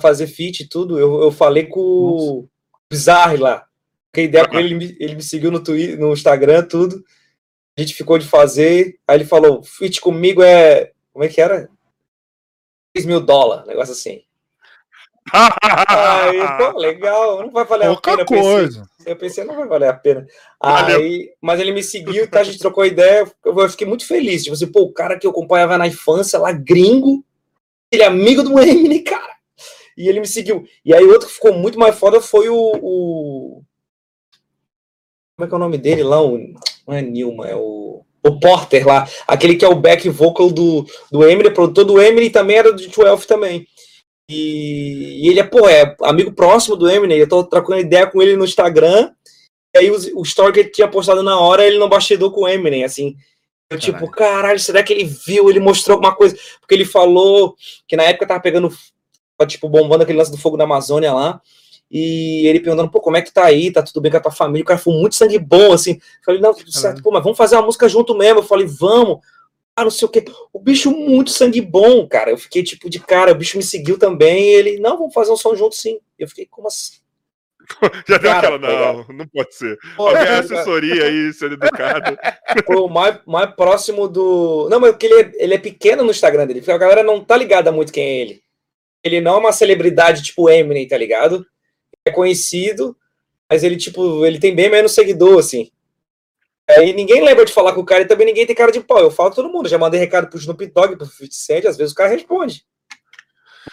fazer feat e tudo. Eu, eu falei com o Bizarre lá. Que ideia com ele, ele me, ele me seguiu no Twitter, no Instagram, tudo. A gente ficou de fazer. Aí ele falou: feat comigo é. Como é que era? 3 mil dólares, negócio assim. aí, pô, legal, não vai valer Pouca a pena. coisa. Eu pensei, eu pensei, não vai valer a pena. Aí, mas ele me seguiu, tá, a gente trocou ideia, eu fiquei muito feliz. Tipo assim, pô, o cara que eu acompanhava na infância lá, gringo, ele é amigo do Eminem, cara. E ele me seguiu. E aí, outro que ficou muito mais foda foi o. o... Como é que é o nome dele lá? O... Não é Nilma, é o o Porter lá, aquele que é o back vocal do, do Emily, produtor do Emily também era do 12 também. E, e, ele é, pô, é amigo próximo do Eminem, eu tô trocando ideia com ele no Instagram, e aí o, o story que ele tinha postado na hora, ele não bastidor com o Eminem, assim. Eu, tipo, caralho. tipo, caralho, será que ele viu, ele mostrou alguma coisa? Porque ele falou que na época tava pegando, tipo, bombando aquele lance do fogo da Amazônia lá, e ele perguntando, pô, como é que tá aí? Tá tudo bem com a tua família? O cara foi muito sangue bom, assim. Eu falei, não, tudo certo, pô, mas vamos fazer uma música junto mesmo. Eu falei, vamos. Ah, não sei o quê. O bicho muito sangue bom, cara. Eu fiquei tipo de cara, o bicho me seguiu também. Ele, não, vamos fazer um som junto sim. Eu fiquei, como assim? Já deu aquela, não, não pode ser. Pô, Alguém é, assessoria aí, sendo educado. Pô, o mais, mais próximo do. Não, mas porque ele é, ele é pequeno no Instagram dele. A galera não tá ligada muito quem é ele. Ele não é uma celebridade tipo Eminem, tá ligado? É conhecido, mas ele, tipo, ele tem bem menos seguidor, assim. Aí ninguém lembra de falar com o cara e também ninguém tem cara de pau. Eu falo todo mundo. Já mandei recado pro Snoop Dogg, pro 50 Cent, às vezes o cara responde.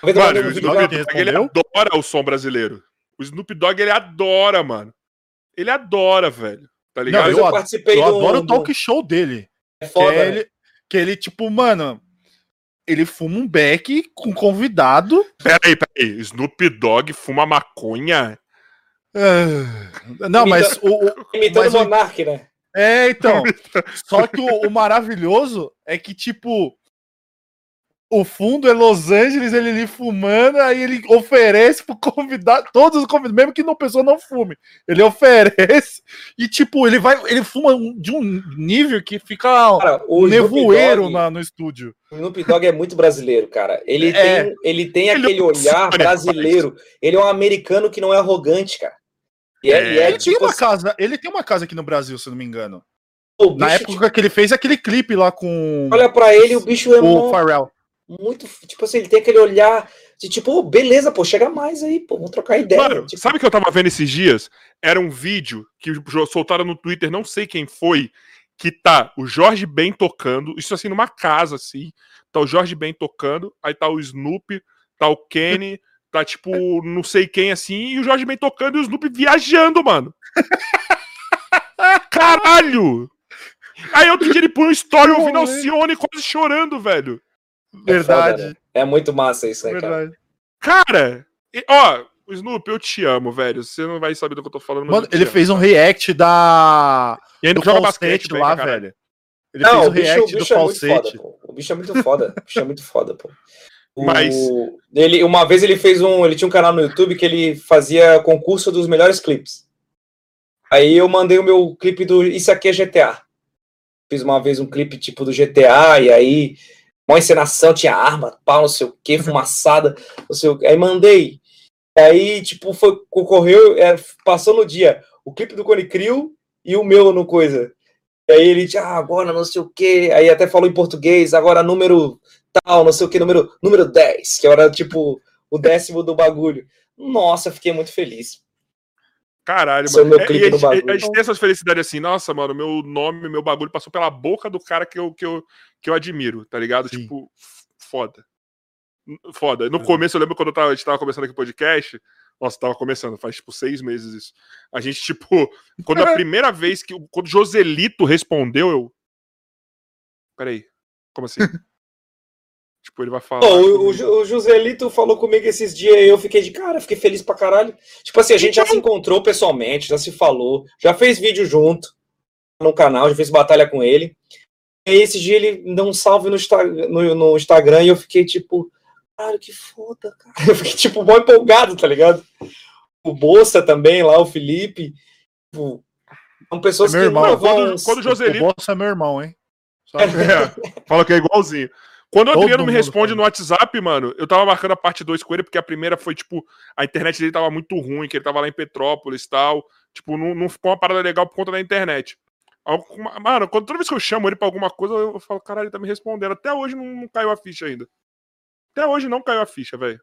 Mano, o Snoop Dogg, ele adora o som brasileiro. O Snoop Dogg, ele adora, mano. Ele adora, velho. Tá ligado? Não, eu, eu, participei eu do, adoro o talk show dele. É foda, que, né? ele, que ele, tipo, mano, ele fuma um beck com convidado. Peraí, peraí. Snoop Dogg fuma maconha? Uh, não, mas o. o imitando o Monark, né? É, então. só que o, o maravilhoso é que, tipo, o fundo é Los Angeles, ele ali fumando, aí ele oferece pro convidado, todos os convidados, mesmo que a pessoa não fume, ele oferece e tipo, ele vai, ele fuma de um nível que fica cara, um nevoeiro na, no estúdio. O Snoop Dogg é muito brasileiro, cara. Ele é. tem, ele tem ele aquele olhar brasileiro. Ele é um americano que não é arrogante, cara. E é, é, ele, tipo tem uma assim... casa, ele tem uma casa aqui no Brasil, se não me engano. Na época que ele fez aquele clipe lá com. Olha para ele, o bicho é o Pharrell muito. Tipo assim, ele tem aquele olhar de tipo, oh, beleza, pô, chega mais aí, pô, vamos trocar ideia. Mano, tipo... sabe o que eu tava vendo esses dias? Era um vídeo que soltaram no Twitter, não sei quem foi, que tá o Jorge Ben tocando, isso assim, numa casa, assim. Tá o Jorge Ben tocando, aí tá o Snoop, tá o Kenny, tá tipo, não sei quem assim, e o Jorge Ben tocando e o Snoop viajando, mano. Caralho! Aí outro dia ele põe um story ouvindo Alcione quase chorando, velho. Verdade. É, foda, né? é, muito massa isso, né, Verdade. cara? Cara, ó, o Snoop, eu te amo, velho. Você não vai saber do que eu tô falando. Mano, ele amo, fez um react da. E ainda joga basquete lá, velho. Ele não, fez um react bicho, do bicho falsete. É foda, o bicho é muito foda. o bicho é muito foda, pô. O... Mas. Ele, uma vez ele fez um. Ele tinha um canal no YouTube que ele fazia concurso dos melhores clipes. Aí eu mandei o meu clipe do Isso Aqui é GTA. Fiz uma vez um clipe tipo do GTA, e aí uma encenação, tinha arma, pau, não sei o que, fumaçada, não sei o que. Aí mandei. Aí, tipo, foi, concorreu, é, passou no dia o clipe do Cone Crew e o meu no coisa. Aí ele disse, ah, agora não sei o que. Aí até falou em português, agora número tal, não sei o que, número, número 10, que era tipo o décimo do bagulho. Nossa, fiquei muito feliz. Caralho, mano. Meu é, é, a, a, gente tem essas felicidades assim, nossa, mano, meu nome, meu bagulho passou pela boca do cara que eu, que eu, que eu admiro, tá ligado? Sim. Tipo, foda. Foda. No começo, eu lembro quando eu tava, a gente tava começando aqui o podcast. Nossa, tava começando, faz tipo seis meses isso. A gente, tipo, quando a primeira vez que. Quando Joselito respondeu, eu. Peraí, como assim? Tipo, ele vai falar. Oh, o, o, Joselito falou comigo esses dias e eu fiquei de cara, fiquei feliz pra caralho. Tipo assim, a gente já se encontrou pessoalmente, já se falou, já fez vídeo junto no canal, já fez batalha com ele. E esse dia ele deu um salve no, no, no Instagram e eu fiquei tipo, cara, que foda, cara. Eu fiquei tipo, bom empolgado, tá ligado? O Bolsa também lá, o Felipe. Tipo, são pessoas é meu que irmão. Não, quando, quando o Joselito. O Bolsa é meu irmão, hein? É, fala que é igualzinho. Quando o Todo Adriano me responde no WhatsApp, mano, eu tava marcando a parte 2 com ele, porque a primeira foi, tipo, a internet dele tava muito ruim, que ele tava lá em Petrópolis e tal. Tipo, não, não ficou uma parada legal por conta da internet. Mano, quando, toda vez que eu chamo ele pra alguma coisa, eu falo, caralho, ele tá me respondendo. Até hoje não, não caiu a ficha ainda. Até hoje não caiu a ficha, velho.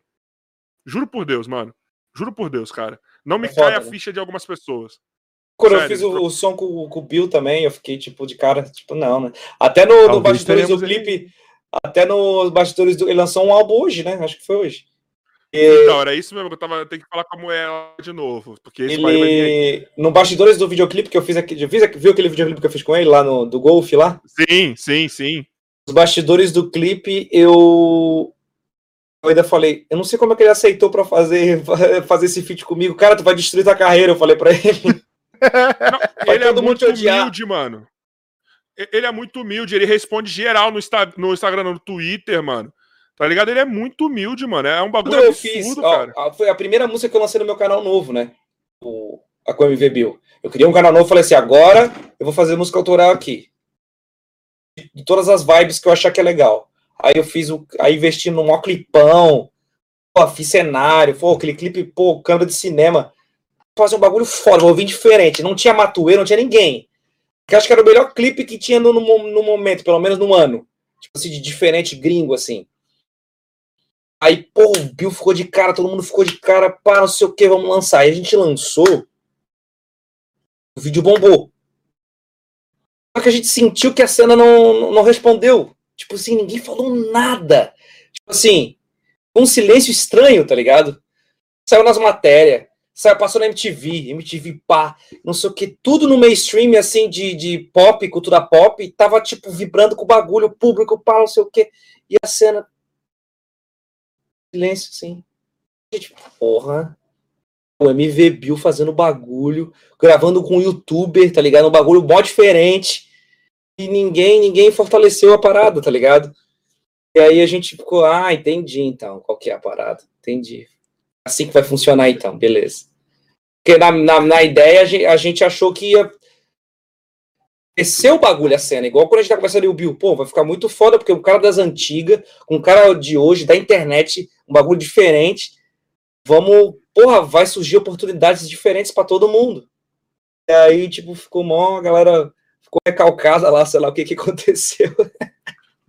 Juro por Deus, mano. Juro por Deus, cara. Não me é cai a né? ficha de algumas pessoas. Quando Sério, eu fiz o, o som com, com, o Bill também, eu fiquei, tipo, de cara, tipo, não, né? Até no, no bastidores do clipe, até nos bastidores do. Ele lançou um álbum hoje, né? Acho que foi hoje. E... Então, era isso mesmo que eu tava. Tem que falar como é de novo. Porque ele. No bastidores do videoclipe que eu fiz aqui. Já fiz, viu aquele videoclipe que eu fiz com ele lá no do Golf lá? Sim, sim, sim. Os bastidores do clipe, eu. Eu ainda falei, eu não sei como é que ele aceitou para fazer, fazer esse feat comigo. Cara, tu vai destruir tua carreira, eu falei para ele. Não, ele é muito humilde, mano. Ele é muito humilde, ele responde geral no, Insta, no Instagram, no Twitter, mano. Tá ligado? Ele é muito humilde, mano. É um bagulho eu absurdo, fiz, cara. Ó, foi a primeira música que eu lancei no meu canal novo, né? O, a com MV Bill. Eu criei um canal novo e falei assim: agora eu vou fazer música autoral aqui. De todas as vibes que eu achar que é legal. Aí eu fiz o. Aí investi num maior clipão. Pô, fiz cenário. Pô, aquele clipe, pô, câmera de cinema. Fazer um bagulho foda, vou vir diferente. Não tinha Matuê, não tinha ninguém que acho que era o melhor clipe que tinha no, no, momento, pelo menos no ano. Tipo assim, de diferente gringo, assim. Aí, pô, o Bill ficou de cara, todo mundo ficou de cara, pá, não sei o que, vamos lançar. Aí a gente lançou, o vídeo bombou. Só que a gente sentiu que a cena não, não respondeu. Tipo assim, ninguém falou nada. Tipo assim, um silêncio estranho, tá ligado? Saiu nas matérias. Saiu, passou na MTV, MTV pá, não sei o que, tudo no mainstream, assim, de, de pop, cultura pop, tava, tipo, vibrando com o bagulho, o público, pá, não sei o que, e a cena. Silêncio, assim. Gente, porra. o MV Bill fazendo bagulho, gravando com um youtuber, tá ligado? Um bagulho mó diferente. E ninguém, ninguém fortaleceu a parada, tá ligado? E aí a gente ficou, ah, entendi então, qual que é a parada. Entendi. Assim que vai funcionar então, beleza. Porque na, na, na ideia a gente, a gente achou que ia crescer o bagulho a cena, igual quando a gente tá conversando o Bill, pô, vai ficar muito foda, porque o cara das antigas, com o cara de hoje, da internet, um bagulho diferente, vamos, porra, vai surgir oportunidades diferentes para todo mundo. E aí, tipo, ficou mó, a galera ficou recalcada lá, sei lá o que que aconteceu.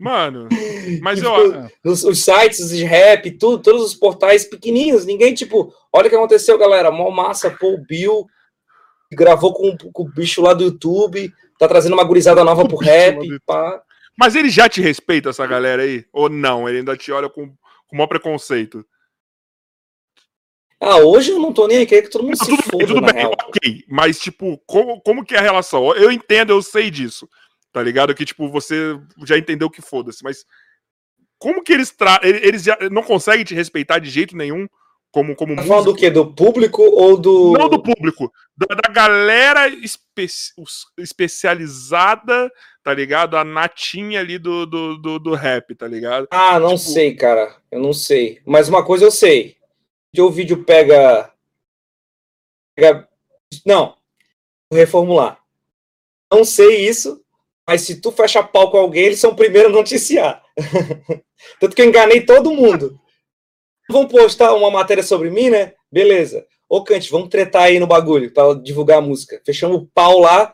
Mano, mas tipo, eu. Os, os, sites de rap, tudo, todos os portais pequenininhos, ninguém, tipo, olha o que aconteceu, galera, mó massa, pô, o Bill gravou com, com, o bicho lá do YouTube, tá trazendo uma gurizada nova pro rap, pá. Mas ele já te respeita, essa galera aí? Ou não? Ele ainda te olha com, com o maior preconceito? Ah, hoje eu não tô nem aí, que todo mundo não, se tudo foda, bem, tudo bem, real. ok. Mas, tipo, como, como que é a relação? Eu entendo, eu sei disso, tá ligado? Que, tipo, você já entendeu que foda-se, mas como que eles tra... eles já não conseguem te respeitar de jeito nenhum como como tá falando do quê? Do público ou do Não do público, da, da galera espe... especializada, tá ligado? A natinha ali do, do, do, do rap, tá ligado? Ah, não tipo... sei, cara. Eu não sei. Mas uma coisa eu sei o vídeo pega. pega não, vou reformular. Não sei isso, mas se tu fecha pau com alguém, eles são o primeiro a noticiar. Tanto que eu enganei todo mundo. Vão postar uma matéria sobre mim, né? Beleza. Ô, Cante, vamos tretar aí no bagulho para divulgar a música. Fechamos o pau lá.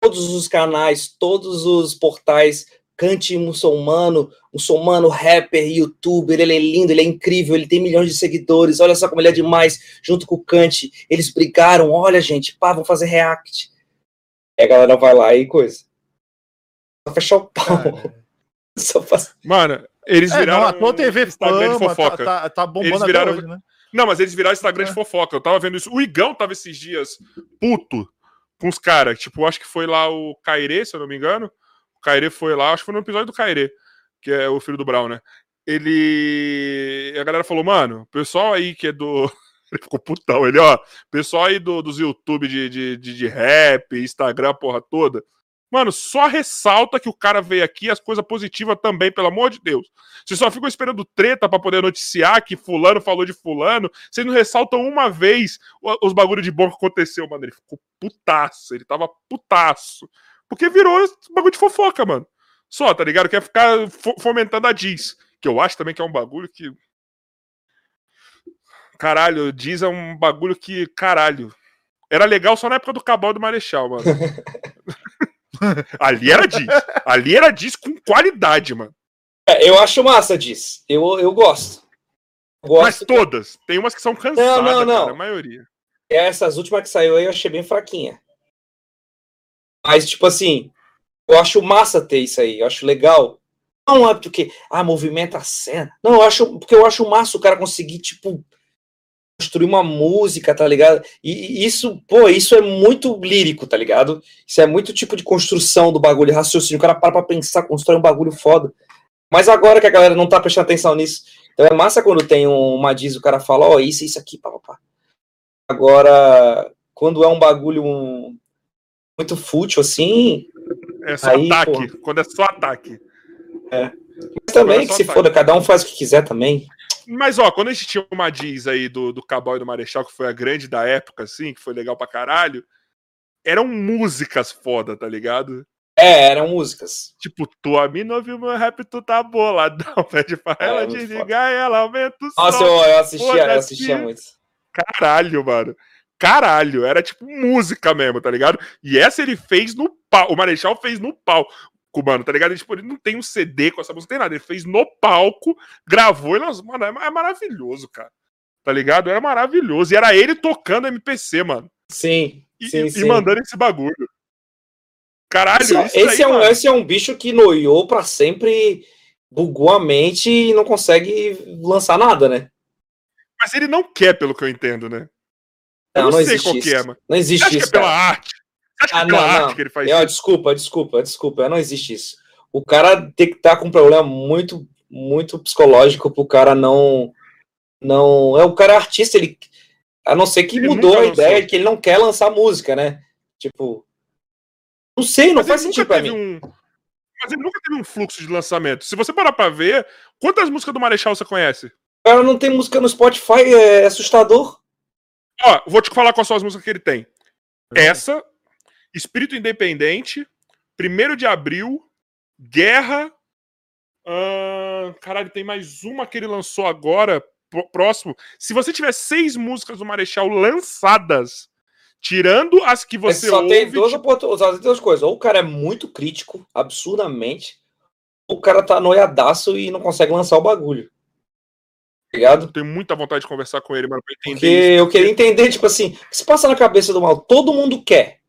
Todos os canais, todos os portais cante muçulmano, muçulmano, rapper, youtuber, ele é lindo, ele é incrível, ele tem milhões de seguidores, olha só como ele é demais, junto com o Kant, eles brigaram, olha gente, pá, vão fazer react. E a galera vai lá e coisa. Só fechar o pau. Só faz... Mano, eles viraram. É, não, a TV Instagram fama, de fofoca. Tá, tá, tá bombando eles viraram... hoje, né? Não, mas eles viraram Instagram é. de fofoca. Eu tava vendo isso. O Igão tava esses dias puto com os caras. Tipo, acho que foi lá o Cairê, se eu não me engano. Kairi foi lá, acho que foi no episódio do Kairi, que é o filho do Brown, né? Ele. A galera falou, mano, o pessoal aí que é do. Ele ficou putão, ele, ó. Pessoal aí do, dos YouTube de, de, de, de rap, Instagram, porra toda. Mano, só ressalta que o cara veio aqui, as coisas positivas também, pelo amor de Deus. Vocês só ficam esperando treta para poder noticiar que fulano falou de fulano. Vocês não ressaltam uma vez os bagulhos de bom que aconteceu, mano. Ele ficou putaço, ele tava putaço. Porque virou bagulho de fofoca, mano. Só, tá ligado? Quer ficar fomentando a Diz. Que eu acho também que é um bagulho que. Caralho, Diz é um bagulho que. Caralho. Era legal só na época do Cabal do Marechal, mano. Ali era Diz. Ali era Diz com qualidade, mano. É, eu acho massa Diz. Eu, eu gosto. gosto Mas todas. Tem umas que são cansadas, não, não, não. Cara, a maioria. Essas últimas que saiu aí eu achei bem fraquinha. Mas, tipo assim, eu acho massa ter isso aí, eu acho legal. Não é porque, ah, movimenta a cena. Não, eu acho, porque eu acho massa o cara conseguir, tipo, construir uma música, tá ligado? E, isso, pô, isso é muito lírico, tá ligado? Isso é muito tipo de construção do bagulho, raciocínio. O cara para pra pensar, constrói um bagulho foda. Mas agora que a galera não tá prestando atenção nisso, então é massa quando tem uma diz, o cara fala, ó, oh, isso, isso aqui, pá, pá. Agora, quando é um bagulho, um, muito fútil assim. É só aí, ataque. Pô... Quando é só ataque. É. Mas também, é que se ataque. foda, cada um faz o que quiser também. Mas, ó, quando a gente tinha uma diz aí do, do Cowboy e do Marechal, que foi a grande da época, assim, que foi legal pra caralho, eram músicas foda, tá ligado? É, eram músicas. Tipo, tua mina ouviu meu rap, tu tá boladão. Pede pra ela é, desligar e ela aumenta o Nossa, som. Nossa, eu, eu assistia, eu assistia muito. Caralho, mano caralho. Era tipo música mesmo, tá ligado? E essa ele fez no pau. O Marechal fez no palco, mano, tá ligado? Ele, tipo, ele não tem um CD com essa música, não tem nada. Ele fez no palco, gravou e nós, mano, é, é maravilhoso, cara. Tá ligado? Era maravilhoso. E era ele tocando MPC, mano. Sim. E, sim, e sim. mandando esse bagulho. Caralho, esse, é, esse aí, é um, esse é um bicho que noiou pra sempre, bugou a mente e não consegue lançar nada, né? Mas ele não quer, pelo que eu entendo, né? Eu não, não, sei qual que é, mano. Não existe Acho isso. Que é pela cara. arte. Ah, é não, não. que ele faz eu, isso. Desculpa, desculpa, desculpa. Não existe isso. O cara tem que estar tá com um problema muito, muito psicológico pro cara não. Não. É o cara é artista, ele. A não ser que ele mudou a ideia de que ele não quer lançar música, né? Tipo. Não sei, não Mas faz sentido pra mim. Um... Mas ele nunca teve um fluxo de lançamento. Se você parar pra ver, quantas músicas do Marechal você conhece? Cara, não tem música no Spotify, é assustador. Ó, vou te falar quais são as músicas que ele tem. Essa, Espírito Independente, 1 de Abril, Guerra. Caralho, tem mais uma que ele lançou agora, próximo. Se você tiver seis músicas do Marechal lançadas, tirando as que você só ouve... Tem duas, tipo... só tem duas coisas. Ou o cara é muito crítico, absurdamente, ou o cara tá noiadaço e não consegue lançar o bagulho. Ligado? Tenho muita vontade de conversar com ele, mano, pra entender. Porque isso. eu queria entender, tipo assim, o que se passa na cabeça do mal? Todo mundo quer.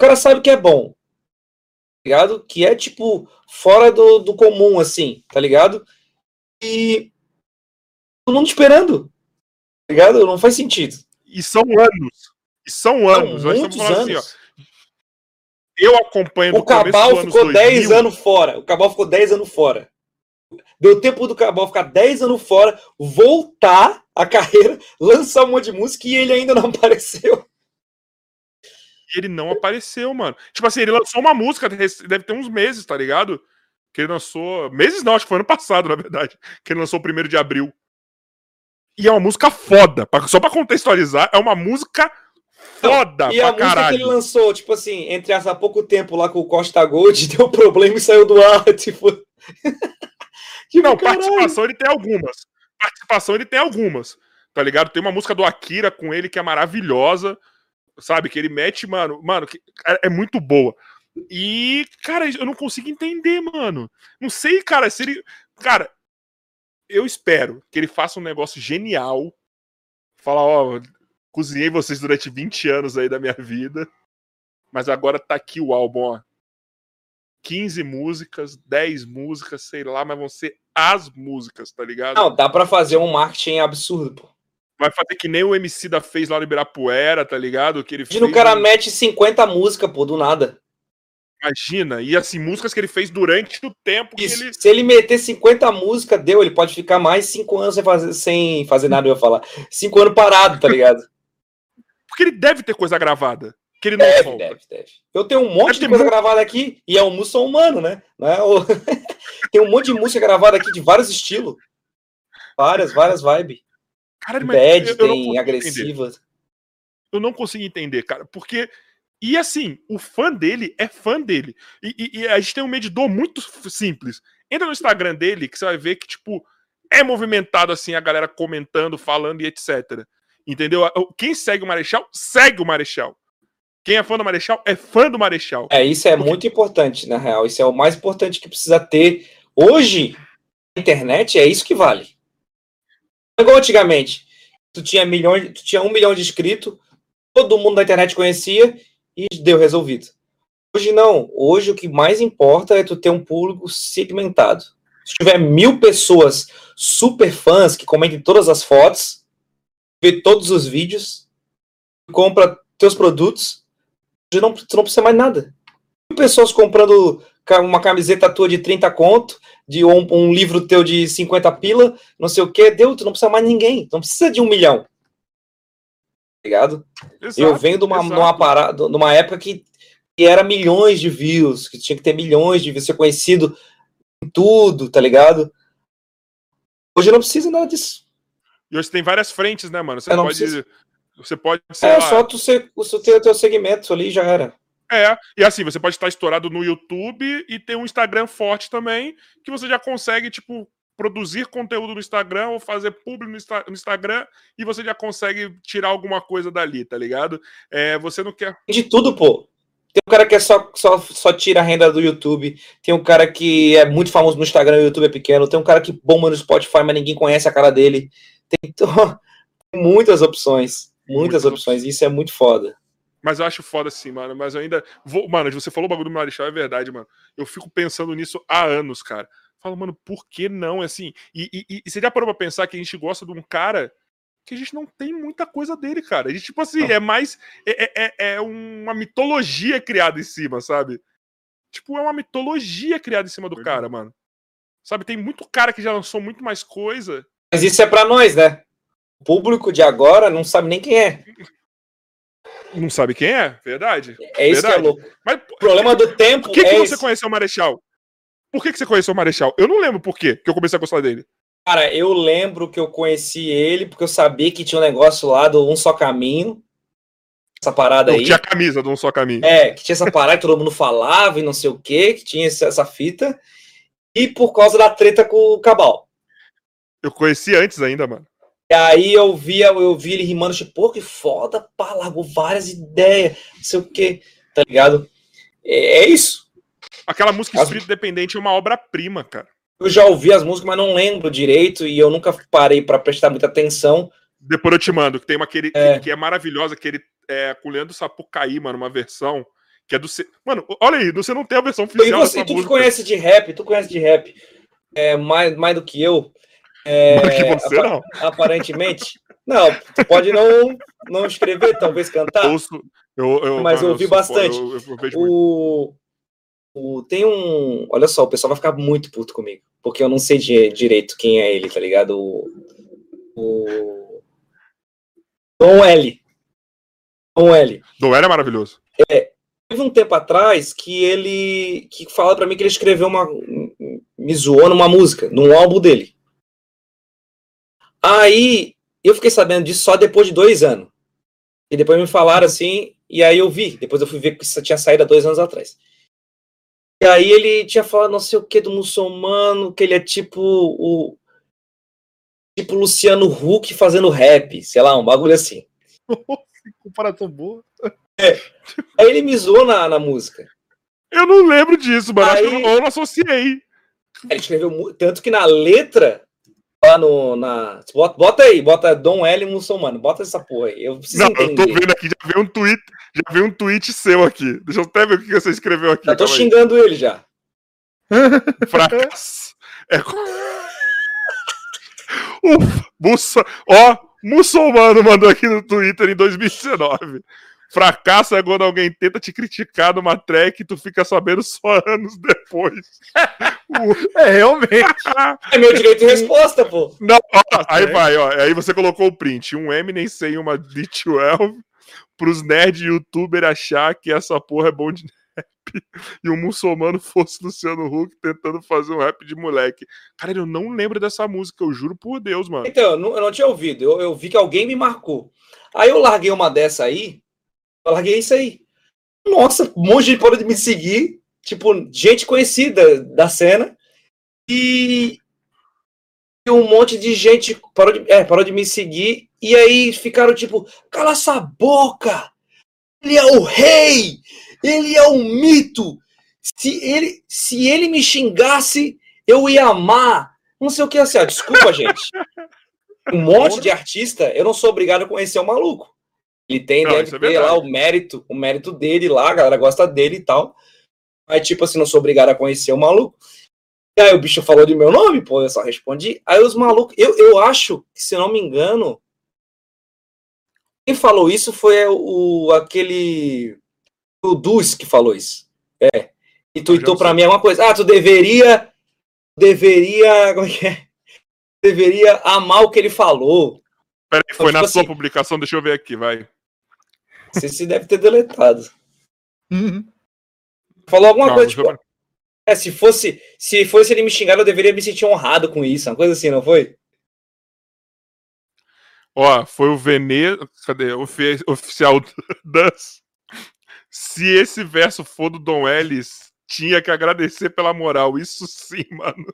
O cara sabe que é bom. Ligado? Que é, tipo, fora do, do comum, assim, tá ligado? E todo mundo esperando. Tá ligado? Não faz sentido. E são anos. E são anos. São muitos anos. Assim, eu acompanho O Cabal ficou 10 anos fora. O Cabal ficou 10 anos fora. Deu tempo do Cabal ficar 10 anos fora, voltar a carreira, lançar um monte de música e ele ainda não apareceu. E ele não apareceu, mano. Tipo assim, ele lançou uma música, deve ter uns meses, tá ligado? Que ele lançou. Meses não, acho que foi ano passado, na verdade. Que ele lançou o primeiro de abril. E é uma música foda. Só pra contextualizar, é uma música foda não, E a música que ele lançou, tipo assim, entre há pouco tempo lá com o Costa Gold, deu problema e saiu do ar, tipo. tipo não, caralho. participação ele tem algumas. Participação ele tem algumas. Tá ligado? Tem uma música do Akira com ele que é maravilhosa. Sabe? Que ele mete, mano. Mano, que é, muito boa. E, cara, eu não consigo entender, mano. Não sei, cara, se ele. Cara, eu espero que ele faça um negócio genial. Fala, ó, cozinhei vocês durante 20 anos aí da minha vida. Mas agora tá aqui o álbum, ó. 15 músicas, 10 músicas, sei lá, mas vão ser as músicas, tá ligado? Não, dá para fazer um marketing absurdo, pô. Vai fazer que nem o MC da fez lá no Ibirapuera, tá ligado? Que ele Imagina fez... o cara mete 50 músicas, pô, do nada. Imagina, e assim, músicas que ele fez durante o tempo que ele. Se ele meter 50 músicas, deu, ele pode ficar mais 5 anos sem fazer, sem fazer nada, eu ia falar. 5 anos parado, tá ligado? Porque ele deve ter coisa gravada. Que ele não deve, solta. deve, deve. Eu tenho um monte deve de coisa muito... gravada aqui, e é um humano, né? Não é o... Tem um monte de música gravada aqui de vários estilos. Várias, várias vibes. Cara, Bad, eu, eu tem agressivas. Eu não consigo entender, cara, porque e assim, o fã dele é fã dele. E, e, e, a gente tem um medidor muito simples. Entra no Instagram dele que você vai ver que, tipo, é movimentado assim, a galera comentando, falando e etc. Entendeu? Quem segue o Marechal, segue o Marechal. Quem é fã do Marechal é fã do Marechal. É, isso é Porque... muito importante, na real. Isso é o mais importante que precisa ter. Hoje, a internet é isso que vale. Igual antigamente. Tu tinha, milhões, tu tinha um milhão de inscritos, todo mundo na internet conhecia, e deu resolvido. Hoje não. Hoje o que mais importa é tu ter um público segmentado. Se tiver mil pessoas super fãs que comentem todas as fotos, vê todos os vídeos, compra teus produtos, tu não, tu não precisa mais nada. Mil pessoas comprando uma camiseta tua de 30 conto, de um, um, livro teu de 50 pila, não sei o que, deu, tu não precisa mais ninguém. Não precisa de um milhão ligado? Exato, eu venho de uma, numa, parada, numa época que, que era milhões de views, que tinha que ter milhões de views, ser conhecido em tudo, tá ligado? Hoje não precisa nada disso. E hoje tem várias frentes, né, mano? Você pode. Precisa. Você pode É lá... só tu ser, o teu segmento ali já era. É, e assim, você pode estar estourado no YouTube e ter um Instagram forte também, que você já consegue, tipo, produzir conteúdo no Instagram ou fazer Insta no, Instagram e você já consegue tirar alguma coisa dali, tá ligado? É, você não quer. De tudo, pô. Tem um cara que é só, só, só tira a renda do YouTube. Tem um cara que é muito famoso no Instagram e o YouTube é pequeno. Tem um cara que bomba no Spotify, mas ninguém conhece a cara dele. Tem muitas opções. Muitas, muitas opções. Isso é muito foda. Mas eu acho foda assim, mano. Mas eu ainda. Vou... Mano, você falou o bagulho do Marechal, é verdade, mano. Eu fico pensando nisso há anos, cara. Fala, mano, por que não? Assim, e, e, e você já parou pra pensar que a gente gosta de um cara que a gente não tem muita coisa dele, cara. A gente, tipo assim, não. é mais. É, é, é, é uma mitologia criada em cima, sabe? Tipo, é uma mitologia criada em cima do cara, mano. Sabe, tem muito cara que já lançou muito mais coisa. Mas isso é pra nós, né? O público de agora não sabe nem quem é. Não sabe quem é? Verdade. É isso Verdade. que é louco. Mas O problema do tempo por que, é que você esse. conheceu o Marechal? Por que, que você conheceu o Marechal? Eu não lembro por quê que eu comecei a gostar dele. Cara, eu lembro que eu conheci ele porque eu sabia que tinha um negócio lá do Um Só Caminho. Essa parada Eu aí. tinha a camisa de um só caminho. É, que tinha essa parada que todo mundo falava e não sei o que, que tinha essa fita. E por causa da treta com o Cabal. Eu conheci antes ainda, mano. E aí eu via, eu vi ele rimando, tipo, pô, que foda, pá, largou várias ideias, não sei o que, tá ligado? É, é isso. Aquela música As- Espírito Dependente é uma obra-prima, cara. Eu já ouvi as músicas, mas não lembro direito e eu nunca parei pra prestar muita atenção. Depois eu te mando, que tem uma que, ele- É. que é maravilhosa, que ele é com o Leandro Sapucaí, mano, uma versão que é do. Mano, olha aí, você não tem a versão E oficial você, dessa tu que música. conhece de rap, tu conhece de rap é, mais, mais do que eu. É, que você apa- não. Aparentemente. Não, tu pode não, não escrever, talvez cantar. Ouço, eu, eu, Mas eu ouvi bastante. Eu. O, o, tem um. Olha só, o pessoal vai ficar muito puto comigo. Porque eu não sei di- direito quem é ele, tá ligado? O. o Dom L. Dom L. Não era maravilhoso. Teve um tempo atrás que ele. que fala pra mim que ele escreveu uma. me zoou numa música, num álbum dele. Aí eu fiquei sabendo disso só depois de dois anos. E depois me falaram assim, e aí eu vi. Depois eu fui ver que isso tinha saído há dois anos atrás. E aí ele tinha falado não sei o que do muçulmano, que ele é tipo o. Tipo Luciano Huck fazendo rap, sei lá, um bagulho assim. Comparação boa. Aí ele me zoou na, na música. Eu não lembro disso. Acho que eu Aí- não, eu não associei. Ele escreveu tanto que na letra, lá no. Na, bota, bota aí, bota Dom L muçulmano, bota essa porra aí. Eu preciso Não, eu tô entender. vendo aqui, já veio um tweet, já veio um tweet seu aqui. Deixa eu até ver o que você escreveu aqui. Já tô calma aí. xingando ele já. Fracasso. É... Ufa. Ó, muçulmano mandou aqui no Twitter em 2019. Fracasso é quando alguém tenta te criticar numa track e tu fica sabendo só anos depois. É, realmente. É meu direito de resposta, pô. Não, ó, aí certo. vai, ó. Aí você colocou o print. Um Eminem sem uma D12 pros nerd youtuber achar que essa porra é bom de rap. E um muçulmano fosse Luciano Huck tentando fazer um rap de moleque. Cara, eu não lembro dessa música, eu juro por Deus, mano. Então, eu não, eu não tinha ouvido. Eu, eu vi que alguém me marcou. Aí eu larguei uma dessa aí. Eu larguei isso aí. Nossa, um monte de gente parou de me seguir. Tipo, gente conhecida da cena. E. um monte de gente parou de, é, parou de me seguir. E aí ficaram tipo, cala essa boca! Ele é o rei! Ele é um mito! Se ele, se ele me xingasse, eu ia amar. Não sei o que assim, ó, desculpa, gente. Um monte de artista, eu não sou obrigado a conhecer o maluco. Ele tem, Não, deve é ter verdade. lá o mérito, o mérito dele lá, a galera gosta dele e tal. Mas, tipo assim, não sou obrigado a conhecer o maluco. E aí o bicho falou de meu nome, pô, eu só respondi. Aí os malucos, eu, eu acho que, se não me engano, quem falou isso foi o aquele o Dus que falou isso. É. E tuitou já pra mim alguma coisa. Ah, tu deveria deveria, como é que é? Deveria amar o que ele falou. Peraí, foi tipo na sua assim- publicação, deixa eu ver aqui, vai. Você se deve ter deletado. Uhum. Falou alguma Não, coisa, tipo, eu- é, se fosse, se fosse ele me xingar, eu deveria me sentir honrado com isso, uma coisa assim, não foi? Ó, foi o Veneza. Cadê? O ofi- oficial das. Se esse verso for do Dom Ellis, tinha que agradecer pela moral. Isso sim, mano.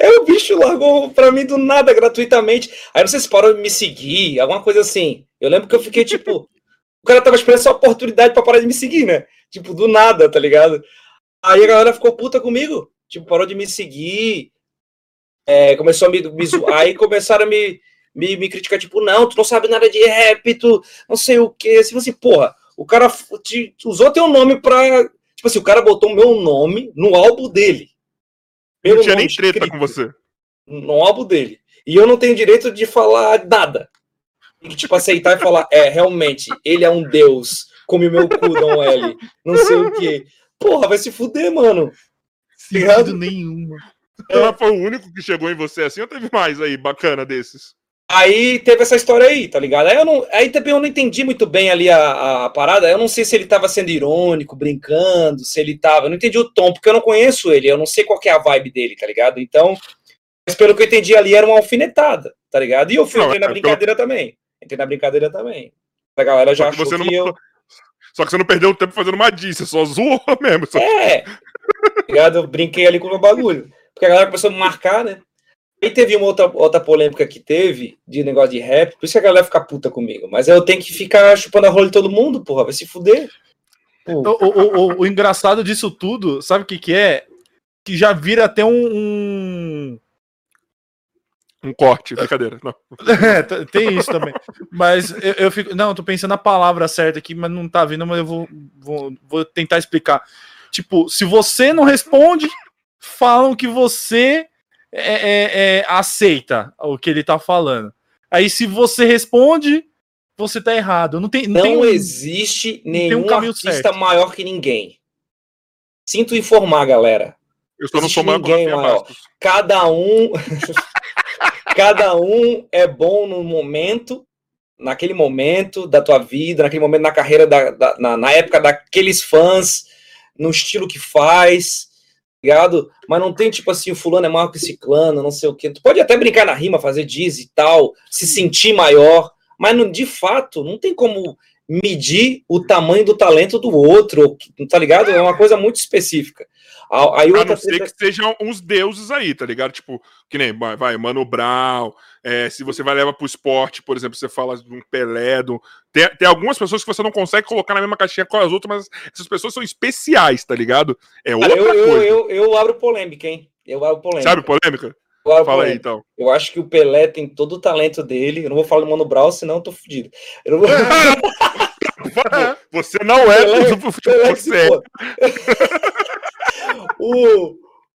Aí o bicho largou pra mim do nada, gratuitamente. Aí não sei se parou de me seguir, alguma coisa assim. Eu lembro que eu fiquei tipo. O cara tava esperando essa oportunidade pra parar de me seguir, né? Tipo, do nada, tá ligado? Aí a galera ficou puta comigo. Tipo, parou de me seguir. É, começou a me, me zoar. Aí começaram a me, me, me criticar, tipo, não, tu não sabe nada de rap, tu não sei o quê. Assim, assim, porra, o cara te- usou teu nome pra. Tipo assim, o cara botou o meu nome no álbum dele. Não Meu tinha nem treta escrito com você. no álbum dele. E eu não tenho direito de falar nada. Tem que, tipo, aceitar e falar, é, realmente, ele é um deus, come meu cu, Dom L, não sei o quê. Porra, vai se fuder, mano. Ligado? Sentido nenhum. Ela foi o único que chegou em você assim ou teve mais aí, bacana desses? Aí teve essa história aí, tá ligado? Aí, eu não, aí também eu não entendi muito bem ali a, a parada. Eu não sei se ele tava sendo irônico, brincando, se ele tava. Eu não entendi o tom, porque eu não conheço ele, eu não sei qual é a vibe dele, tá ligado? Então, mas pelo que eu entendi ali, era uma alfinetada, tá ligado? E eu fui não, na é, brincadeira então... também. Entrei na brincadeira também. A galera já achou você não... que eu. Só que você não perdeu tempo fazendo uma dica, só zoou mesmo. Só... É, ligado? Eu brinquei ali com o meu bagulho. Porque a galera começou a me marcar, né? Aí teve uma outra, outra polêmica que teve de negócio de rap, por isso que a galera fica puta comigo. Mas eu tenho que ficar chupando a rola de todo mundo, porra, vai se fuder. O, o, o, o, engraçado disso tudo, sabe o que, que é? Que já vira até um. Um, um corte, brincadeira. Não. É, tem isso também. Mas eu, eu, fico. Não, tô pensando na palavra certa aqui, mas não tá vindo, mas eu vou, vou, vou tentar explicar. Tipo, se você não responde, falam que você é, é, é, aceita o que ele tá falando. Aí se você responde, você tá errado. Não tem, não, não tem um, existe nenhum um artista certo. maior que ninguém. Sinto informar, galera. Eu só não sou ninguém maior. Cada um, cada um é bom no momento, naquele momento da tua vida, naquele momento na carreira da, da na, na época daqueles fãs, no estilo que faz ligado? Mas não tem tipo assim, o fulano é maior que ciclano, não sei o quê. Tu pode até brincar na rima, fazer diz e tal, se sentir maior, mas não, de fato não tem como medir o tamanho do talento do outro, tá ligado? É uma coisa muito específica. Aí a não ser que sejam uns deuses aí, tá ligado? Tipo, que nem, vai, Mano Brown, é, se você vai levar pro esporte, por exemplo, você fala de um Pelé, do... tem, tem algumas pessoas que você não consegue colocar na mesma caixinha com as outras, mas essas pessoas são especiais, tá ligado? É outra eu, coisa. Eu, eu, eu, abro polêmica, hein? Eu abro polêmica. Sabe polêmica? Fala polêmica. aí, então. Eu acho que o Pelé tem todo o talento dele. Eu não vou falar do Mano Brown, senão eu tô fudido. Eu não vou... você não é Pelé, Pelé você é. O,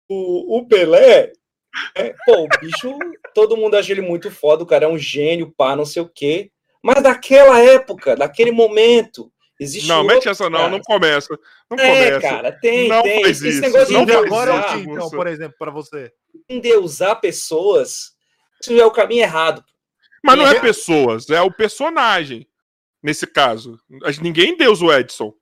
o, o Pelé, é, pô, o bicho, todo mundo acha ele muito foda, o cara é um gênio, pá, não sei o quê. Mas daquela época, daquele momento, existe. Não, mete essa não, não começa. Não é, começa. cara, tem, não tem. Faz Esse negócio não de agora é então, por exemplo, para você. Endeusar pessoas, isso é o caminho errado. Mas não é pessoas, é o personagem. Nesse caso. Ninguém deusa o Edson.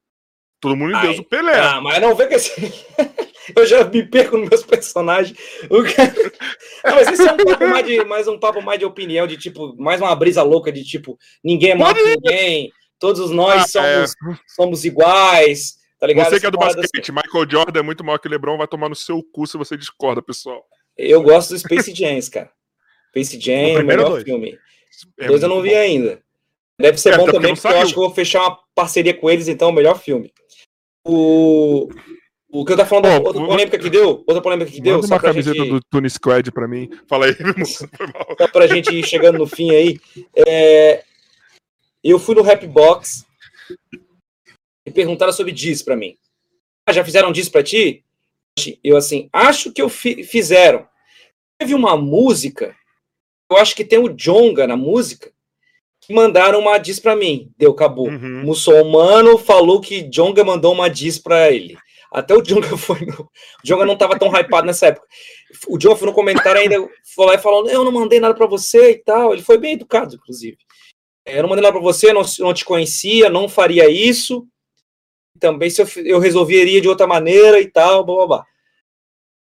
Todo mundo endeusa o Pelé. Ah, mas não vê que esse... eu já me perco nos meus personagens. Não, mas esse é um papo mais, de, mais um papo mais de opinião, de tipo, mais uma brisa louca de tipo, ninguém é ninguém, todos nós ah, é. somos, é. somos iguais. Tá ligado? Você que é do basquete, assim. Michael Jordan é muito maior que o LeBron, vai tomar no seu cu se você discorda, pessoal. Eu gosto do Space Jams, cara. Space Jam é o melhor dois. filme. É dois eu não vi bom. ainda. Deve ser é, bom também, porque, porque eu acho que eu vou fechar uma parceria com eles, então, o melhor filme. O, o que eu tava falando, oh, outra polêmica que deu, outra polêmica que deu. Manda uma camiseta gente... do Tune Squad pra mim. Fala aí, moça. Só pra gente ir chegando no fim aí. É... Eu fui no Rap Box e perguntaram sobre diz pra mim. Ah, já fizeram diz pra ti? Eu assim, acho que eu fi... fizeram. Teve uma música, eu acho que tem o Jonga na música, mandaram uma diz para mim, deu, acabou. Uhum. Muçulmano falou que Jonga mandou uma diz para ele. Até o Jonga foi no... O Jonga não tava tão hypado nessa época. O Jonga foi no comentário ainda, foi lá e falou, eu não mandei nada para você e tal. Ele foi bem educado, inclusive. É, eu não mandei nada para você, não, não te conhecia, não faria isso. Também se eu, eu resolveria de outra maneira e tal, blá, blá, blá.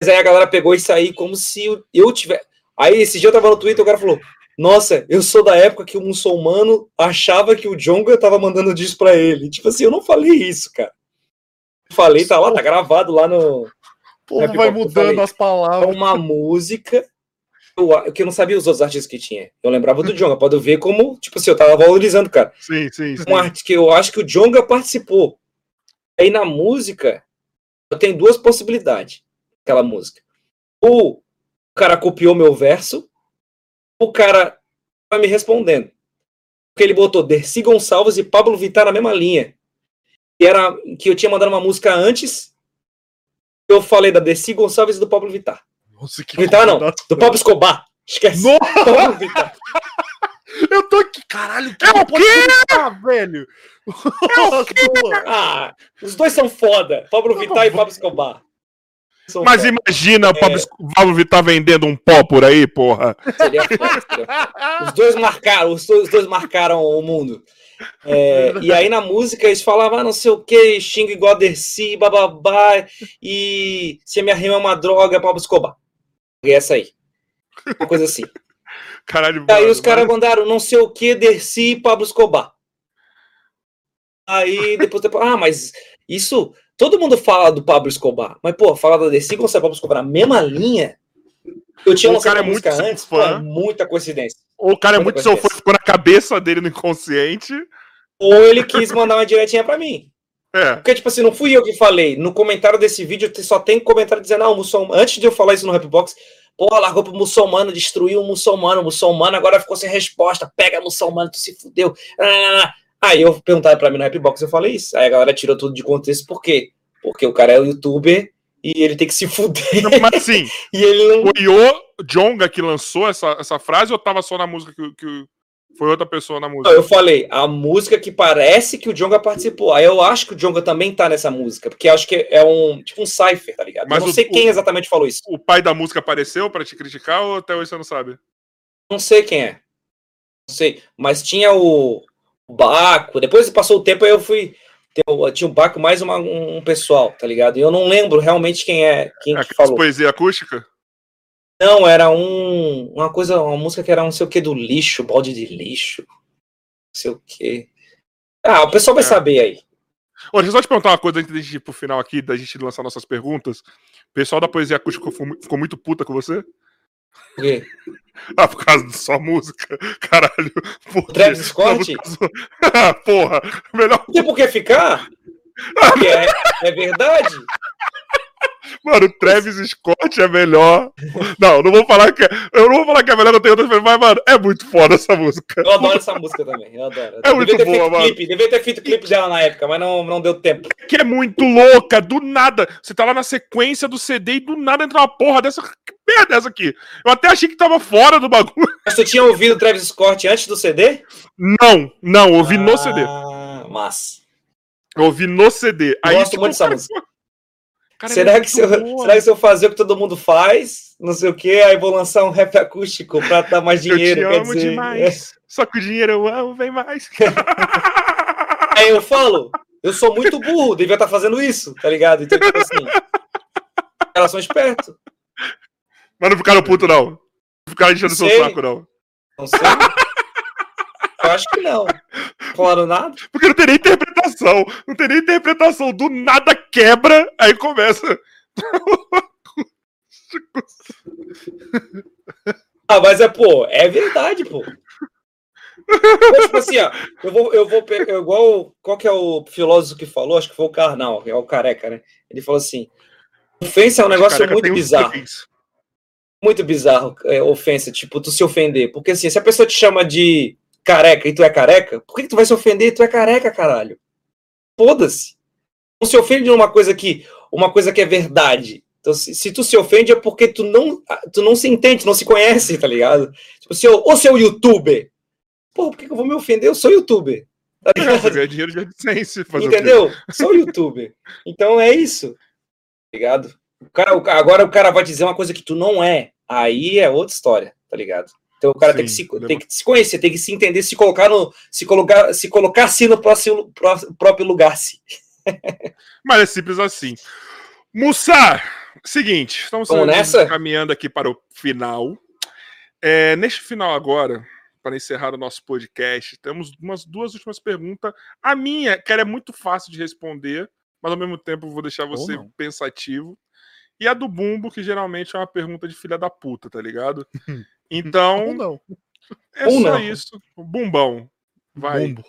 Mas aí a galera pegou isso aí como se eu tivesse... Aí esse dia eu tava no Twitter, o cara falou, nossa, eu sou da época que o muçulmano achava que o Jonga tava mandando disso para ele. Tipo assim, eu não falei isso, cara. Falei, tá lá, tá gravado lá no. Pô, vai mudando as palavras. É uma música eu, que eu não sabia os outros artistas que tinha. Eu lembrava do Jonga, pode ver como, tipo assim, eu tava valorizando, cara. Sim, sim, sim. Um arte que eu acho que o Jonga participou. Aí na música, eu tenho duas possibilidades. Aquela música. Ou o cara copiou meu verso, o cara vai me respondendo. Porque ele botou Dercy Gonçalves e Pablo Vittar na mesma linha. Que, era, que eu tinha mandado uma música antes. Eu falei da Dercy Gonçalves e do Pablo Vittar. Nossa, que Vittar não, do Pablo Escobar. Esquece. Pablo Vittar. Eu tô aqui, caralho, que é o quê? velho? É o quê? Ah, os dois são foda. Pablo Vittar e Pablo Escobar. Mas imagina o Pablo, é... Vittar vendendo um pó por aí, porra. Seria Os dois marcaram, os dois, marcaram o mundo. É, e aí na música eles falavam ah, não sei o que, xingo igual a Dercy, bababá, e se a minha rima é uma droga, Pablo Escobar. E essa aí. Uma coisa assim. Caralho, e aí mano, os caras mandaram não sei o que, Dercy e Pablo Escobar. Aí depois, depois, ah, mas isso, todo mundo fala do Pablo Escobar, mas pô, fala da com o Pablo Escobar na mesma linha. Eu tinha lançado cara é música antes, fã. pô, é muita coincidência. Ou o cara é muito fã, ficou na cabeça dele no inconsciente. Ou ele quis mandar uma diretinha pra mim. É. Porque, tipo assim, não fui eu que falei. No comentário desse vídeo só tem comentário dizendo, ah, o muçulmano. Antes de eu falar isso no Rapbox, porra, largou pro muçulmano, destruiu o muçulmano, o muçulmano agora ficou sem resposta. Pega muçulmano, tu se fudeu. Aí eu perguntaram pra mim no Rapbox, eu falei isso. Aí a galera tirou tudo de contexto, por quê? Porque o cara é o youtuber e ele tem que se fuder. Mas assim, e ele não... foi o Jonga que lançou essa, essa frase ou tava só na música que, que foi outra pessoa na música? Eu falei, a música que parece que o Jonga participou. Aí eu acho que o Jonga também tá nessa música, porque acho que é um tipo um cipher, tá ligado? Mas eu não o, sei quem exatamente falou isso. O pai da música apareceu para te criticar ou até hoje você não sabe? Não sei quem é. Não sei, mas tinha o Baco, depois passou o tempo aí eu fui tinha o Baco mais uma, um pessoal, tá ligado? E eu não lembro realmente quem é quem é, que falou. poesia acústica? Não, era um, uma coisa, uma música que era não sei o que do lixo, balde de lixo. Não sei o que. Ah, o pessoal vai é. saber aí. Olha, deixa eu só te perguntar uma coisa antes de gente ir pro final aqui, da gente lançar nossas perguntas. O pessoal da poesia acústica ficou muito puta com você? Por quê? Ah, por causa da sua música. Caralho. O Travis Scott? ah, porra. Melhor. Tem por que ficar? Porque é, é verdade. Mano, o Travis Scott é melhor. Não, não vou falar que é. Eu não vou falar que é melhor, eu tenho outras mas, mano, é muito foda essa música. Eu adoro essa música também. Eu adoro. É muito boa, mano. Clipe, devia ter feito clipe dela na época, mas não, não deu tempo. Que é muito louca, do nada. Você tá lá na sequência do CD e do nada entra uma porra dessa. Que merda é essa aqui? Eu até achei que tava fora do bagulho. Mas tu tinha ouvido o Travis Scott antes do CD? Não, não, ouvi ah, no CD. Mas. Eu ouvi no CD. Aí, Gosto tipo, muito dessa música. Cara, será, é que se eu, será que se eu fazer o que todo mundo faz, não sei o que, aí vou lançar um rap acústico pra dar mais dinheiro? Eu te amo dizer, demais. É. Só que o dinheiro eu amo, vem mais. aí eu falo, eu sou muito burro, devia estar tá fazendo isso, tá ligado? Então, tipo assim, elas são espertos. Mas não ficaram puto, não. Não ficaram enchendo seu saco, não. Não sei. Eu acho que não. Falaram nada? Porque não tem nem interpretação. Não tem nem interpretação. Do nada quebra, aí começa. ah, mas é, pô, é verdade, pô. tipo assim, ó, eu vou, eu vou pegar, igual, qual que é o filósofo que falou? Acho que foi o Karnal, que é o Careca, né? Ele falou assim, ofensa é um negócio muito bizarro. Muito bizarro, é, ofensa, tipo, tu se ofender. Porque assim, se a pessoa te chama de careca e tu é careca, por que, que tu vai se ofender? Tu é careca, caralho. Foda-se. Não se ofende numa coisa que uma coisa que é verdade. Então, se, se, tu se ofende é porque tu não, tu não se entende, não se conhece, tá ligado? Tipo, se eu, ou se eu youtuber. Pô, por que, que eu vou me ofender? Eu sou youtuber. Tá ligado? É, dinheiro de AdSense. Entendeu? Sou youtuber. Então é isso. Tá ligado? O cara, o, agora o cara vai dizer uma coisa que tu não é. Aí é outra história, tá ligado? Então o cara Sim, tem, que se, tem que se conhecer, tem que se entender, se colocar no. se colocar, se colocar assim no próximo, próprio lugar. -se. Mas é simples assim. Mussar, seguinte, estamos nessa? caminhando aqui para o final. É, neste final agora, para encerrar o nosso podcast, temos umas duas últimas perguntas. A minha, que é muito fácil de responder, mas ao mesmo tempo vou deixar você pensativo. E a do Bumbo, que geralmente é uma pergunta de filha da puta, tá ligado? Então. Ou não. É Ou só não. isso. Bumbão. Vai. Bumbo.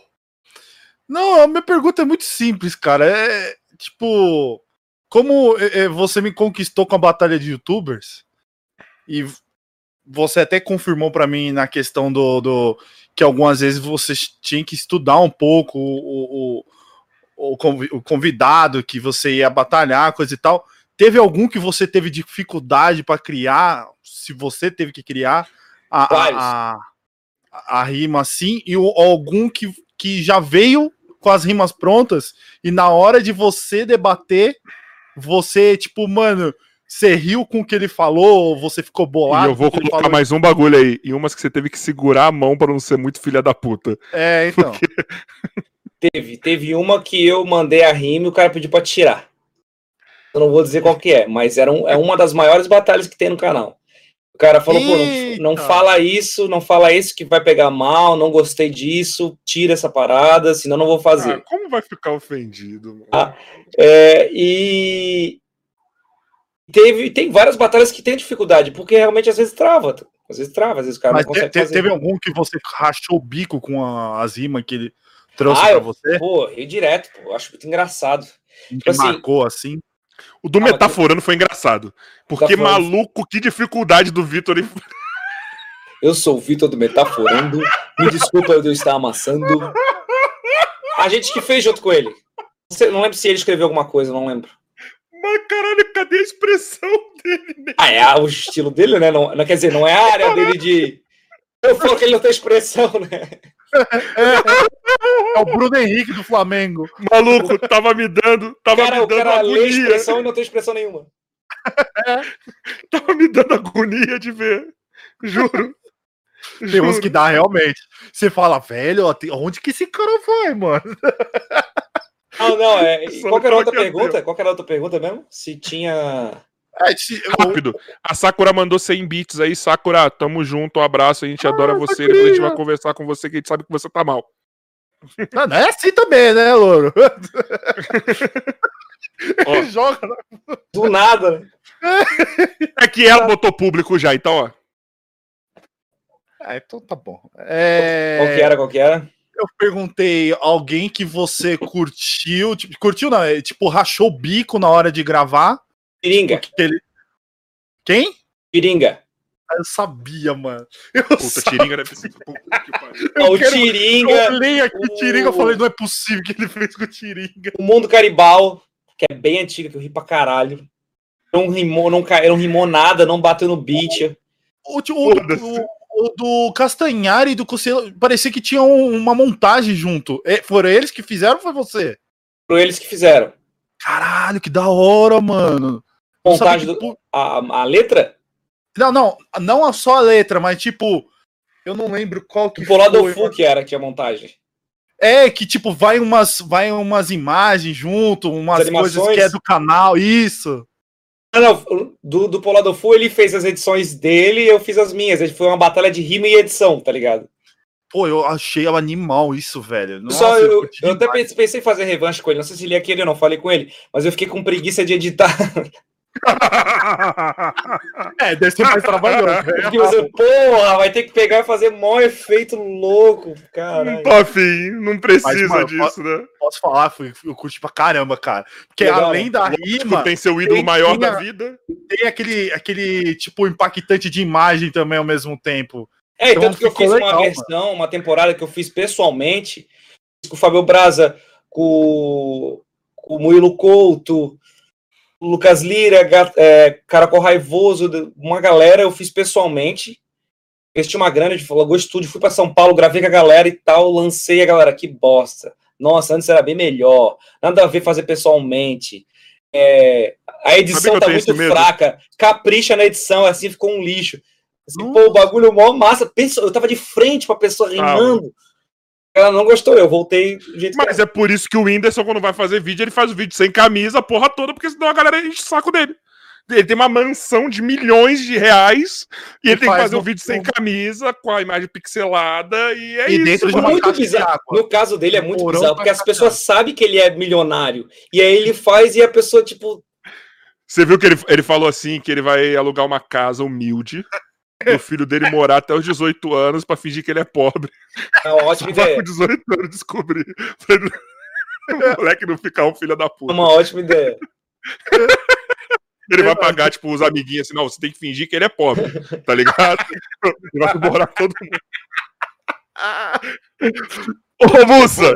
Não, a minha pergunta é muito simples, cara. É tipo. Como é, é, você me conquistou com a batalha de youtubers, e você até confirmou para mim na questão do, do, que algumas vezes você tinha que estudar um pouco o, o, o convidado que você ia batalhar, coisa e tal. Teve algum que você teve dificuldade para criar? Se você teve que criar a, a, a, a, rima assim, e o, algum que, que já veio com as rimas prontas, e na hora de você debater, você, tipo, mano, Você riu com o que ele falou ou você ficou bolado? E eu vou colocar mais um bagulho aí. E umas que você teve que segurar a mão para não ser muito filha da puta. É, então. Porque... Teve, teve uma que eu mandei a rima e o cara pediu pra tirar. Eu não vou dizer qual que é, mas era um, é uma das maiores batalhas que tem no canal. O cara falou, pô, não, não, fala isso, não fala isso que vai pegar mal, não gostei disso, tira essa parada, senão não vou fazer. Ah, como vai ficar ofendido? Ah, é, e teve, tem várias batalhas que tem dificuldade, porque realmente às vezes trava. Às vezes trava, às vezes o cara Mas não consegue te, fazer. Teve algum que você rachou o bico com a, as rimas que ele trouxe ah, pra você? Pô, eu direto, pô, eu acho muito engraçado. Que tipo assim, marcou assim. O do ah, Metaforando foi engraçado. Porque maluco, que dificuldade do Vitor. Eu sou o Vitor do Metaforando. Me desculpa eu estar amassando. A gente que fez junto com ele. Não lembro se ele escreveu alguma coisa, não lembro. Mas caralho, cadê a expressão dele? Né? Ah, é o estilo dele, né? Não, não quer dizer, não é a área dele de. Eu falo que ele não tem expressão, né? É, é o Bruno Henrique do Flamengo. Maluco, tava me dando. Tava cara, me dando cara agonia. lê expressão e não tem expressão nenhuma. É. Tava me dando agonia de ver. Juro. Tem uns que dá realmente. Você fala, velho, onde que esse cara vai, mano? Não, não, é. Qual era a outra pergunta? Qual era a outra pergunta mesmo? Se tinha. É, se, Rápido. A Sakura mandou 100 bits aí. Sakura, tamo junto, um abraço. A gente ah, adora você. Depois a gente vai conversar com você, que a gente sabe que você tá mal. Não, não é assim também, né, Louro? Ele joga. Do nada? É que ela botou público já, então, ó. Ah, então tá bom. É... Qual que era, qual que era? Eu perguntei alguém que você curtiu, tipo, curtiu não, é, tipo, rachou o bico na hora de gravar. Tiringa. Ele... Quem? Tiringa. Ah, eu sabia, mano. Eu Puta, sabia. Tiringa deve ser. o quero... Tiringa. Eu olhei aqui o Tiringa e falei, não é possível que ele fez com o Tiringa. O Mundo Caribal, que é bem antiga, que eu ri pra caralho. Não rimou, não, não rimou nada, não bateu no beat. O, o, o, o do Castanhari e do Cosselo, parecia que tinha uma montagem junto. É, foram eles que fizeram ou foi você? Foram eles que fizeram. Caralho, que da hora, mano. Montagem do. Que... A, a letra? Não, não, não só a letra, mas tipo. Eu não lembro qual que o foi. O Fu que era que a montagem. É, que tipo, vai umas, vai umas imagens junto, umas coisas que é do canal, isso. Não, não, do, do Polado Fu ele fez as edições dele e eu fiz as minhas. Foi uma batalha de rima e edição, tá ligado? Pô, eu achei animal isso, velho. Nossa, Só eu, eu, eu até pensei em fazer revanche com ele. Não sei se ele ia querer, eu não falei com ele, mas eu fiquei com preguiça de editar. é, deve ser mais trabalhoso. Porque você, porra, vai ter que pegar e fazer mó efeito louco, cara. Pô, fim, não precisa Mas, mano, disso, posso, né? Posso falar, eu curti pra caramba, cara. Porque Legal, além da rima. Tem seu ídolo tem, maior tem, da vida. Tem aquele, aquele, tipo, impactante de imagem também ao mesmo tempo. É, então, tanto que eu fiz legal, uma versão, mano. uma temporada que eu fiz pessoalmente, com o Fábio Braza, com, com o Murilo Couto, Lucas Lira, é, Caracol Raivoso, uma galera eu fiz pessoalmente. Investi uma grana de Lagoa Estúdio, fui para São Paulo, gravei com a galera e tal, lancei a galera, que bosta. Nossa, antes era bem melhor. Nada a ver fazer pessoalmente. É, a edição tá muito fraca. Capricha na edição, assim ficou um lixo. Assim, pô, o bagulho mó massa. Eu tava de frente pra pessoa rimando. Ah, ela não gostou, eu voltei do jeito Mas que é por isso que o Whindersson, quando vai fazer vídeo, ele faz o vídeo sem camisa, a porra toda, porque senão a galera enche o saco dele. Ele tem uma mansão de milhões de reais e, e ele tem que fazer um vídeo sem camisa, com a imagem pixelada, e é e isso. Dentro de uma muito bizarro. No caso dele é muito bizarro, porque as pessoas sabem que ele é milionário. E aí ele faz e a pessoa, tipo. Você viu que ele, ele falou assim que ele vai alugar uma casa humilde o filho dele morar até os 18 anos pra fingir que ele é pobre. É uma ótima ideia. Com 18 anos descobrir. o moleque não ficar um filho da puta. É uma ótima ideia. Ele vai pagar, tipo, os amiguinhos assim, não, você tem que fingir que ele é pobre, tá ligado? Ele vai morar todo mundo. Ô, Mussa,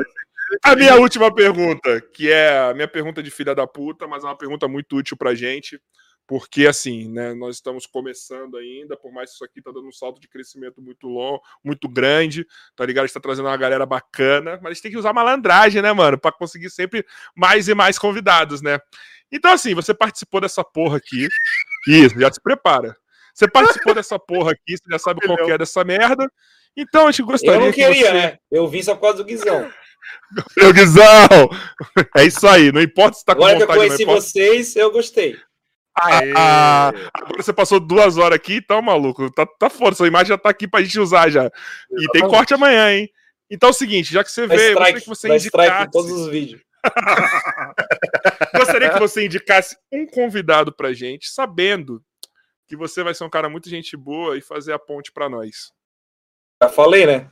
a minha última pergunta, que é a minha pergunta de filha da puta, mas é uma pergunta muito útil pra gente porque assim, né, nós estamos começando ainda, por mais que isso aqui está dando um salto de crescimento muito longo, muito grande, tá ligado? A gente tá trazendo uma galera bacana, mas a gente tem que usar malandragem, né, mano, para conseguir sempre mais e mais convidados, né? Então, assim, você participou dessa porra aqui. Isso, já se prepara. Você participou dessa porra aqui, você já sabe qual que é dessa merda. Então, a gente gostaria Eu não queria, que você... né? Eu vim só por causa do Guizão. Meu Guizão! É isso aí, não importa se tá Agora com que eu vontade, conheci importa... vocês, eu gostei. Ah, agora você passou duas horas aqui, então, maluco, tá, tá foda, sua imagem já tá aqui pra gente usar já. E tem corte amanhã, hein? Então é o seguinte, já que você Vai veio, eu strike, gostaria que você indicasse... todos os vídeos. Gostaria que você indicasse um convidado pra gente, sabendo que você vai ser um cara muito gente boa e fazer a ponte pra nós. Já falei, né?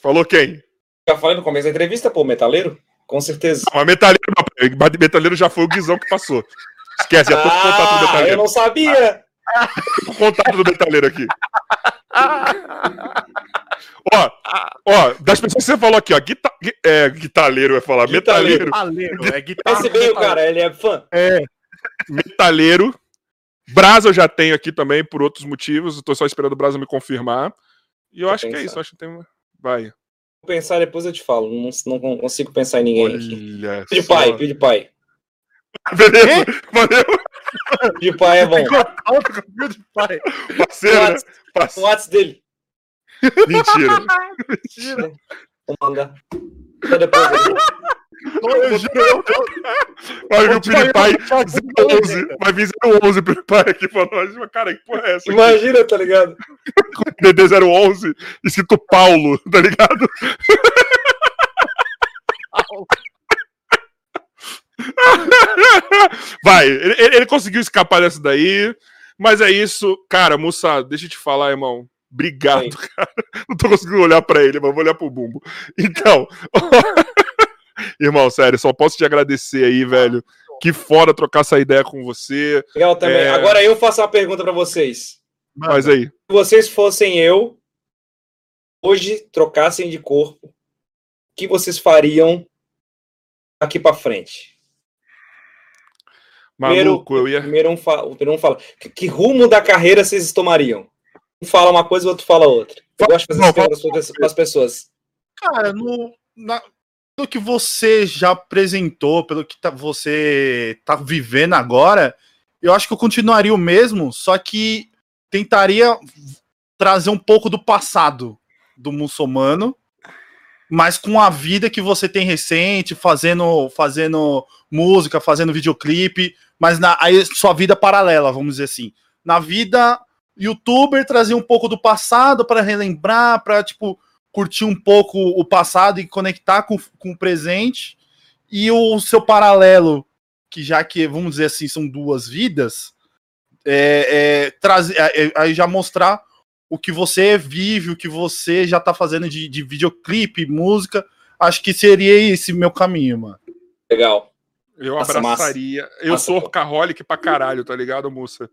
Falou quem? Já falei no começo da entrevista, pô, metaleiro? Com certeza. Não, mas metaleiro, não, mas metaleiro já foi o Guizão que passou. Esquece, já tô com o contato do Ah, eu não sabia! Tô com o contato do metaleiro aqui. ó, ó, das pessoas que você falou aqui, ó, guita, gui- é, guitarleiro vai falar, metaleiro, Metaleiro, é guitarra. Esse bem o cara, ele é fã. É, metaleiro. Brasa eu já tenho aqui também, por outros motivos. Eu tô só esperando o Brasa me confirmar. E eu Vou acho que é pensar. isso. eu Acho que tem. uma- Vai. Vou pensar depois eu te falo. Não, não consigo pensar em ninguém aqui. Olha. PewDiePie, só. PewDiePie. Beleza. Valeu, PewDiePie é bom. o PewDiePie. parceiro. né? O WhatsApp dele. Mentira. Mentira. Vou mandar. Só depois. Eu- Eu juro, eu- Vai vir o falei, 011. Vai vir 011 PewDiePie aqui pra nós. Cara, que porra é essa? aqui? Imagina, tá ligado? DD011 escrito Paulo, tá ligado? Vai, ele, ele- conseguiu escapar dessa daí. Mas é isso, cara, moça, deixa eu te falar, irmão. Obrigado, Oi. cara. Não tô conseguindo olhar pra ele, mas vou olhar pro bumbo. Então, irmão, sério, só posso te agradecer aí, velho. Que foda trocar essa ideia com você. Legal também. É. Agora eu faço uma pergunta pra vocês. Mas aí, Se vocês fossem eu, hoje trocassem de corpo, o que vocês fariam aqui pra frente? maluco, eu ia. Primeiro um fala. o primeiro um fala. Que, que rumo da carreira vocês tomariam? Um fala uma coisa, o outro fala outra. Eu gosto de fazer Não, para para as pessoas. Cara, no, na- pelo que você já apresentou, pelo que tá- você tá vivendo agora, eu acho que eu continuaria o mesmo, só que tentaria trazer um pouco do passado do muçulmano, mas com a vida que você tem recente, fazendo, fazendo música, fazendo videoclipe, mas na aí sua vida paralela, vamos dizer assim. Na vida youtuber trazer um pouco do passado para relembrar, para tipo curtir um pouco o passado e conectar com, com o presente. E o seu paralelo, que já que, vamos dizer assim, são duas vidas, é, é, trazer, é, é, aí já mostrar o que você vive, o que você já tá fazendo de, de videoclipe, música. Acho que seria esse meu caminho, mano. Legal. Eu Massa, abraçaria. Eu Massa, sou workaholic pra caralho, tá ligado, moça?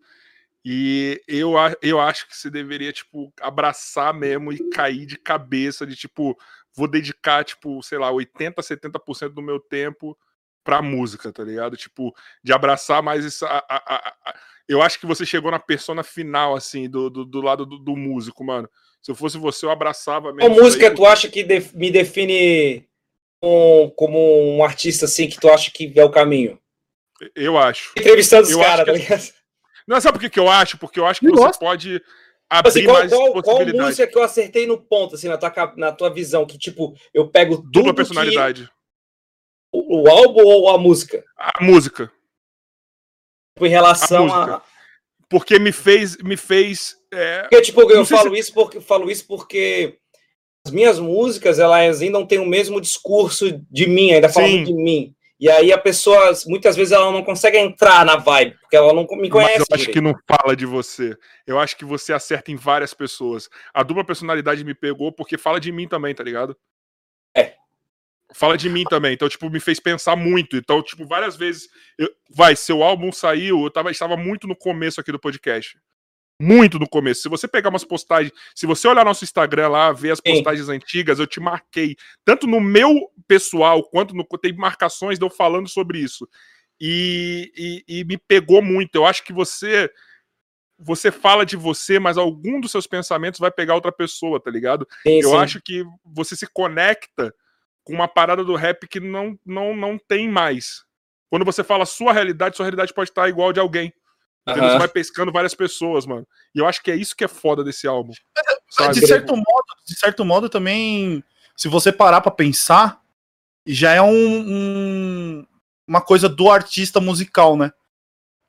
E eu, eu acho que você deveria, tipo, abraçar mesmo e cair de cabeça, de tipo, vou dedicar, tipo, sei lá, 80, 70% do meu tempo pra música, tá ligado? Tipo, de abraçar mais isso. a- a- a- Eu acho que você chegou na persona final, assim, do, do, do lado do, do músico, mano. Se eu fosse você, eu abraçava mesmo. Qual música aí, tu acha que me define um- como um artista assim que tu acha que é o caminho? Eu acho. Entrevistando os caras, tá ligado? Não, sabe por que, que eu acho? Porque eu acho que Eu você gosto. pode Tipo abrir Assim, qual, mais qual, qual música que eu acertei no ponto, assim, na tua, na tua visão? Que, tipo, eu pego tudo Dupla que- personalidade. o, o álbum ou a música? A música. Tipo, em relação A a... música. Porque me fez. Me fez é, Porque, tipo, eu Não falo isso porque falo isso porque as minhas músicas, elas ainda não têm o mesmo discurso de mim, ainda falam de mim. E aí a pessoa, muitas vezes, ela não consegue entrar na vibe, porque ela não me mas conhece. eu acho direito. que não fala de você. Eu acho que você acerta em várias pessoas. A dupla personalidade me pegou porque fala de mim também, tá ligado? É. Fala de mim também. Então, tipo, me fez pensar muito. Então, tipo, várias vezes. eu- vai, seu álbum saiu, eu tava, estava muito no começo aqui do podcast. Muito no começo. Se você pegar umas postagens, se você olhar nosso Instagram lá, ver as Sim. postagens antigas, eu te marquei. Tanto no meu pessoal, quanto no. Tem marcações de eu falando sobre isso. E, e, e me pegou muito. Eu acho que você. Você fala de você, mas algum dos seus pensamentos vai pegar outra pessoa, tá ligado? Sim, Eu sim. acho que você se conecta com uma parada do rap que não, não, não tem mais. Quando você fala sua realidade, sua realidade pode estar igual de alguém. Uhum. Você vai pescando várias pessoas, mano. E eu acho que é isso que é foda desse álbum. Sabe? De certo modo, de certo modo também, se você parar para pensar, já é um, um, uma coisa do artista musical, né?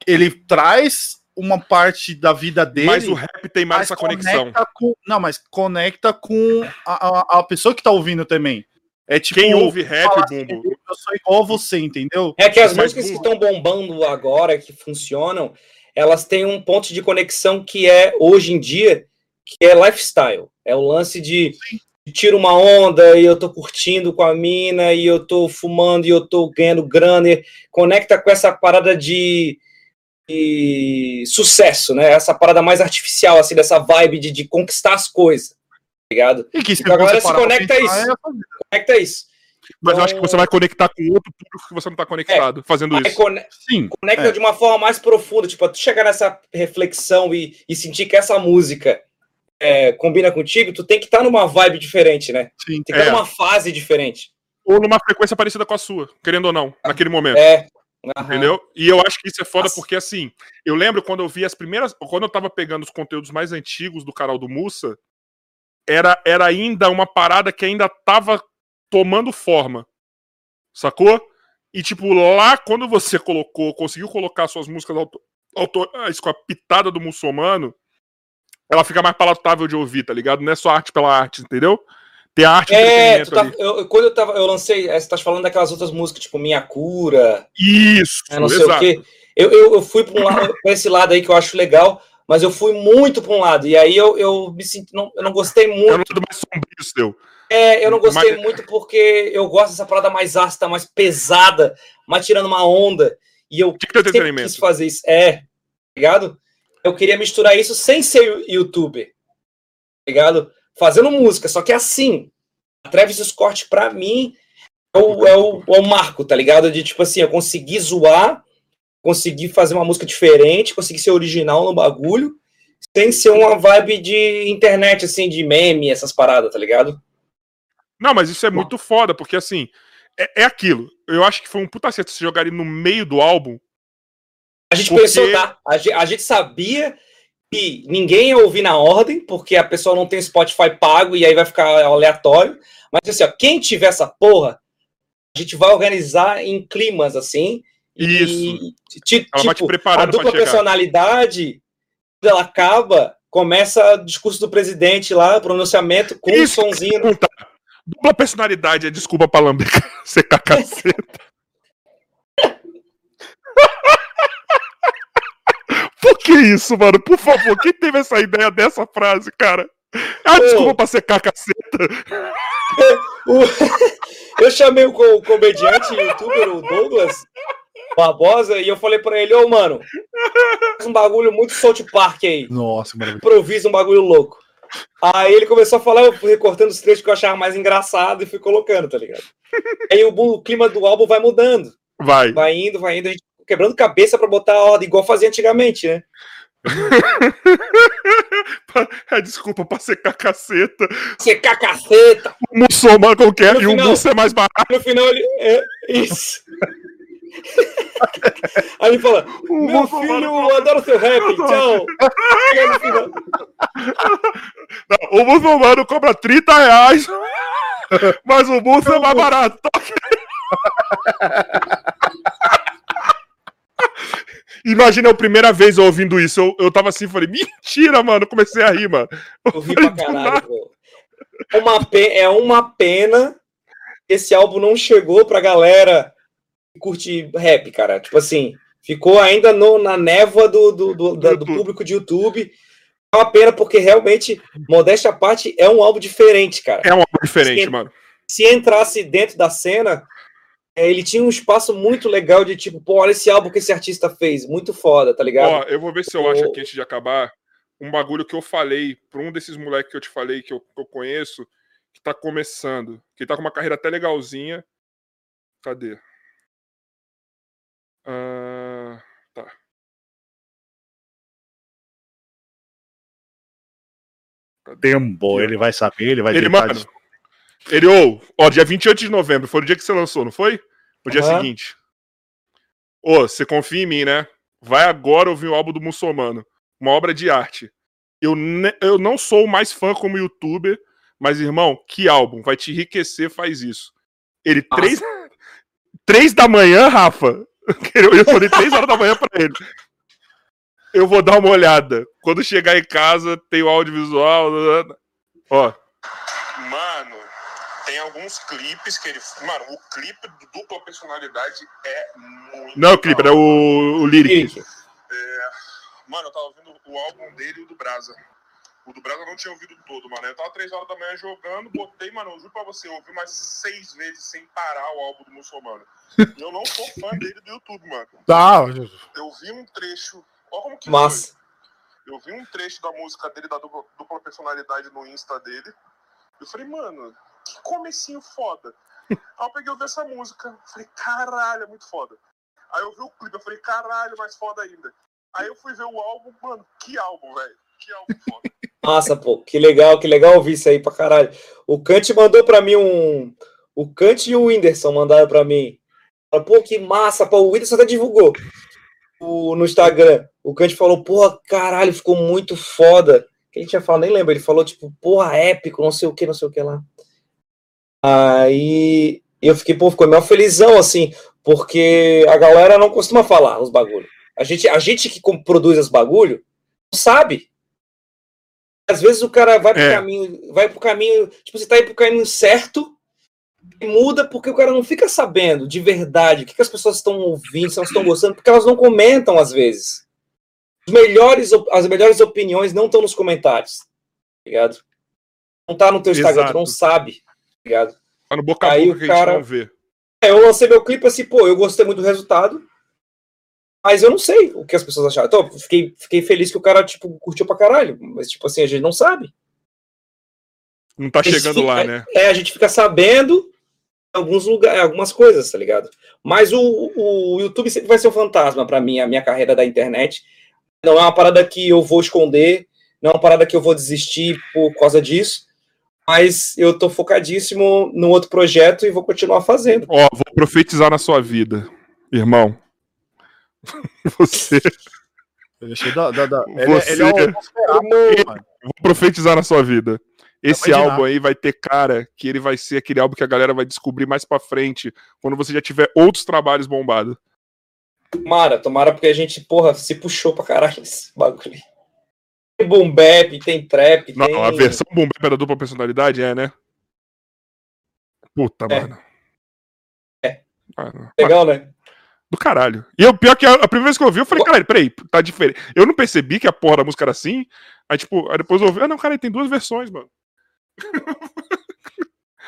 Ele traz uma parte da vida dele. Mas o rap tem mais essa conexão. Com, não, mas conecta com a, a, a pessoa que tá ouvindo também. É tipo, Quem ouve rap, assim, Bumbo? Eu sou igual você, entendeu? É que as músicas que estão bombando agora, que funcionam, elas têm um ponto de conexão que é, hoje em dia, que é lifestyle. É o lance de tiro uma onda e eu tô curtindo com a mina e eu tô fumando e eu tô ganhando grana. E conecta com essa parada de, de, sucesso, né? Essa parada mais artificial, assim, dessa vibe de, de conquistar as coisas. Tá ligado? E que então, agora se conecta a isso. É conecta a isso. Mas então, eu acho que você vai conectar com outro público que você não está conectado é, fazendo isso. Cone Sim. Conecta é. de uma forma mais profunda, tipo, tu chegar nessa reflexão e, e sentir que essa música é, combina contigo, tu tem que estar tá numa vibe diferente, né? Sim, tem que estar tá é. numa fase diferente. Ou numa frequência parecida com a sua, querendo ou não, naquele momento. É. Uhum. Entendeu? E eu acho que isso é foda Nossa. porque, assim, eu lembro quando eu vi as primeiras. Quando eu tava pegando os conteúdos mais antigos do canal do Mussa, era, era ainda uma parada que ainda tava tomando forma. Sacou? E, tipo, lá, quando você colocou, conseguiu colocar suas músicas autorais com a pitada do muçulmano, ela fica mais palatável de ouvir, tá ligado? Não é só arte pela arte, entendeu? Tem a arte é, tá, eu, quando eu tava, eu lancei, é, você tá falando daquelas outras músicas, tipo Minha Cura. Isso, é, não sei exato. o quê. Eu, eu, eu fui pra, um lado, pra esse lado aí que eu acho legal, mas eu fui muito pra um lado. E aí eu, eu me sinto, não, eu não gostei muito. É lado mais sombrio seu. É, eu não gostei mas... muito porque eu gosto dessa parada mais ácida, mais pesada, mais tirando uma onda. E eu que que é quis fazer isso. É, tá ligado? eu queria misturar isso sem ser youtuber, tá ligado? Fazendo música, só que é assim. A Travis Scott, pra mim, é o, é, o, é o marco, tá ligado? De tipo assim, eu consegui zoar, consegui fazer uma música diferente, consegui ser original no bagulho, sem ser uma vibe de internet, assim, de meme, essas paradas, tá ligado? Não, mas isso é muito foda, porque assim, é, é aquilo. Eu acho que foi um puta certo se jogar ele no meio do álbum, a gente porque... pensou, tá? A gente, a gente sabia que ninguém ia ouvir na ordem, porque a pessoa não tem Spotify pago e aí vai ficar aleatório. Mas assim, ó, quem tiver essa porra, a gente vai organizar em climas assim. Isso. E, tipo, a dupla personalidade, ela acaba, começa o discurso do presidente lá, pronunciamento com Isso, um sonzinho. Dupla personalidade é desculpa pra lamber, secar caceta. Por que isso, mano? Por favor, quem teve essa ideia dessa frase, cara? Ah, desculpa pra secar a caceta. eu chamei o comediante youtuber, o Douglas Barbosa, e eu falei pra ele, ô, oh, mano, faz um bagulho muito South Park aí. Nossa, mano. Improvisa um bagulho louco. Aí ele começou a falar, eu fui recortando os trechos que eu achava mais engraçado e fui colocando, tá ligado? Aí o, o clima do álbum vai mudando. Vai. Vai indo, vai indo, a gente quebrando cabeça para botar a ordem, igual fazia antigamente, né? é, desculpa, pra secar caceta. Secar caceta! O muçulmano qualquer no e final, o muço é mais barato. No final ele. É, isso. Aí ele fala: o Meu filho, eu adoro seu rap, tchau. Não, o muçulmano cobra 30 reais, mas o muço é mais barato. Imagina a primeira vez ouvindo isso. Eu, eu tava assim, falei, mentira, mano. Comecei a rir, mano. Eu ri pra caralho, é uma, pena, é uma pena esse álbum não chegou pra galera curte rap, cara. Tipo assim, ficou ainda no, na névoa do, do, do, do, do público de YouTube. É uma pena, porque realmente, modéstia à parte, é um álbum diferente, cara. É um álbum diferente, se, mano. Se entrasse dentro da cena, é, ele tinha um espaço muito legal de tipo, pô, olha esse álbum que esse artista fez, muito foda, tá ligado? Ó, eu vou ver se eu acho aqui antes de acabar um bagulho que eu falei pra um desses moleques que eu te falei, que eu, que eu conheço, que tá começando, que tá com uma carreira até legalzinha. Cadê? Tempo, ele vai saber, ele vai ele, mano, Ele, ô, ó, dia 28 de novembro, foi o dia que você lançou, não foi? O dia uhum. seguinte. Ô, você confia em mim, né? Vai agora ouvir o álbum do Muçulmano. Uma obra de arte. Eu, eu não sou mais fã como youtuber, mas, irmão, que álbum. Vai te enriquecer, faz isso. Ele, três, três da manhã, Rafa. Eu falei três horas da manhã pra ele. Eu vou dar uma olhada. Quando chegar em casa, tem o audiovisual. Ó. Mano, tem alguns clipes que ele. Mano, o clipe do dupla personalidade é muito. Não é o clipe, é o, o lyric. É... Mano, eu tava ouvindo o álbum dele e o do Brasa. O do Brasa eu não tinha ouvido todo, mano. Eu tava três horas da manhã jogando, botei, mano, eu juro pra você, eu ouvi mais seis vezes sem parar o álbum do muçulmano. E eu não sou fã dele do YouTube, mano. Tá. Eu vi um trecho. Olha como que Massa. Foi. Eu vi um trecho da música dele, da dupla, dupla personalidade no Insta dele. Eu falei, mano, que comecinho foda. Aí eu peguei eu vi essa música, falei, caralho, é muito foda. Aí eu vi o clipe, eu falei, caralho, mais foda ainda. Aí eu fui ver o álbum, mano, que álbum, velho. Que álbum foda. Massa, pô, que legal, que legal ouvir isso aí pra caralho. O Kant mandou pra mim um. O Kant e o Whindersson mandaram pra mim. Pô, que massa, pô. O Whindersson até divulgou o, no Instagram. O Kant falou, porra, caralho, ficou muito foda. Que ele tinha falado, nem lembro. Ele falou, tipo, porra, épico, não sei o que, não sei o que lá. Aí eu fiquei, pô, ficou meio felizão, assim, porque a galera não costuma falar os bagulhos. A gente, a gente que produz os bagulho não sabe. Às vezes o cara vai pro é. caminho, vai pro caminho, tipo, você tá indo pro caminho certo e muda porque o cara não fica sabendo de verdade o que, que as pessoas estão ouvindo, se elas estão gostando, porque elas não comentam às vezes. Melhores, as melhores opiniões não estão nos comentários, tá ligado? Não tá no teu Instagram, Exato. tu não sabe ligado? Tá no boca a Aí boca que cara... não vê. É, eu lancei meu clipe assim, pô, eu gostei muito do resultado, mas eu não sei o que as pessoas acharam. Então, fiquei, fiquei feliz que o cara, tipo, curtiu pra caralho, mas, tipo assim, a gente não sabe. Não tá chegando fica, lá, né? É, a gente fica sabendo alguns lugares, algumas coisas, tá ligado? Mas o, o YouTube sempre vai ser um fantasma para mim, a minha carreira da internet. Não é uma parada que eu vou esconder, não é uma parada que eu vou desistir por causa disso mas eu tô focadíssimo no outro projeto e vou continuar fazendo. Ó, vou profetizar na sua vida, irmão. Você. Da, da, da. Você... Ele, é, é Vou profetizar na sua vida. Esse álbum aí vai ter cara que ele vai ser aquele álbum que a galera vai descobrir mais pra frente, quando você já tiver outros trabalhos bombados. Tomara, tomara, porque a gente, porra, se puxou pra caralho esse bagulho. Tem boom bap, tem trap, Não, tem... a versão boom bap é da dupla personalidade é, né? Puta, é. mano. É. Mano, Legal, mano. né? Do caralho. E o pior que a, a, primeira vez que eu ouvi, eu falei, caralho, peraí, tá diferente. Eu não percebi que a porra da música era assim. Aí, tipo, aí depois eu ouvi, ah, não, cara, tem duas versões, mano.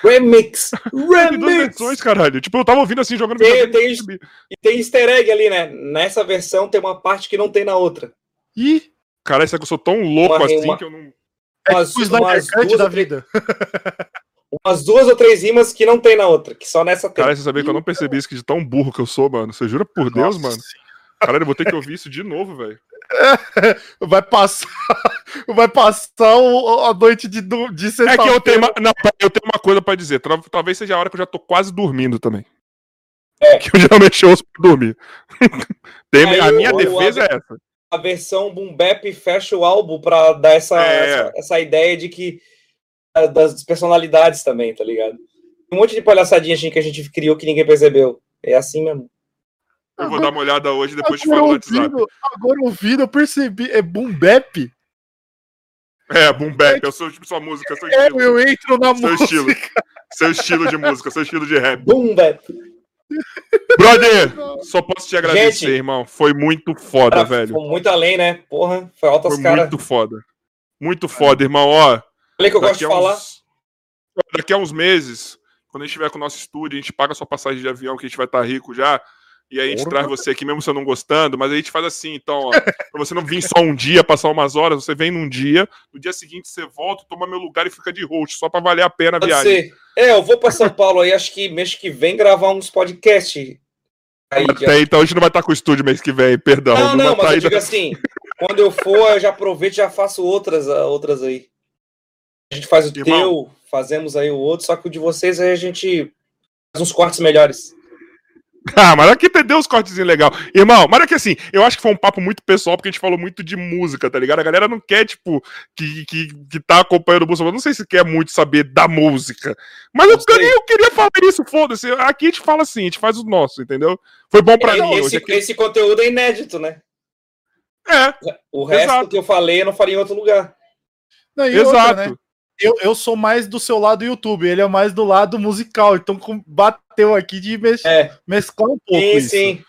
Remix! Remix! Tem duas versões, caralho. Tipo, eu tava ouvindo assim, jogando tem, tem, E tem easter egg ali, né? Nessa versão tem uma parte que não tem na outra. Ih! Caralho, será que eu sou tão louco uma, assim uma, que eu não. É umas, tipo umas duas da vida. umas duas ou três rimas que não tem na outra, que só nessa tem. Cara, você sabia que eu não percebi isso que de tão burro que eu sou, mano? Você jura por Deus, Nossa. mano? Caralho, eu vou ter que ouvir isso de novo, velho. vai passar, vai passar a noite de, de É que eu tenho, uma, não, eu tenho uma coisa para dizer. Talvez seja a hora que eu já tô quase dormindo também. É. Que eu geralmente ouço pra dormir. Tem, Aí, a minha defesa é essa a versão Boom Bap fecha o álbum para dar essa, é. essa, essa, ideia de que é, das personalidades também, tá ligado? Um monte de palhaçadinha assim, que a gente criou que ninguém percebeu. É assim mesmo. Eu vou dar uma olhada hoje depois de falar no WhatsApp. Agora ouvindo, eu percebi. É Boom Bap? É, Boom Bap, eu sou tipo sua música, seu é, estilo. É, eu entro na seu música. Estilo, seu estilo de música, seu estilo de rap. Boom Bap. Brother, só posso te agradecer, Gente, irmão. Foi muito foda, cara, velho. Foi muito além, né? Porra, foi altas foi cara. Muito foda. Muito foda, irmão. Ó. Falei que eu gosto de falar. Uns... Daqui a uns meses, quando a gente estiver com o nosso estúdio, a gente paga a sua passagem de avião, que a gente vai estar tá rico já. E aí a gente Porra. traz você aqui, mesmo você não gostando, mas a gente faz assim, então, ó, pra você não vir só um dia, passar umas horas, você vem num dia, no dia seguinte você volta, toma meu lugar e fica de host, só pra valer a pena a Pode viagem. Ser. É, eu vou pra São Paulo aí, acho que mês que vem gravar uns podcasts. Aí, Até então a gente não vai estar com o estúdio mês que vem, perdão. Não, não, não mas eu digo assim, quando eu for, eu já aproveito e já faço outras, ah, outras aí. A gente faz o Irmão, teu, fazemos aí o outro, só que o de vocês aí a gente faz uns cortes melhores. Ah, mas aqui deu os cortezinhos legal. Irmão, mas é que assim, eu acho que foi um papo muito pessoal, porque a gente falou muito de música, tá ligado? A galera não quer, tipo, que, que, que tá acompanhando o Bolsonaro. Não sei se quer muito saber da música. Mas eu, queria, eu queria falar isso, foda-se. Aqui a gente fala assim, a gente faz o nosso, entendeu? Foi bom pra é, mim. Esse, hoje aqui. esse conteúdo é inédito, né? É. O resto exato. que eu falei eu não faria em outro lugar. Não, Exato. Outra, né? eu, eu sou mais do seu lado YouTube, ele é mais do lado musical, então bateu aqui de mes é. mesclar um pouco. Sim, isso. sim.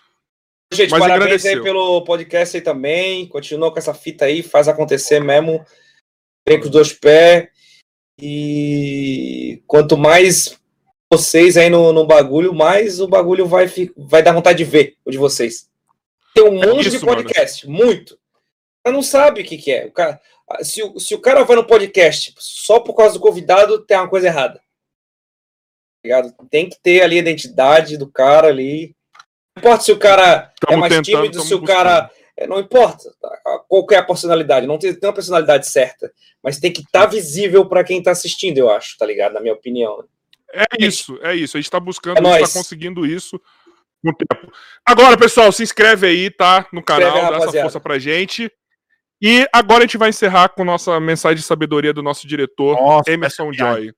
Gente, Mas parabéns agradeceu. aí pelo podcast aí também. Continua com essa fita aí, faz acontecer mesmo. Vem com os dois pés. E quanto mais vocês aí no, no bagulho, mais o bagulho vai, vai dar vontade de ver o de vocês. Tem um é monte isso, de podcast, mano. muito. Mas não sabe o que, que é. O cara, se, o, se o cara vai no podcast só por causa do convidado, tem uma coisa errada. Ligado? Tem que ter ali a identidade do cara ali. Não importa se o cara tamo é mais tentando, tímido, se o cara. É, não importa tá? qual é a personalidade. Não tem, tem uma personalidade certa. Mas tem que estar tá visível para quem está assistindo, eu acho, tá ligado? Na minha opinião. É isso, é isso. A gente está buscando, é a gente está conseguindo isso no tempo. Agora, pessoal, se inscreve aí, tá? No canal, dá essa força pra gente. E agora a gente vai encerrar com nossa mensagem de sabedoria do nosso diretor, nossa, Emerson Joy.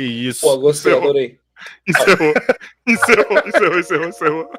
Isso. Pô, gostei, encerrou. adorei. Encerrou, encerrou, encerrou, encerrou, encerrou.